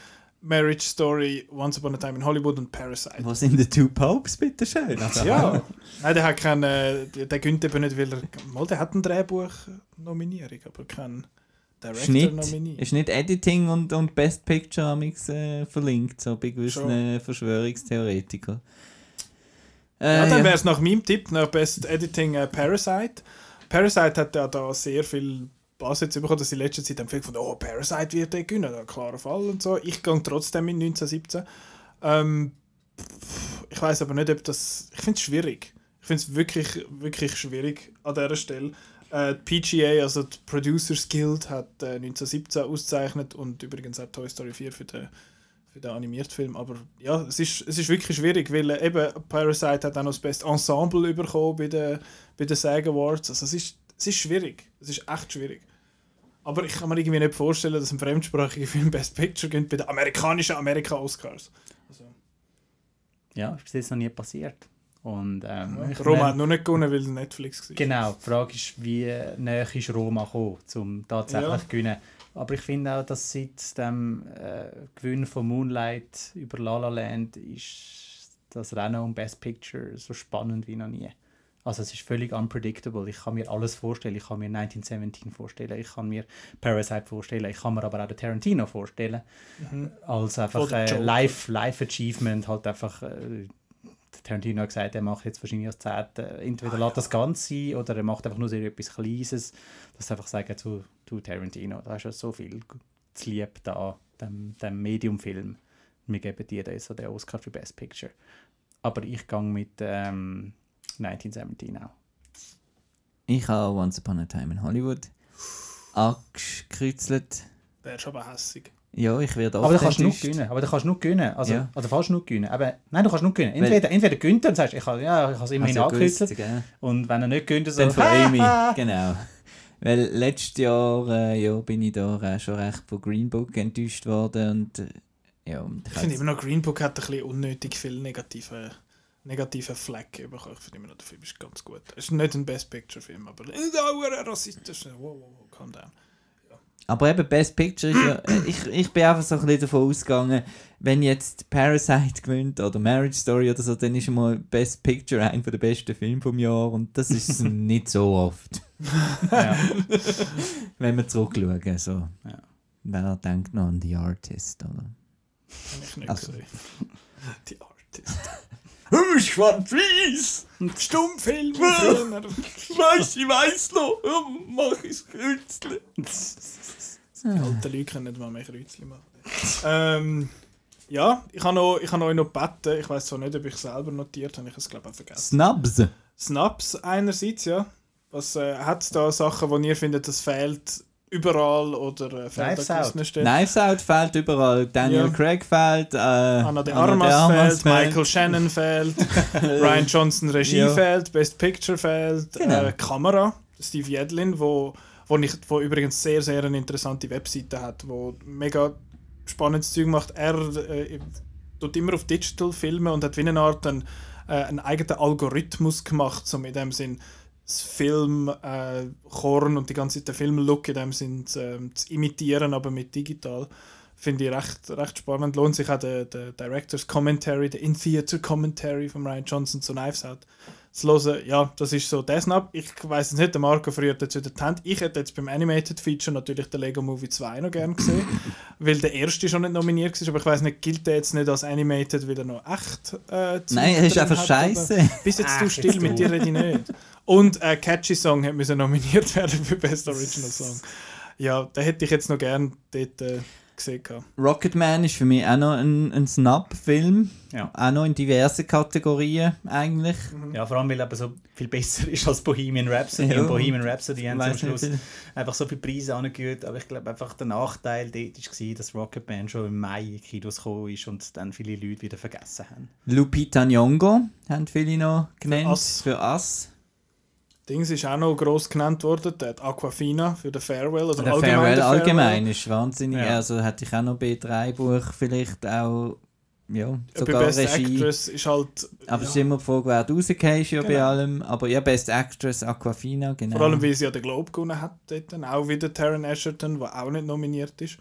Marriage Story, Once Upon a Time in Hollywood und Parasite. Wo sind die Two Popes, bitte schön? Also, Ja, Nein, der hat keinen, äh, der gönnt eben nicht, weil er, mal, der hat eine Drehbuch-Nominierung, aber keinen Director-Nominierung. ist nicht Editing und, und Best Picture amix, äh, verlinkt, so bei gewissen äh, Verschwörungstheoretikern. Äh, Ja, dann wäre es nach meinem Tipp, nach Best Editing äh, Parasite. Parasite hat ja da sehr viel Bass jetzt bekommen, dass sie in letzter Zeit viel gefunden, oh, Parasite wird der gewinnen, ein klarer Fall und so. Ich gehe trotzdem in 1917. Ähm, ich weiß aber nicht, ob das... Ich finde es schwierig. Ich finde es wirklich, wirklich schwierig an dieser Stelle. Äh, die PGA, also die Producers Guild, hat äh, 1917 ausgezeichnet und übrigens auch Toy Story 4 für den, für den animierten Film. Aber ja, es ist, es ist wirklich schwierig, weil äh, eben Parasite hat auch noch das beste Ensemble bekommen bei den, bei den SAG Awards. Also es ist, es ist schwierig. Es ist echt schwierig. Aber ich kann mir irgendwie nicht vorstellen, dass ein fremdsprachiger Film Best Picture gewinnt bei den amerikanischen Amerika-Oscars. Ja, ist bis jetzt noch nie passiert. Und, ähm, ich Roma hat noch nicht gewonnen, weil Netflix war. Genau, die Frage ist, wie näher ist Roma gekommen, um tatsächlich Ja. zu gewinnen. Aber ich finde auch, dass seit dem äh, Gewinn von Moonlight über La La Land ist das Rennen um Best Picture so spannend wie noch nie. Also es ist völlig unpredictable. Ich kann mir alles vorstellen. Ich kann mir 1917 vorstellen, ich kann mir Parasite vorstellen, ich kann mir aber auch den Tarantino vorstellen. Als einfach äh. Live, Live Achievement, halt einfach äh, Tarantino hat gesagt, er macht jetzt wahrscheinlich als Zehnte, entweder lässt das Ganze sein oder er macht einfach nur so etwas Kleines, dass einfach sagen, zu, du Tarantino, da hast ja so viel zu lieb da, dem, dem Medium-Film. Wir geben dir so den Oscar für Best Picture. Aber ich gehe mit ähm, 1917 auch. Ich habe Once Upon a Time in Hollywood angekreuzelt. Wärst aber hässig. Ja, ich werde Aber da kannst du nur gewinnen. Aber da kannst du nur gewinnen. Also, Ja. also fast nur gewinnen. Aber, nein, du kannst nur gewinnen. Entweder, entweder gönnt er und sagst, ich habe ja, ich immerhin Also gell? Und wenn er nicht gönnt, so, Dann freue ich mich. «Haha!» genau. Weil letztes Jahr äh, ja, bin ich da äh, schon recht von Green Book enttäuscht worden. Und, äh, ja, und Ich finde immer noch, Green Book hat ein bisschen unnötig viel negative, negative Fleck bekommen. Ich finde immer noch, der Film ist ganz gut. Es ist nicht ein Best Picture Film, aber ein rassistisch. Wow, wow, wow, calm down. Aber eben Best Picture ist ja, äh, ich, ich bin einfach so ein bisschen davon ausgegangen, wenn jetzt Parasite gewinnt oder Marriage Story oder so, dann ist mal Best Picture einer der besten Filme vom Jahr und das ist nicht so oft, wenn wir zurückschauen. So. Ja. Wer denkt noch an The Artist? Oder? Habe ich nicht Also. gesehen. Die Artist. Ich war please! Stummfilm! Weiss, ich weiss noch! Mach ich Kreuzchen! Die alten Leute können nicht mal mehr Kreuzchen machen. ähm, ja, ich habe noch, ich habe euch noch gebeten. Ich weiß zwar nicht, ob ich es selber notiert habe, ich habe es glaube ich auch vergessen. Snubs! Snaps einerseits, ja. Was äh, hat es da Sachen, wo ihr findet, das fehlt überall oder äh, fehlt Knives an Out. gewissen Stellen? Knives Out fehlt überall, Daniel Ja. Craig fehlt, äh, Anna de Armas, fehlt, fehlt. Michael Shannon fehlt, Ryan Johnson Regie Ja. fehlt, Best Picture fehlt, Genau. äh, Kamera, Steve Yedlin, wo, wo, ich, wo übrigens sehr, sehr eine interessante Webseite hat, wo mega spannendes Zeug macht. Er äh, tut immer auf Digital filmen und hat wie eine Art einen, äh, einen eigenen Algorithmus gemacht, so in dem Sinn das Film äh, und die ganze den Filmlook in dem Sinn äh, zu imitieren, aber mit digital. Finde ich recht, recht spannend. Lohnt sich auch der, der Director's Commentary, der In-Theater Commentary von Ryan Johnson zu Knives Out zu hören. Ja, das ist so der Snap. Ich weiß es nicht, der Marco friert jetzt wieder die Hand. Ich hätte jetzt beim Animated Feature natürlich den Lego Movie 2 noch gern gesehen, weil der erste schon nicht nominiert war, aber ich weiß nicht, gilt der jetzt nicht als Animated wieder noch echt? Äh, Nein, er ist einfach hat, scheiße. Bis jetzt Ach, du still mit dir rede ich nicht. Und äh, Catchy Song hat müssen nominiert werden für Best Original Song. Ja, den hätte ich jetzt noch gern dort äh, gesehen. Rocketman ist für mich auch noch ein, ein Snap-Film. Ja. Auch noch in diversen Kategorien eigentlich. Ja, vor allem, weil er aber so viel besser ist als Bohemian Rhapsody. Ja. Und Bohemian Rhapsody haben sie am nicht Schluss viel. einfach so viele Preise angehört. Aber ich glaube einfach, der Nachteil dort war, dass Rocket Band schon im Mai in Kinos gekommen ist und dann viele Leute wieder vergessen haben. Lupita Nyong'o haben viele noch genannt. Us. Für Us. Dings ist auch noch gross genannt worden, der Aquafina für den Farewell. Oder Der allgemein Farewell der allgemein ist wahnsinnig. Ja. Also hätte ich auch noch B3-Buch vielleicht auch. Ja, Bei sogar Best Regie. Actress ist halt. Aber es ja, ist immer die Frage, wer rausgekommen ist ja bei Genau. allem. Aber ja, Best Actress Aquafina, genau. Vor allem, weil sie ja den Globe gewonnen hat. Dort. Auch wieder Taron Egerton, der auch nicht nominiert ist.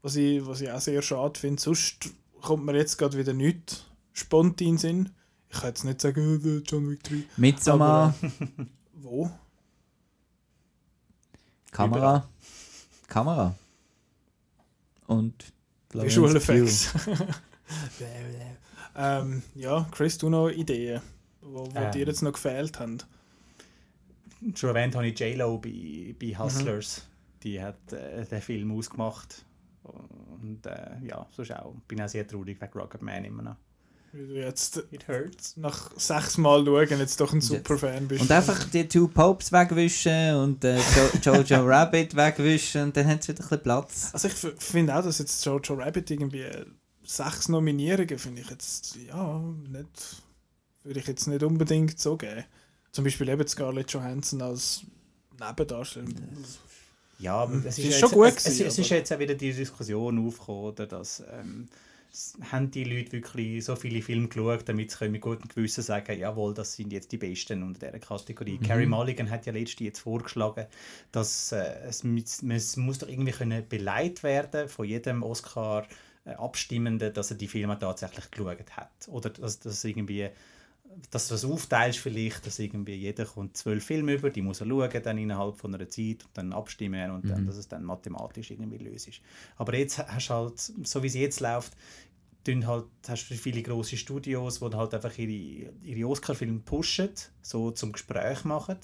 Was ich, was ich auch sehr schade finde. Sonst kommt mir jetzt gerade wieder nichts spontan in Sinn. Ich kann jetzt nicht sagen, der John Wick 3. Midsommar, Wo? Kamera. Kamera. Und Visual. Effects. ähm, ja, Chris, du noch Ideen, wo, wo Ähm. dir jetzt noch gefehlt haben? Schon erwähnt habe ich J-Lo bei, bei Hustlers. Die hat äh, den Film ausgemacht. Und äh, ja, sonst auch. Bin auch sehr traurig wegen Rocket Man immer noch. Weil du jetzt It hurts. nach sechs Mal schauen jetzt doch ein Superfan bist. Und einfach die Two Popes wegwischen und äh, jo Jojo Rabbit wegwischen und dann hat es wieder ein bisschen Platz. Also ich finde auch, dass jetzt Jojo Rabbit irgendwie äh, sechs Nominierungen finde ich jetzt ja nicht würde ich jetzt nicht unbedingt so geben. Zum Beispiel eben Scarlett Johansson als Nebendarsteller. Ja, aber es Es ist, ist ja schon jetzt, gut es, es, gewesen, es ist aber- jetzt auch wieder die Diskussion aufgekommen, dass ähm, haben die Leute wirklich so viele Filme geschaut, damit sie mit gutem Gewissen sagen, jawohl, das sind jetzt die Besten unter dieser Kategorie. Carrie Mulligan hat ja letztens jetzt vorgeschlagen, dass äh, es, es muss doch irgendwie können beleidigt werden von jedem Oscar äh, dass er die Filme tatsächlich geschaut hat. Oder dass das irgendwie dass du das aufteilst vielleicht, dass irgendwie jeder kommt zwölf Filme über, die muss er schauen dann innerhalb von einer Zeit und dann abstimmen und dann, dass es dann mathematisch irgendwie löst ist. Aber jetzt hast du halt, so wie es jetzt läuft, halt, hast du viele große Studios, die halt einfach ihre, ihre Oscar-Filme pushen, so zum Gespräch machen.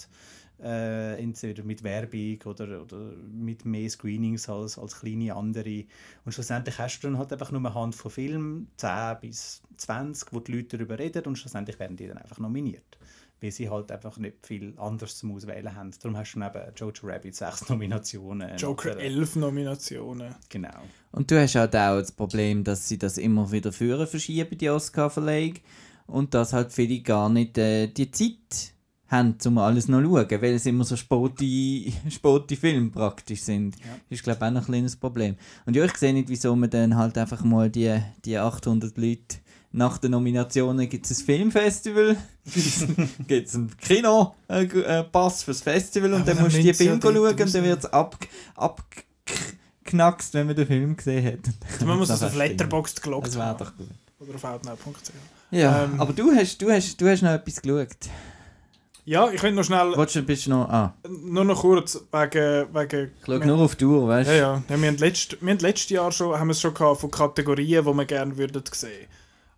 Äh, entweder mit Werbung oder, oder mit mehr Screenings als, als kleine andere. Und schlussendlich hast du dann halt einfach nur eine Hand von Filmen, 10 bis 20, wo die Leute darüber reden und schlussendlich werden die dann einfach nominiert. Weil sie halt einfach nicht viel anderes zum Auswählen haben. Darum hast du neben Jojo Rabbit sechs Nominationen. Joker Nachher- 11 Nominationen. Genau. Und du hast halt auch das Problem, dass sie das immer wieder führen verschieben, die Oscar-Verleihung. Und dass halt viele gar nicht äh, die Zeit haben, um alles noch zu schauen, weil es immer so spotte, spotte Filme praktisch sind. Ja. Das ist, glaube ich, auch noch ein kleines Problem. Und ja, ich sehe nicht, wieso man dann halt einfach mal die, die 800 Leute nach den Nominationen gibt es ein Filmfestival, gibt es ein Kino, äh, äh, fürs Festival und Aber dann musst du die sie ja schauen und dann wird es ab, abgeknackst, wenn man den Film gesehen hat. Man muss es auf. Letterboxd gelockt Das wäre haben. doch gut. Oder auf outnow.ch. Ja, Ähm, aber du hast, du, hast, du hast noch etwas geschaut. Ja, ich will noch schnell, Wolltest du bist du noch... Ah, nur noch kurz wegen... wegen ich schaue nur auf die Uhr, weißt Ja, du? ja. ja wir, haben letzt, wir haben letztes Jahr schon, haben wir es schon gehabt von Kategorien, die wir gerne würden sehen.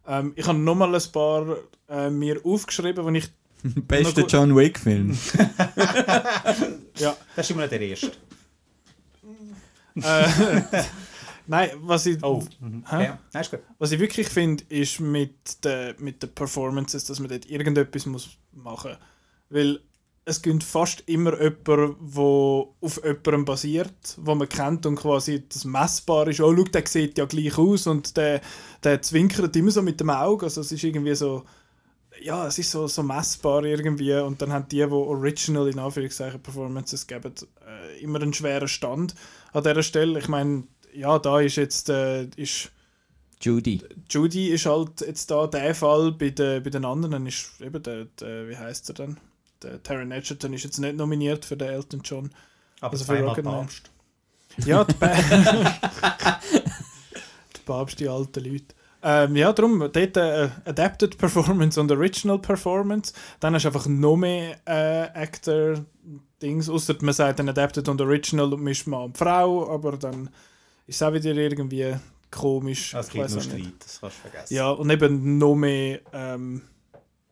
Ähm, ich habe nochmal ein paar äh, mir aufgeschrieben, die ich... Bester gut. John Wick-Film. Ja, Das ist immer noch der erste. äh, nein, was ich, Oh. Mhm. Ja, nein, was ich wirklich finde, ist mit den mit den Performances, dass man dort irgendetwas muss machen muss. Weil es gibt fast immer jemanden, der auf jemandem basiert, wo man kennt und quasi das messbar ist. Oh, schau, der sieht ja gleich aus und der, der zwinkert immer so mit dem Auge. Also es ist irgendwie so, ja, es ist so, so messbar irgendwie. Und dann haben die, die original in Anführungszeichen Performances geben, äh, immer einen schweren Stand an dieser Stelle. Ich meine, ja, da ist jetzt äh, ist Judy. Judy ist halt jetzt da der Fall, bei den, bei den anderen ist eben der, der wie heißt er denn? Der Taron Egerton ist jetzt nicht nominiert für den Elton John. Aber Also für Rocket. Papst. Ja, die, die Papst, die alten Leute. Ähm, ja, darum, dort äh, Adapted Performance und Original Performance. Dann hast du einfach noch mehr äh, Actor-Dings, außer man sagt dann Adapted und Original und mischt Mann und Frau, aber dann ist es auch wieder irgendwie komisch. Es gibt nur. Streit, das kannst du vergessen. Ja, und eben noch mehr ähm,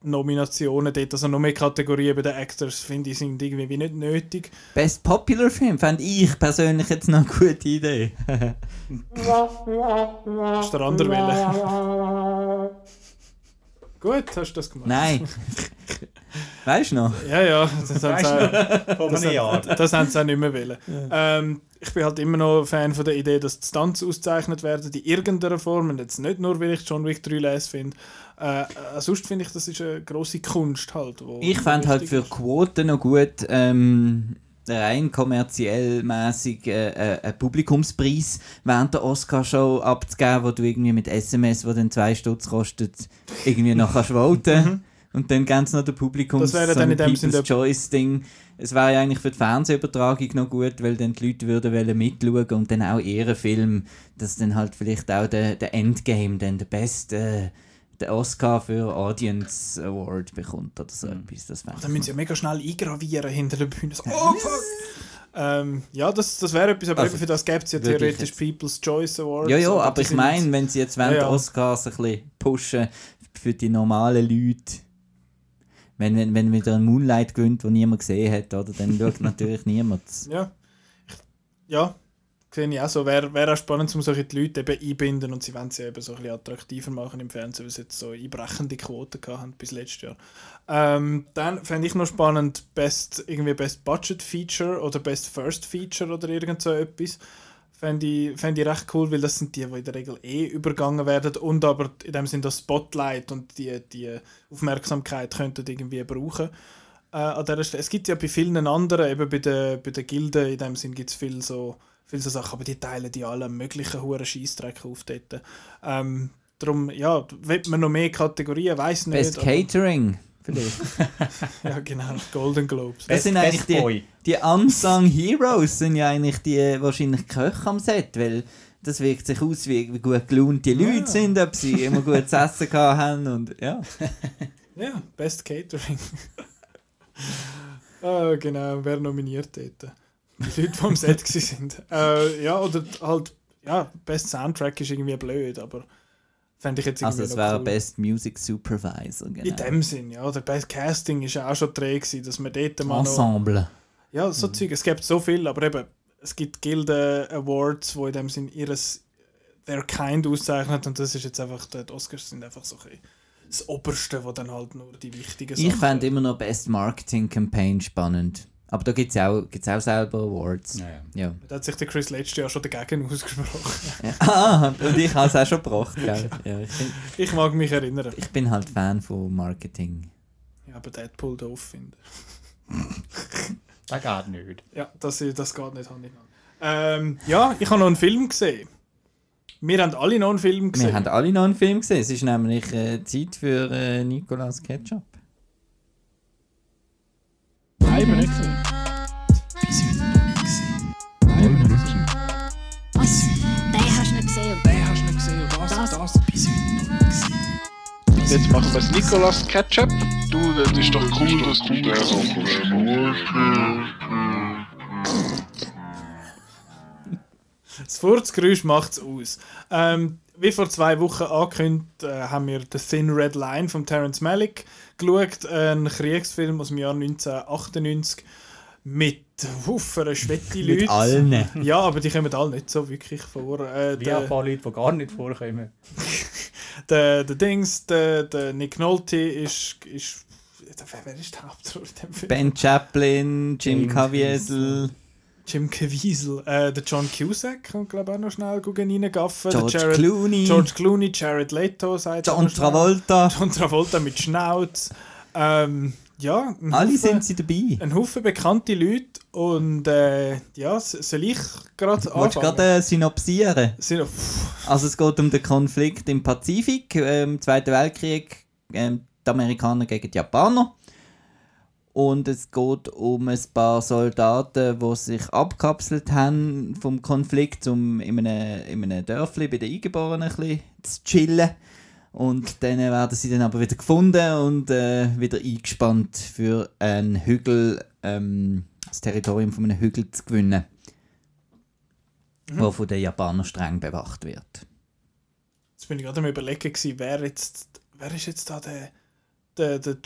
Nominationen dort, also noch mehr Kategorien bei den Actors, finde ich, sind irgendwie wie nicht nötig. Best Popular Film fände ich persönlich jetzt noch eine gute Idee. Ist der andere Wille. Gut, hast du das gemacht? Nein. weißt du noch? Ja, ja, das haben sie auch, das, das haben sie auch nicht mehr wollen. Ähm, ich bin halt immer noch Fan von der Idee, dass die Stunts ausgezeichnet werden, in irgendeiner Form. Und jetzt nicht nur, weil ich John Wick 3 lese finde. Äh, äh, sonst finde ich, das ist eine grosse Kunst halt. Ich fände halt für. Quoten noch gut, ähm, rein kommerziell mäßig äh, äh, einen Publikumspreis während der Oscar-Show abzugeben, wo du irgendwie mit SMS, wo dann zwei Stutz kostet, irgendwie noch kannst voten Und dann ganz noch der Publikums Mhm. Das wäre so dann ein in dem Sinn People's der- Choice-Ding. Es wäre ja eigentlich für die Fernsehübertragung noch gut, weil dann die Leute würden wollen mitschauen und dann auch ihren Film, dass dann halt vielleicht auch der, der Endgame, dann der beste der Oscar für Audience Award bekommt oder so etwas. Das Dann müssen sie ja mega schnell eingravieren hinter der Bühne. So, oh fuck! Ähm, ja, das, das wäre etwas, aber Also, für das gibt es ja theoretisch People's Choice Awards. Ja, ja, aber aber ich meine, wenn sie jetzt während Ja, der ja. Oscars ein bisschen pushen für die normalen Leute, wenn, wenn, wenn wieder ein Moonlight gewinnt, wo niemand gesehen hat, oder, dann schaut natürlich niemand. Ja. Ich, ja, sehe ich auch so. Wäre wär auch spannend, um solche Leute eben einbinden und sie wollen sie eben so ein bisschen attraktiver machen im Fernsehen, weil sie jetzt so einbrechende Quoten haben bis letztes Jahr. Ähm, dann fände ich noch spannend, Best, irgendwie Best Budget Feature oder Best First Feature oder irgend so etwas. Fände ich, fänd ich recht cool, weil das sind die, die in der Regel eh übergangen werden und aber in dem Sinne das Spotlight und die, die Aufmerksamkeit könnten irgendwie brauchen. Äh, an Stelle. Es gibt ja bei vielen anderen, eben bei den, bei den Gilden, in dem Sinn gibt es viel so, viel so Sachen, aber die teilen die alle möglichen hohen Scheissdreck auf dort. Ähm, darum, ja, will man noch mehr Kategorien, weiß nicht. Best Catering, vielleicht. Ja, genau, Golden Globes. Das Best- sind eigentlich die, die Unsung Heroes, sind ja eigentlich die wahrscheinlich Köche am Set, weil das wirkt sich aus, wie, wie gut gelohnt die Leute sind, ob sie immer gut zu essen haben und ja. Ja, Best Catering. Ah, genau, wer nominiert dort? Die Leute, am Set sind. Äh, ja, oder halt, ja, Best Soundtrack ist irgendwie blöd, aber fände ich jetzt irgendwie Also es noch wäre cool. Best Music Supervisor, genau. In dem Sinn, ja. Oder Best Casting ist ja auch schon träge gewesen, dass man dort mal noch... Ensemble. Ja, so Zeug. Es gibt so viel, aber eben, es gibt Gilde Awards, wo in dem Sinn ihres Their Kind auszeichnet und das ist jetzt einfach, die Oscars sind einfach so ein bisschen das Oberste, wo dann halt nur die wichtigen Ich fände immer noch Best Marketing Campaign spannend. Aber da gibt es auch, gibt's auch selber Awards. Ja, ja. Ja. Da hat sich der Chris letztes Jahr schon dagegen ausgesprochen. ah, und ich habe es auch schon gebracht, gell? Ja, ich, bin, Ich mag mich erinnern. ich bin halt Fan von Marketing. Ja, aber Deadpool doof finde. Das geht nicht. Ja, das, das geht nicht Hand in Hand. Ähm, ja, ich habe noch einen Film gesehen. Wir haben alle noch einen Film gesehen. Wir haben alle noch einen Film gesehen. Es ist nämlich äh, Zeit für äh, Nicolas Ketchup. Nein, ich bin nicht gesehen. Nein, ich bin nicht gesehen. Was? Den hast du nicht gesehen. Den hast du nicht gesehen das, Das- das, bis heute noch nicht gesehen. Jetzt machen wir das Nicolas Ketchup. Du, das ist doch cool, dass du das Das Furzgeräusch macht es aus. Ähm, wie vor zwei Wochen angekündigt, äh, haben wir The Thin Red Line von Terence Malick geschaut. Ein Kriegsfilm aus dem Jahr 1998 mit Hufferen schwette Leute. Mit allen. Ja, aber die kommen alle nicht so wirklich vor. Äh, Wie auch ein der, paar Leute, die gar nicht vorkommen. der, der Dings, der, der Nick Nolte ist, ist wer, ist der Hauptrolle in dem Film? Ben Chaplin, Jim Jim Caviezel, Jim Caviezel. Äh, der John Cusack kommt glaube ich auch noch schnell reingaffen. George der Jared, Clooney, George Clooney, Jared Leto, sagt John. Travolta. John Travolta mit Schnauz. Ähm, ja, Alle Haufen- sind sie dabei. ein Haufen bekannte Leute Und äh, ja, soll ich gerade Willst du anfangen? gerade äh, synopsieren? Pff, Also es geht um den Konflikt im Pazifik, äh, im Zweiten Weltkrieg, ähm, die Amerikaner gegen die Japaner. Und es geht um ein paar Soldaten, die sich abkapselt haben vom Konflikt, um in einem, in einem Dörfli bei den Eingeborenen ein bisschen zu chillen. Und dann werden sie dann aber wieder gefunden und äh, wieder eingespannt für einen Hügel, ähm, das Territorium von einem Hügel zu gewinnen, wo von den Japanern streng bewacht wird. Jetzt bin ich gerade am überlegen, wer jetzt, wer ist jetzt da der, der, der,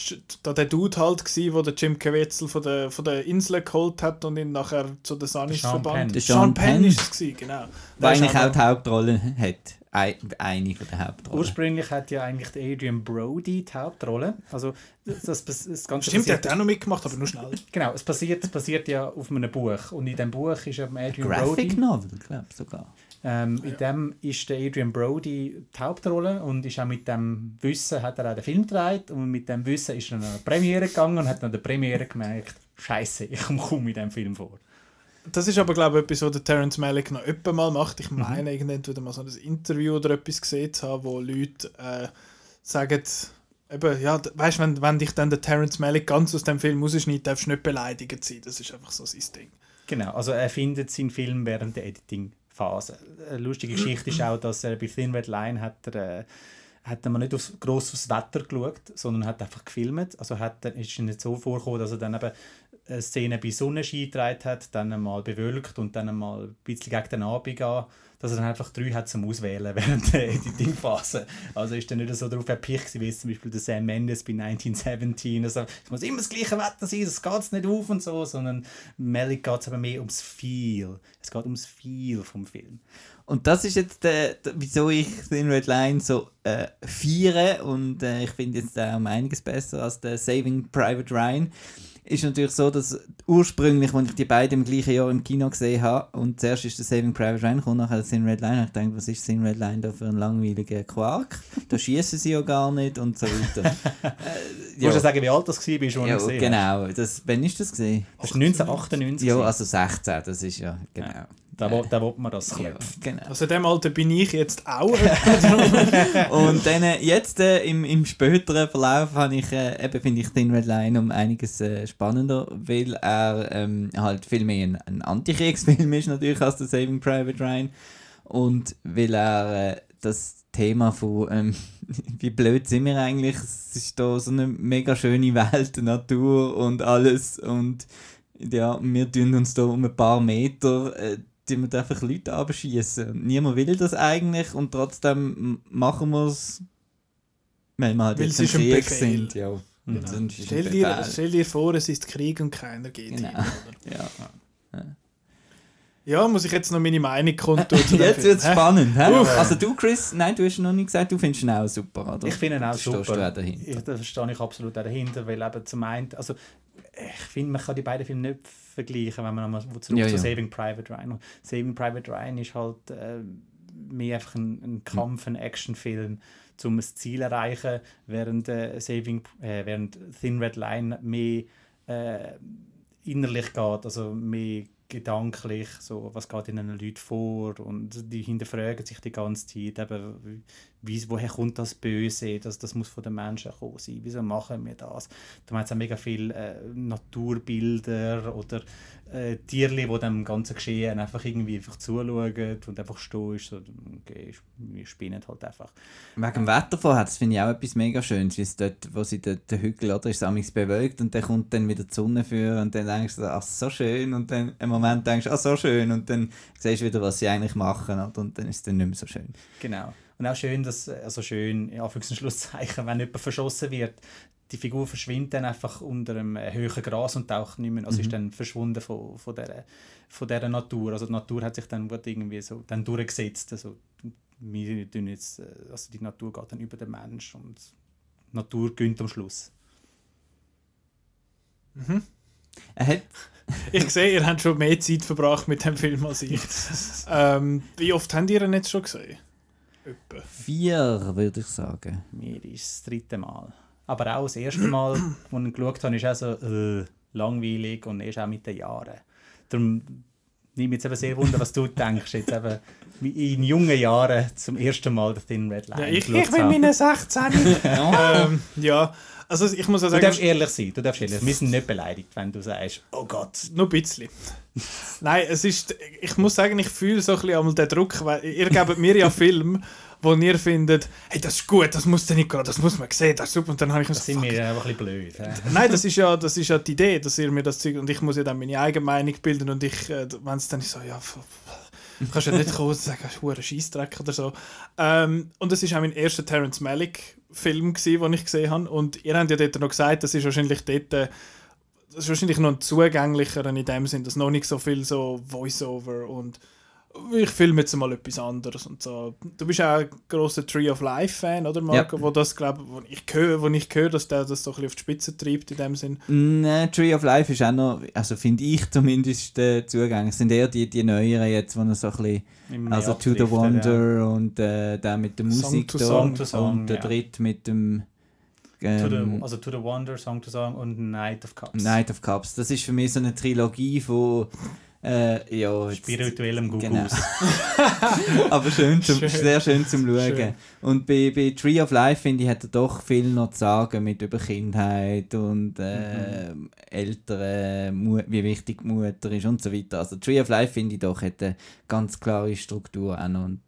da der Dude halt gewesen, wo der Jim Caviezel von der, von der Insel geholt hat und ihn nachher zu den Sunnies Sean verbannt. Der Sean Sean Penn ist es gewesen, genau. Der eigentlich auch die Hauptrolle hat. Ein, eine von den Hauptrollen. Ursprünglich hat ja eigentlich der Adrian Brody die Hauptrolle. Also das, das, das Ganze Stimmt, der hat auch noch mitgemacht, aber nur schnell. genau, es basiert, es basiert ja auf einem Buch und in dem Buch ist ja Adrian Graphic Brody. Novel, glaube ich sogar. Ähm, in dem ist der Adrian Brody die Hauptrolle und ist auch mit dem Wissen hat er auch den Film gedreht und mit dem Wissen ist er an eine Premiere gegangen und hat an der Premiere gemerkt, Scheiße, ich komme in diesem Film vor. Das ist aber, glaube ich, etwas, was der Terence Malick noch öppe mal macht. Ich meine, irgendwann mal so ein Interview oder etwas gesehen zu haben, wo Leute äh, sagen, eben, ja, weißt du, wenn, wenn dich dann der Terence Malick ganz aus dem Film rausschneidet, darfst du nicht beleidigt sein. Das ist einfach so sein Ding. Genau, also er findet seinen Film während der Editing-Phase. Eine lustige Geschichte ist auch, dass er bei Thin Red Line hat er, äh, hat er nicht aufs, gross Wetter geschaut, sondern hat einfach gefilmt. Also hat er, ist nicht so vorgekommen, dass er dann eben eine Szene bei Sonnenschein gedreht hat, dann einmal bewölkt und dann einmal ein bisschen gegen den Abend an, dass er dann einfach drei hat zum Auswählen während der Editing-Phase. Also ist er nicht so darauf erpicht wie zum Beispiel der Sam Mendes bei 1917. Also, es muss immer das gleiche Wetter sein, das geht nicht auf und so, sondern Malik geht es aber mehr ums Feel. Es geht ums Feel vom Film. Und das ist jetzt, der, der, wieso ich den Red Line so äh, feiere und äh, ich finde jetzt auch um einiges besser als der Saving Private Ryan. Ist natürlich so, dass ursprünglich, als ich die beiden im gleichen Jahr im Kino gesehen habe und zuerst ist der Saving Private Ryan gekommen, nachher Thin Red Line, ich gedacht, was ist Thin Red Line da für ein langweiliger Quark? Da schießen sie ja gar nicht und so weiter. äh, Du musst ja sagen, wie alt das war, als du ja, gesehen genau. Das, wann ist das gesehen? Das war 1998. Ja, also 16, das ist ja, genau. Da, wo, da will man das Ja, klopfen. genau. Also in dem Alter bin ich jetzt auch. Und dann äh, jetzt äh, im, im späteren Verlauf habe ich, äh, eben finde ich den Red Line um einiges äh, spannender, weil er ähm, halt viel mehr ein, ein Antikriegsfilm ist natürlich als der Saving Private Ryan und weil er äh, das Thema von ähm, wie blöd sind wir eigentlich, es ist da so eine mega schöne Welt, Natur und alles und ja, wir tun uns da um ein paar Meter äh, tun wir da einfach Leute abschießen. Niemand will das eigentlich und trotzdem machen wir es, weil wir halt Weil jetzt im Krieg Befehl. sind. Ja. Und dann ist es stell, ein dir, stell dir vor, es ist Krieg und keiner geht Genau. hin. Oder? Ja. Ja, muss ich jetzt noch meine Meinung kundtun? Jetzt wird es spannend. Hä? Also du, Chris, nein, du hast noch nicht gesagt, du findest ihn auch super, oder? Ich finde ihn auch Da super. Du auch dahinter. Ich, da stehe ich absolut auch dahinter, weil eben zum einen, also ich finde, man kann die beiden Filme nicht vergleichen, wenn man nochmal zurück Ja, zu ja. Saving Private Ryan. Saving Private Ryan ist halt äh, mehr einfach ein, ein Kampf, ein Actionfilm, um ein Ziel zu erreichen, während, äh, Saving, äh, während Thin Red Line mehr äh, innerlich geht, also mehr gedanklich, so, was geht in einen Leuten vor und die hinterfragen sich die ganze Zeit, eben, wie, woher kommt das Böse, das, das muss von den Menschen kommen sein, wieso machen wir das? Da haben auch mega viele äh, Naturbilder oder äh, Tierli, die dem ganzen Geschehen einfach irgendwie einfach zuschauen und einfach stehen so, okay, wir spinnen halt einfach. Wegen dem Wetter vorher, das finde ich auch etwas mega Schönes, wie es dort, wo sie dort, den Hügel, oder, ist es bewölkt und dann kommt dann wieder die Sonne für und dann denkst du, ach so schön und dann im Moment denkst du, ach so schön und dann siehst du wieder, was sie eigentlich machen und dann ist es dann nicht mehr so schön. Genau. Und auch schön, dass, also schön, in Anführungs- und Schlusszeichen, wenn jemand verschossen wird, die Figur verschwindet dann einfach unter einem äh, höheren Gras und taucht nicht mehr, also ist dann verschwunden von, von, der, von dieser Natur. Also die Natur hat sich dann gut irgendwie so dann durchgesetzt. Also wir tun jetzt, äh, also die Natur geht dann über den Mensch und die Natur gönnt am Schluss. Hat, Ich sehe, ihr habt schon mehr Zeit verbracht mit dem Film als ich. ähm, wie oft habt ihr ihn jetzt schon gesehen? Etwa. vier, würde ich sagen. Mir ist das dritte Mal. Aber auch das erste Mal, als ich ihn geschaut habe, ist auch so äh, langweilig und erst auch mit den Jahren. darum nimmt mich jetzt eben sehr wunder, was du denkst, jetzt eben in jungen Jahren zum ersten Mal The Thin Red Line Ja, ich, ich bin meine 16. ähm, ja, also ich muss Du sagen, darfst ehrlich sein, du darfst ehrlich sein. Wir sind nicht beleidigt, wenn du sagst, oh Gott. nur ein bisschen. Nein, es ist, ich muss sagen, ich fühle so ein bisschen einmal den Druck, weil ihr gebt mir ja Filme, wo ihr findet, hey, das ist gut, das muss der Nicola, das muss man sehen, das ist super. Und dann habe ich mir Das so, sind fuck. wir einfach ein bisschen blöd. hä? Nein, das ist, ja, das ist ja die Idee, dass ihr mir das Zeug, und ich muss ja dann meine eigene Meinung bilden und ich, äh, wenn es dann ist so, ja, Du kannst ja nicht kommen und sagen, das ist ein Scheissdreck oder so. Ähm, und das war auch mein erster Terence Malick-Film, gewesen, den ich gesehen habe. Und ihr habt ja dort noch gesagt, das ist wahrscheinlich dort, äh, das ist wahrscheinlich noch ein zugänglicher in dem Sinn, dass noch nicht so viel so Voice-Over und ich filme jetzt mal etwas anderes und so. Du bist auch ein grosser Tree of Life-Fan, oder Marco? Wo das, glaube wo ich höre, wo ich höre, dass der das so ein bisschen auf die Spitze treibt in dem Sinn. Nein, Tree of Life ist auch noch, also finde ich zumindest äh, Zugang. Es sind eher die, die neueren jetzt, wo noch so ein bisschen, also To the Wonder und äh, der mit der Song Musik to da Song to Song, und der ja. dritte mit dem Ja. To ähm, the, also To the Wonder, Song to Song und Night of Cups. Night of Cups. Das ist für mich so eine Trilogie von äh, ja, jetzt- Spirituellem Gugus. Genau. Aber schön, zum, Schön. sehr schön zum Schauen. Schön. Und bei, bei Tree of Life, finde ich, hat er doch viel noch zu sagen mit über Kindheit und äh, Mhm. Eltern, Mu wie wichtig die Mutter ist und so weiter. Also Tree of Life, finde ich doch, hat eine ganz klare Struktur noch. Und,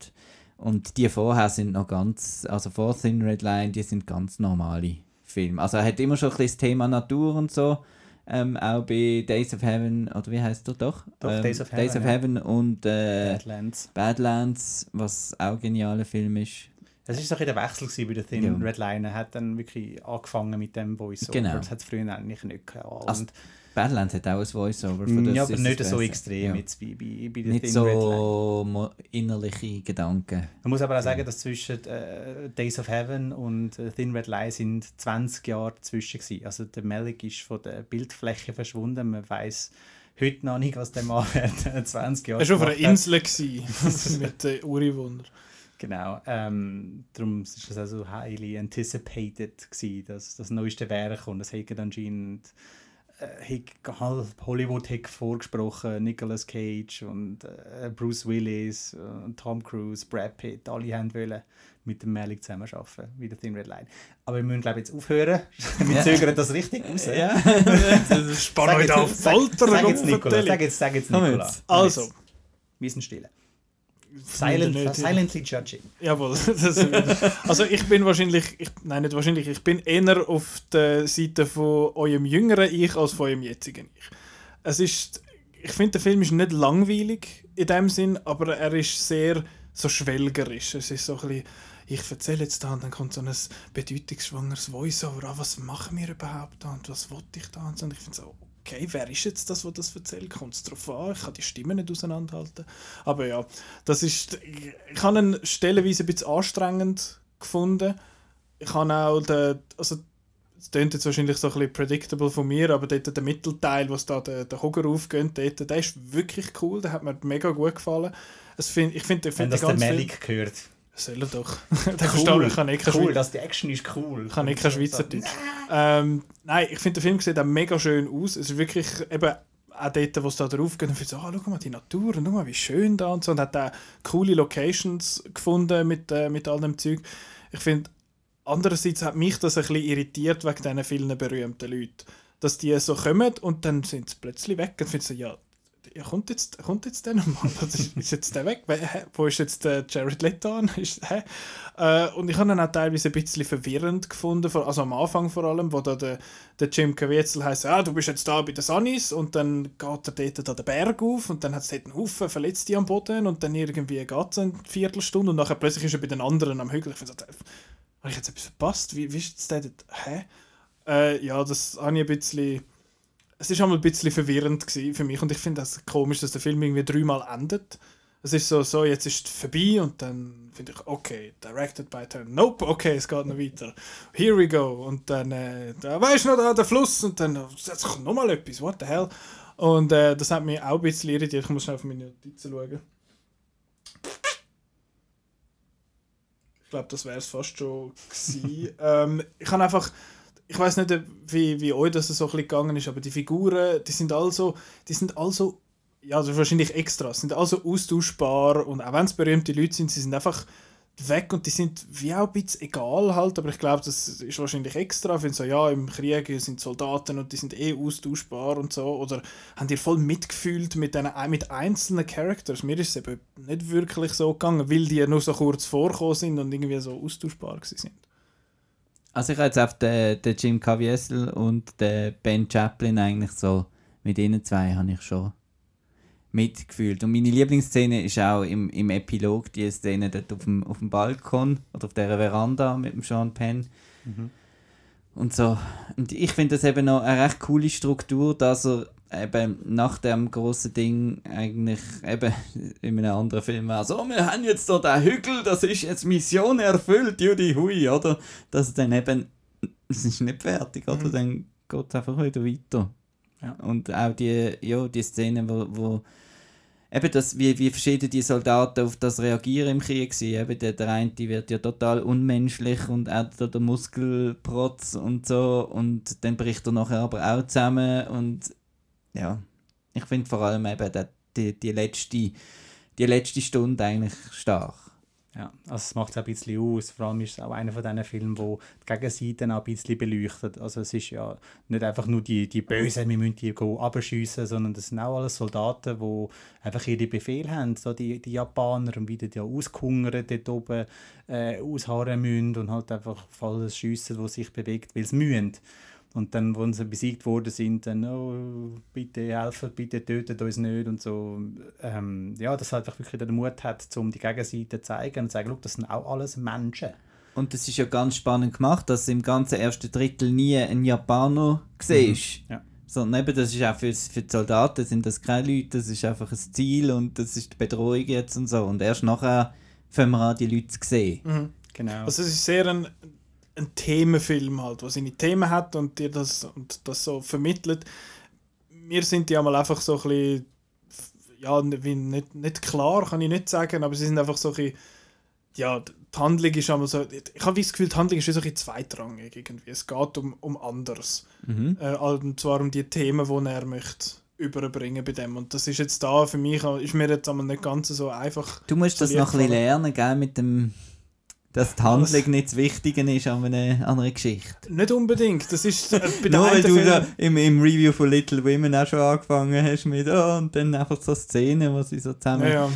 und die vorher sind noch ganz, also vor Thin Red Line, die sind ganz normale Filme. Also er hat immer schon ein bisschen das Thema Natur und so. Ähm, auch bei Days of Heaven, oder wie heißt er doch? Doch, ähm, Days of Days of Heaven, Heaven und äh, Badlands. Badlands, was auch ein genialer Film ist. Es war so ein der Wechsel bei der Thin Ja. Red Line. Er hat dann wirklich angefangen mit dem Voice-Over. Genau. Das hat es früher eigentlich nicht gehabt. Also, Und- Badlands hat auch ein Voice-Over. von das ja, aber nicht so extrem Ja. jetzt wie bei, bei der Nicht Thin Red Line. so innerliche Gedanken. Man muss aber auch sagen, dass zwischen äh, Days of Heaven und äh, Thin Red Line sind 20 Jahre dazwischen gewesen. Also der Malik ist von der Bildfläche verschwunden. Man weiß heute noch nicht, was der Mann während 20 Jahren Er war auf einer hat. Insel mit äh, Uriwunder. Genau. Ähm, darum ist es also highly anticipated gewesen, dass das neueste Werk und es hat anscheinend äh, halb Hollywood hat vorgesprochen, Nicolas Cage und äh, Bruce Willis und Tom Cruise, Brad Pitt, alle haben wollen mit dem Malik zusammenarbeiten, wie der Thin Red Line. Aber wir müssen glaube ich jetzt aufhören. wir Ja. zögern das richtig raus. Spann Sag euch jetzt- auf sag- Folter. Sag jetzt Gott, Nicola, vertell. sag jetzt, sag jetzt Komm Nicola. jetzt. Also, Wir sind still. Silent, silently judging. Jawohl. Das, also ich bin wahrscheinlich, ich, nein nicht wahrscheinlich, ich bin eher auf der Seite von eurem jüngeren Ich als von eurem jetzigen Ich. Es ist, ich finde der Film ist nicht langweilig in dem Sinn, aber er ist sehr so schwelgerisch. Es ist so ein bisschen, ich erzähle jetzt da und dann kommt so ein bedeutungsschwangeres Voice-Over, ah, was machen wir überhaupt da und was wollte ich da und so. Und ich finde so, okay, wer ist jetzt das, der das erzählt? Kommt es darauf an? Ich kann die Stimmen nicht auseinanderhalten. Aber ja, das ist, ich, ich habe ihn stellenweise ein bisschen anstrengend gefunden. Ich habe auch den, also es klingt jetzt wahrscheinlich so ein bisschen predictable von mir, aber dort der Mittelteil, was da der, der Hoger aufgeht, dort, der ist wirklich cool, der hat mir mega gut gefallen. Es find, ich finde Wenn find das den der Malik gehört. Soll er doch. der versteht, ich kann eh cool, Schweiz- dass die Action ist cool. ich kann nicht kein Schweizerdeutsch. Ähm, nein, ich finde, der Film sieht auch mega schön aus. Es ist wirklich eben auch dort, wo es da drauf geht, und so, ah, schau mal die Natur und schau mal, wie schön da und so. Und hat auch coole Locations gefunden mit, äh, mit all dem Zeug. Ich finde, andererseits hat mich das ein bisschen irritiert wegen diesen vielen berühmten Leuten. Dass die so kommen und dann sind sie plötzlich weg. Und ich finde so, ja, ja, kommt jetzt, kommt jetzt der nochmal? ist, ist jetzt der weg? Wo ist jetzt der Jared Leto? Äh, und ich habe ihn auch teilweise ein bisschen verwirrend gefunden, also am Anfang vor allem, wo da der, der Jim Caviezel heisst, ah, du bist jetzt da bei den Sunnies und dann geht er dort da den Berg auf und dann hat es dort einen Haufen Verletzte am Boden und dann irgendwie geht es eine Viertelstunde und nachher plötzlich ist er bei den anderen am Hügel. Ich finde so, habe ich jetzt etwas verpasst? Wie, wie ist jetzt der dort? Hä? Äh, ja, das habe ich ein bisschen es ist einmal ein bisschen verwirrend für mich und ich finde es komisch, dass der Film irgendwie dreimal endet. Es ist so, so jetzt ist es vorbei und dann finde ich, okay, directed by Tarantino. Nope, okay, es geht noch weiter. Here we go. Und dann, äh, da weißt du noch, da der Fluss und dann, jetzt kommt nochmal etwas, what the hell. Und äh, das hat mich auch ein bisschen irritiert. Ich muss schnell auf meine Notizen schauen. Ich glaube, das wäre es fast schon gewesen. ähm, ich habe einfach, ich weiß nicht, wie, wie euch das so ein bisschen gegangen ist, aber die Figuren, die sind also, die sind also ja, ist wahrscheinlich extra. Sind also austauschbar und auch wenn es berühmte Leute sind, sie sind einfach weg und die sind wie auch ein bisschen egal halt, aber ich glaube, das ist wahrscheinlich extra, wenn so, ja, im Krieg sind Soldaten und die sind eh austauschbar und so, oder haben die voll mitgefühlt mit, den, mit einzelnen Characters. Mir ist es eben nicht wirklich so gegangen, weil die nur so kurz vorgekommen sind und irgendwie so austauschbar sind. Also ich habe jetzt auf den, den Jim Caviezel und den Ben Chaplin eigentlich so, mit ihnen zwei habe ich schon mitgefühlt. Und meine Lieblingsszene ist auch im, im Epilog die Szene dort auf dem, auf dem Balkon oder auf der Veranda mit dem Sean Penn. Und so. Und ich finde das eben noch eine recht coole Struktur, dass er eben nach dem großen Ding eigentlich eben in einem anderen Film war, so, wir haben jetzt da den Hügel, das ist jetzt Mission erfüllt, Judy Hui, oder? Dass dann eben, es ist nicht fertig, oder? Dann geht es einfach wieder weiter. Ja. Und auch die, ja, die Szene, wo, wo eben das, wie, wie verschieden die Soldaten auf das reagieren im Krieg sind. Eben der, der eine die wird ja total unmenschlich und er hat da den Muskelprotz und so und dann bricht er nachher aber auch zusammen und ja, ich finde vor allem eben die, die, die, letzte, die letzte Stunde eigentlich stark. Ja, also es macht es ein bisschen aus. Vor allem ist es auch einer von diesen Filmen, wo die Gegenseite auch ein bisschen beleuchtet. Also es ist ja nicht einfach nur die, die Bösen, wir müssen die abschiessen, sondern das sind auch alles Soldaten, die einfach ihre Befehle haben. So die, die Japaner und wieder die ausgehungert dort oben äh, ausharren müssen und halt einfach auf alles schiessen, was sich bewegt, weil sie müssen. Und dann, wenn sie besiegt worden sind, dann, oh, bitte helfen, bitte tötet uns nicht und so. Ähm, ja, dass einfach wirklich den Mut hat, um die Gegenseite zu zeigen und zu sagen, das sind auch alles Menschen. Und das ist ja ganz spannend gemacht, dass im ganzen ersten Drittel nie ein Japaner siehst. Ja. Sondern eben, das ist auch für, für die Soldaten sind das keine Leute, das ist einfach ein Ziel und das ist die Bedrohung jetzt und so. Und erst nachher fangen wir an, die Leute zu sehen. Genau. Also es ist sehr ein, ein Themenfilm halt, der seine Themen hat und dir das, und das so vermittelt. Mir sind die einmal einfach so ein bisschen, ja, wie nicht, nicht klar, kann ich nicht sagen, aber sie sind einfach so ein bisschen, ja, die Handlung ist einmal so, ich habe das Gefühl, die Handlung ist wie so ein bisschen zweitrangig irgendwie. Es geht um, um anderes. Äh, und zwar um die Themen, die er möchte überbringen bei dem. Und das ist jetzt da für mich, ist mir jetzt einmal nicht ganz so einfach. Du musst das noch ein bisschen lernen, gell, mit dem, dass die Handlung nicht das Wichtige ist an einer, an einer Geschichte. Nicht unbedingt. Das ist äh, Nur weil du da im, im Review von Little Women auch schon angefangen hast mit oh, und dann einfach so Szenen, wo sie so zusammen... Ja, ja.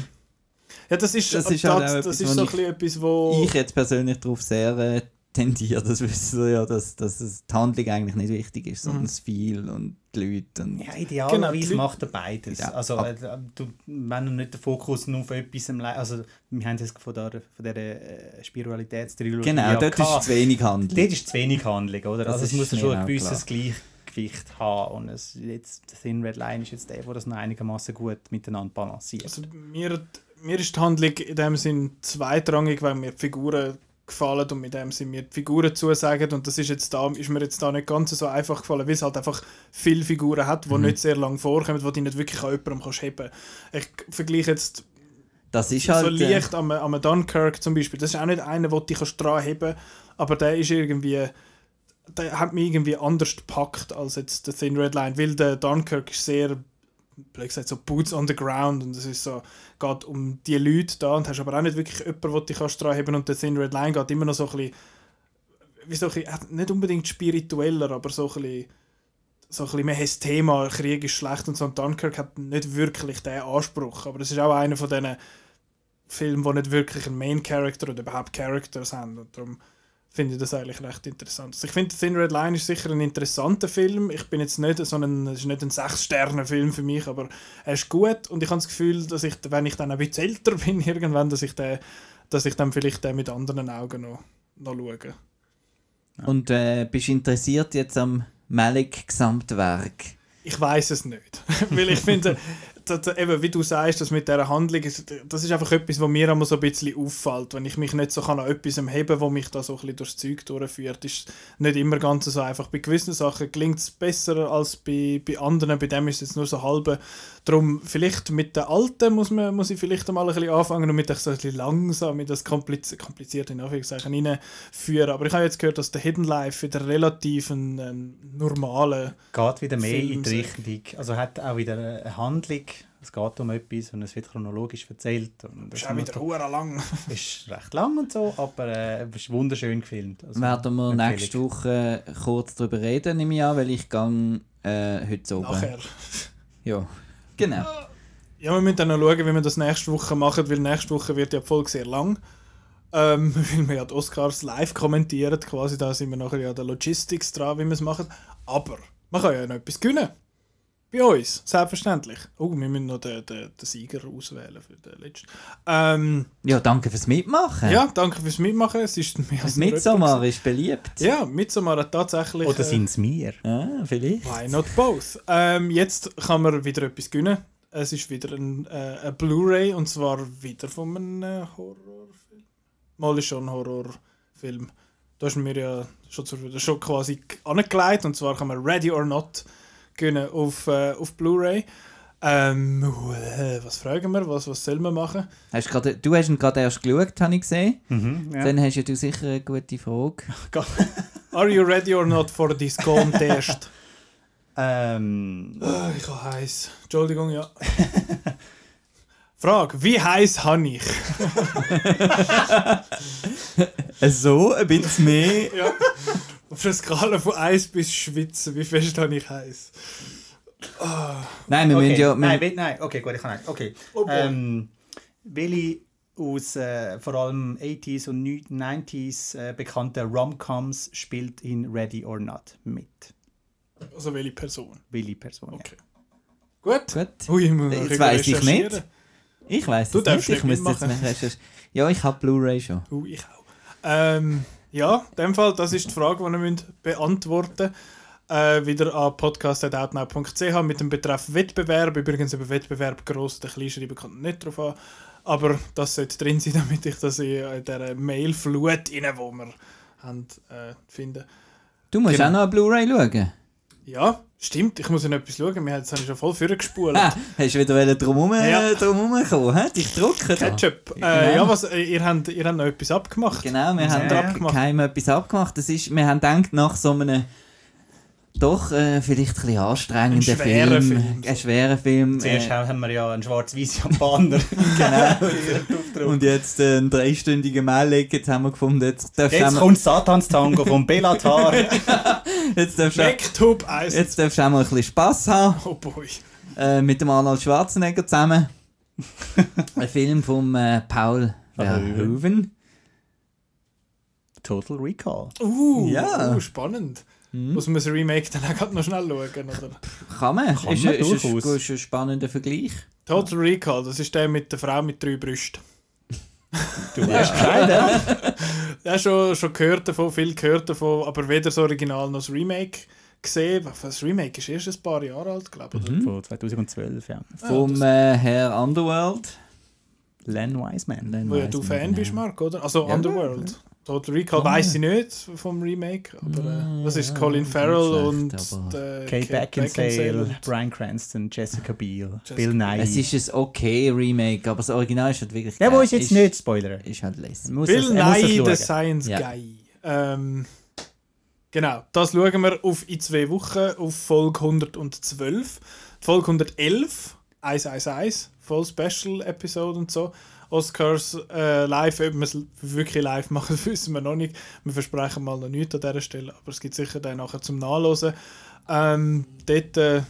ja das ist, Das das ist halt auch das, etwas, ist so ein bisschen etwas, wo... Ich jetzt persönlich darauf sehr äh, tendiere, das wissen wir ja, dass, dass es die Handlung eigentlich nicht wichtig ist, Mhm. sondern das Viel und die Leute und... Ja, Genau, idealerweise Leute- macht er beides. Ja. Also, äh, du, wenn du nicht den Fokus nur auf etwas im Le Also, wir haben es von der, von der äh, Spiritualitätstrilogie Genau, ja dort ist zu wenig Handlung. Dort ist zu wenig Handlung, oder? Das also, es muss ja schon auch ein gewisses klar. Gleichgewicht haben. Und es, jetzt, der Thin Red Line ist jetzt der, der das noch einigermaßen gut miteinander balanciert. Also mir, mir ist die Handlung in dem Sinn zweitrangig, weil mir die Figuren gefallen und mit dem Sinn mir die Figuren zusagen und das ist jetzt da ist mir jetzt da nicht ganz so einfach gefallen, weil es halt einfach viele Figuren hat, die nicht sehr lange vorkommen, die du nicht wirklich an jemandem kannst heben. Ich vergleiche jetzt Das ist so halt... äh, leicht am, am Dunkirk zum Beispiel. Das ist auch nicht einer, den du dich dran heben aber der ist irgendwie der hat mich irgendwie anders gepackt als jetzt der Thin Red Line, weil der Dunkirk ist sehr blöd gesagt, so Boots on the ground und es ist so, geht um die Leute da und hast aber auch nicht wirklich jemanden, den du dich kannst dran heben und der Thin Red Line geht immer noch so ein bisschen, wie so ein bisschen, nicht unbedingt spiritueller, aber so ein bisschen so ein bisschen mehr das Thema, Krieg ist schlecht und so. Und Dunkirk hat nicht wirklich diesen Anspruch. Aber es ist auch einer von diesen Filmen, die nicht wirklich einen Main Character oder überhaupt Characters haben. Und darum finde ich das eigentlich recht interessant. Also ich finde, Thin Red Line ist sicher ein interessanter Film. Ich bin jetzt nicht so ein, es ist nicht ein 6-Sterne-Film für mich, aber er ist gut und ich habe das Gefühl, dass ich, wenn ich dann ein bisschen älter bin, irgendwann, dass ich, den, dass ich dann vielleicht den mit anderen Augen noch, noch schaue. Und äh, bist du interessiert jetzt am Malik-Gesamtwerk? Ich weiß es nicht. Weil ich finde, dass, eben, wie du sagst, das mit dieser Handlung, das ist einfach etwas, was mir immer so ein bisschen auffällt. Wenn ich mich nicht so kann an etwas heben wo mich da so ein bisschen durchs Zeug durchführt, ist nicht immer ganz so einfach. Bei gewissen Sachen klingt es besser als bei, bei anderen, bei dem ist es jetzt nur so halbe. Darum, vielleicht mit der Alten muss, man, muss ich vielleicht einmal ein bisschen anfangen und mit so ein bisschen langsam in das kompliz komplizierte in Anführungszeichen reinführen. Aber ich habe jetzt gehört, dass der Hidden Life wieder relativ ein, ein normaler Geht wieder mehr in die Film- Richtung. Also hat auch wieder eine Handlung, Es geht um etwas und es wird chronologisch erzählt. Und das Ist auch wieder hure lang. ist recht lang und so, aber äh, es ist wunderschön gefilmt. Also, Werden wir nächste Woche kurz darüber reden, nehme ich an, weil ich gehe äh, heute oben. Nachher. Ja, genau. Ja, wir müssen dann noch schauen, wie wir das nächste Woche machen, weil nächste Woche wird ja die Folge sehr lang. Ähm, weil wir ja die Oscars live kommentieren, quasi, da sind wir nachher ja der Logistics dran, wie wir es machen. Aber man kann ja noch etwas gewinnen. Bei uns, selbstverständlich. Oh, wir müssen noch den, den, den Sieger auswählen für den letzten. Ähm, Ja, danke fürs Mitmachen. ja, danke fürs Mitmachen. Es ist mehr als Midsommar ist beliebt. Ja, Midsommar hat tatsächlich... Oder äh, sind es wir? Ah, vielleicht. Why not both? Ähm, jetzt kann man wieder etwas gewinnen. Es ist wieder ein, äh, ein Blu-ray und zwar wieder von einem äh, Horrorfilm. Mal ist schon ein Horrorfilm. Da ist mir ja schon, schon quasi angelegt und zwar kann man Ready or Not gewinnen auf, äh, auf Blu-ray. Ähm, äh, was fragen wir? Was, was soll man machen? Hast grade, du hast ihn gerade erst geschaut, habe ich gesehen. Mhm, ja. Dann hast ja du sicher eine gute Frage. Are you ready or not for this contest? ähm, Ah, ich habe heiß. Entschuldigung, ja. Frage: Wie heiß habe ich? So, ein bisschen mehr. Ja. Auf einer Skala von 1 bis Schwitzen, wie fest habe ich heiß? Nein, wir okay. müssen ja... Wir, nein, we- nein, okay, gut, ich kann nicht. Okay. Oh ähm, welche aus äh, vor allem 80s und 90s äh, bekannte Rom-Coms spielt in Ready or Not mit? Also welche Person? Welche Person? ja. Okay. Gut. Gut. Ui, ich muss Jetzt weiss ich nicht. Ich weiß Du es darfst nicht. Ich nicht müsste jetzt recherchieren. Ja, ich habe Blu-ray schon. Uh, ich auch. Ähm, ja, in dem Fall, das ist die Frage, die wir müssen beantworten. Äh, wieder an podcast.outnow.ch mit dem Betreff Wettbewerb. Übrigens über Wettbewerb gross oder klein schreiben kommt nicht drauf an. Aber das sollte drin sein, damit ich das in dieser Mailflut die wir haben, äh, finde. Du musst Genau. auch noch eine Blu-ray schauen. Ja, stimmt. Ich muss ja noch etwas schauen. Wir haben jetzt schon voll vorgespult. Ah, hast du wieder wollen drum herum, Ja. drum herumkommen, hä? Dich drucken da. Ketchup. Äh, Genau. Ja, was, äh, ihr, habt, ihr habt noch etwas abgemacht. Genau, wir Was haben da abgemacht? keinem etwas abgemacht. Das ist, wir haben gedacht, nach so einem doch äh, vielleicht ein bisschen anstrengenden Ein schwerer Film, Film, so. einen schweren Film. Zuerst Äh, haben wir ja einen schwarz-weiß Japaner. genau. Und jetzt äh, einen dreistündigen Mail jetzt haben wir gefunden, jetzt darfst Jetzt kommt Satans Tango vom Bellatar. Jetzt darfst du auch- Backtub Eis. jetzt darfst du auch mal ein bisschen Spass haben. Oh boy. äh, mit dem Arnold Schwarzenegger zusammen. Ein Film von äh, Paul Verhoeven. Total Recall. Uh, Ja. uh, spannend. Muss man das Remake dann auch noch schnell schauen, oder? Kann man. Kann ist, man ein- ist, ein, durchaus. ist ein spannender Vergleich. Total Recall, das ist der mit der Frau mit drei Brüsten. Du weißt Bescheid, ja? Ja, schon, schon gehört davon, viel gehört davon, aber weder das Original noch das Remake gesehen. Das Remake ist erst ein paar Jahre alt, glaube ich. oder? Von 2012, ja. Vom äh, Herr Underworld. Len Wiseman. Dann Wo ja du Fan nicht bist, genau. Marc, oder? Also Ja. Underworld. Total Recall Ah. weiss ich nicht vom Remake, aber äh, was ist ja, Colin Farrell und äh, Kate Beckinsale, Brian Cranston, Jessica Biel, Jessica Bill Nye. Es ist ein okay Remake, aber das Original ist halt wirklich ja, wo ist jetzt nicht Spoiler? Ist halt. Muss Bill Nye, der Science Ja. Guy. Ähm, genau, das schauen wir auf in zwei Wochen auf Folge 112. Die Folge 111, 111, voll Special Episode und so. Oscars äh, live, ob wir es wirklich live machen, wissen wir noch nicht. Wir versprechen mal noch nichts an dieser Stelle, aber es gibt sicher dann nachher zum Nachlesen. Ähm, dort, äh,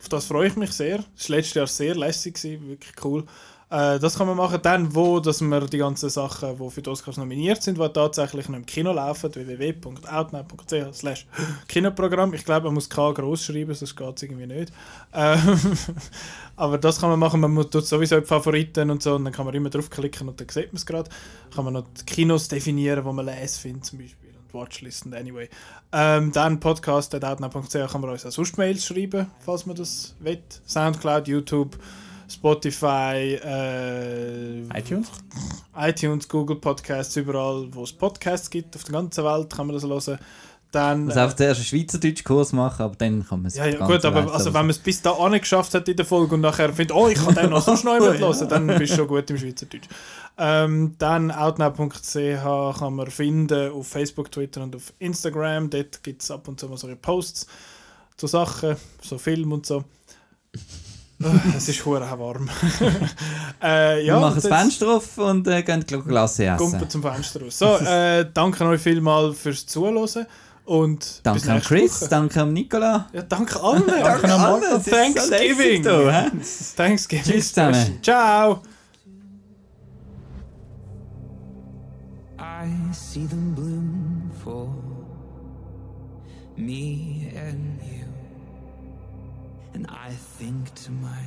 auf das freue ich mich sehr. Das war letztes Jahr sehr lässig, gewesen, wirklich cool. Äh, das kann man machen. Dann, wo dass wir die ganzen Sachen, die für die Oscars nominiert sind, die tatsächlich noch im Kino laufen, www.outnow.ch Kinoprogramm. Ich glaube, man muss K groß schreiben, sonst geht es irgendwie nicht. Ähm, aber das kann man machen. Man muss- tut sowieso die Favoriten und so und dann kann man immer draufklicken und dann sieht man es gerade. Kann man noch die Kinos definieren, wo man les findet zum Beispiel Watchlisten anyway. Ähm, dann podcast.outnow.ch kann man uns auch sonst Mails schreiben, falls man das will. Soundcloud, YouTube, Spotify, äh, iTunes? iTunes, Google Podcasts, überall, wo es Podcasts gibt, auf der ganzen Welt kann man das hören. Dann, Also auf zuerst einen Schweizerdeutsch-Kurs machen, aber dann kann man es ja, ja gut, aber also, wenn man es bis da geschafft hat in der Folge und nachher findet, oh, ich kann den noch noch jemand hören, dann bist du schon gut im Schweizerdeutsch. Ähm, dann outnow.ch kann man finden auf Facebook, Twitter und auf Instagram. Dort gibt es ab und zu mal solche Posts zu Sachen, so Film und so. Es ist hure warm. äh, ja, wir machen das Fenster auf und äh, gehen Glasse essen. Gumpen zum Fenster raus. So, äh, danke euch vielmals fürs Zuhören. Und bis Danke an Chris, Woche. danke an Nicola. Ja, danke allen. Danke an. Es ist so lässig Thanksgiving. Thanksgiving. Tschüss zusammen. Ciao. I see them bloom for me think to myself,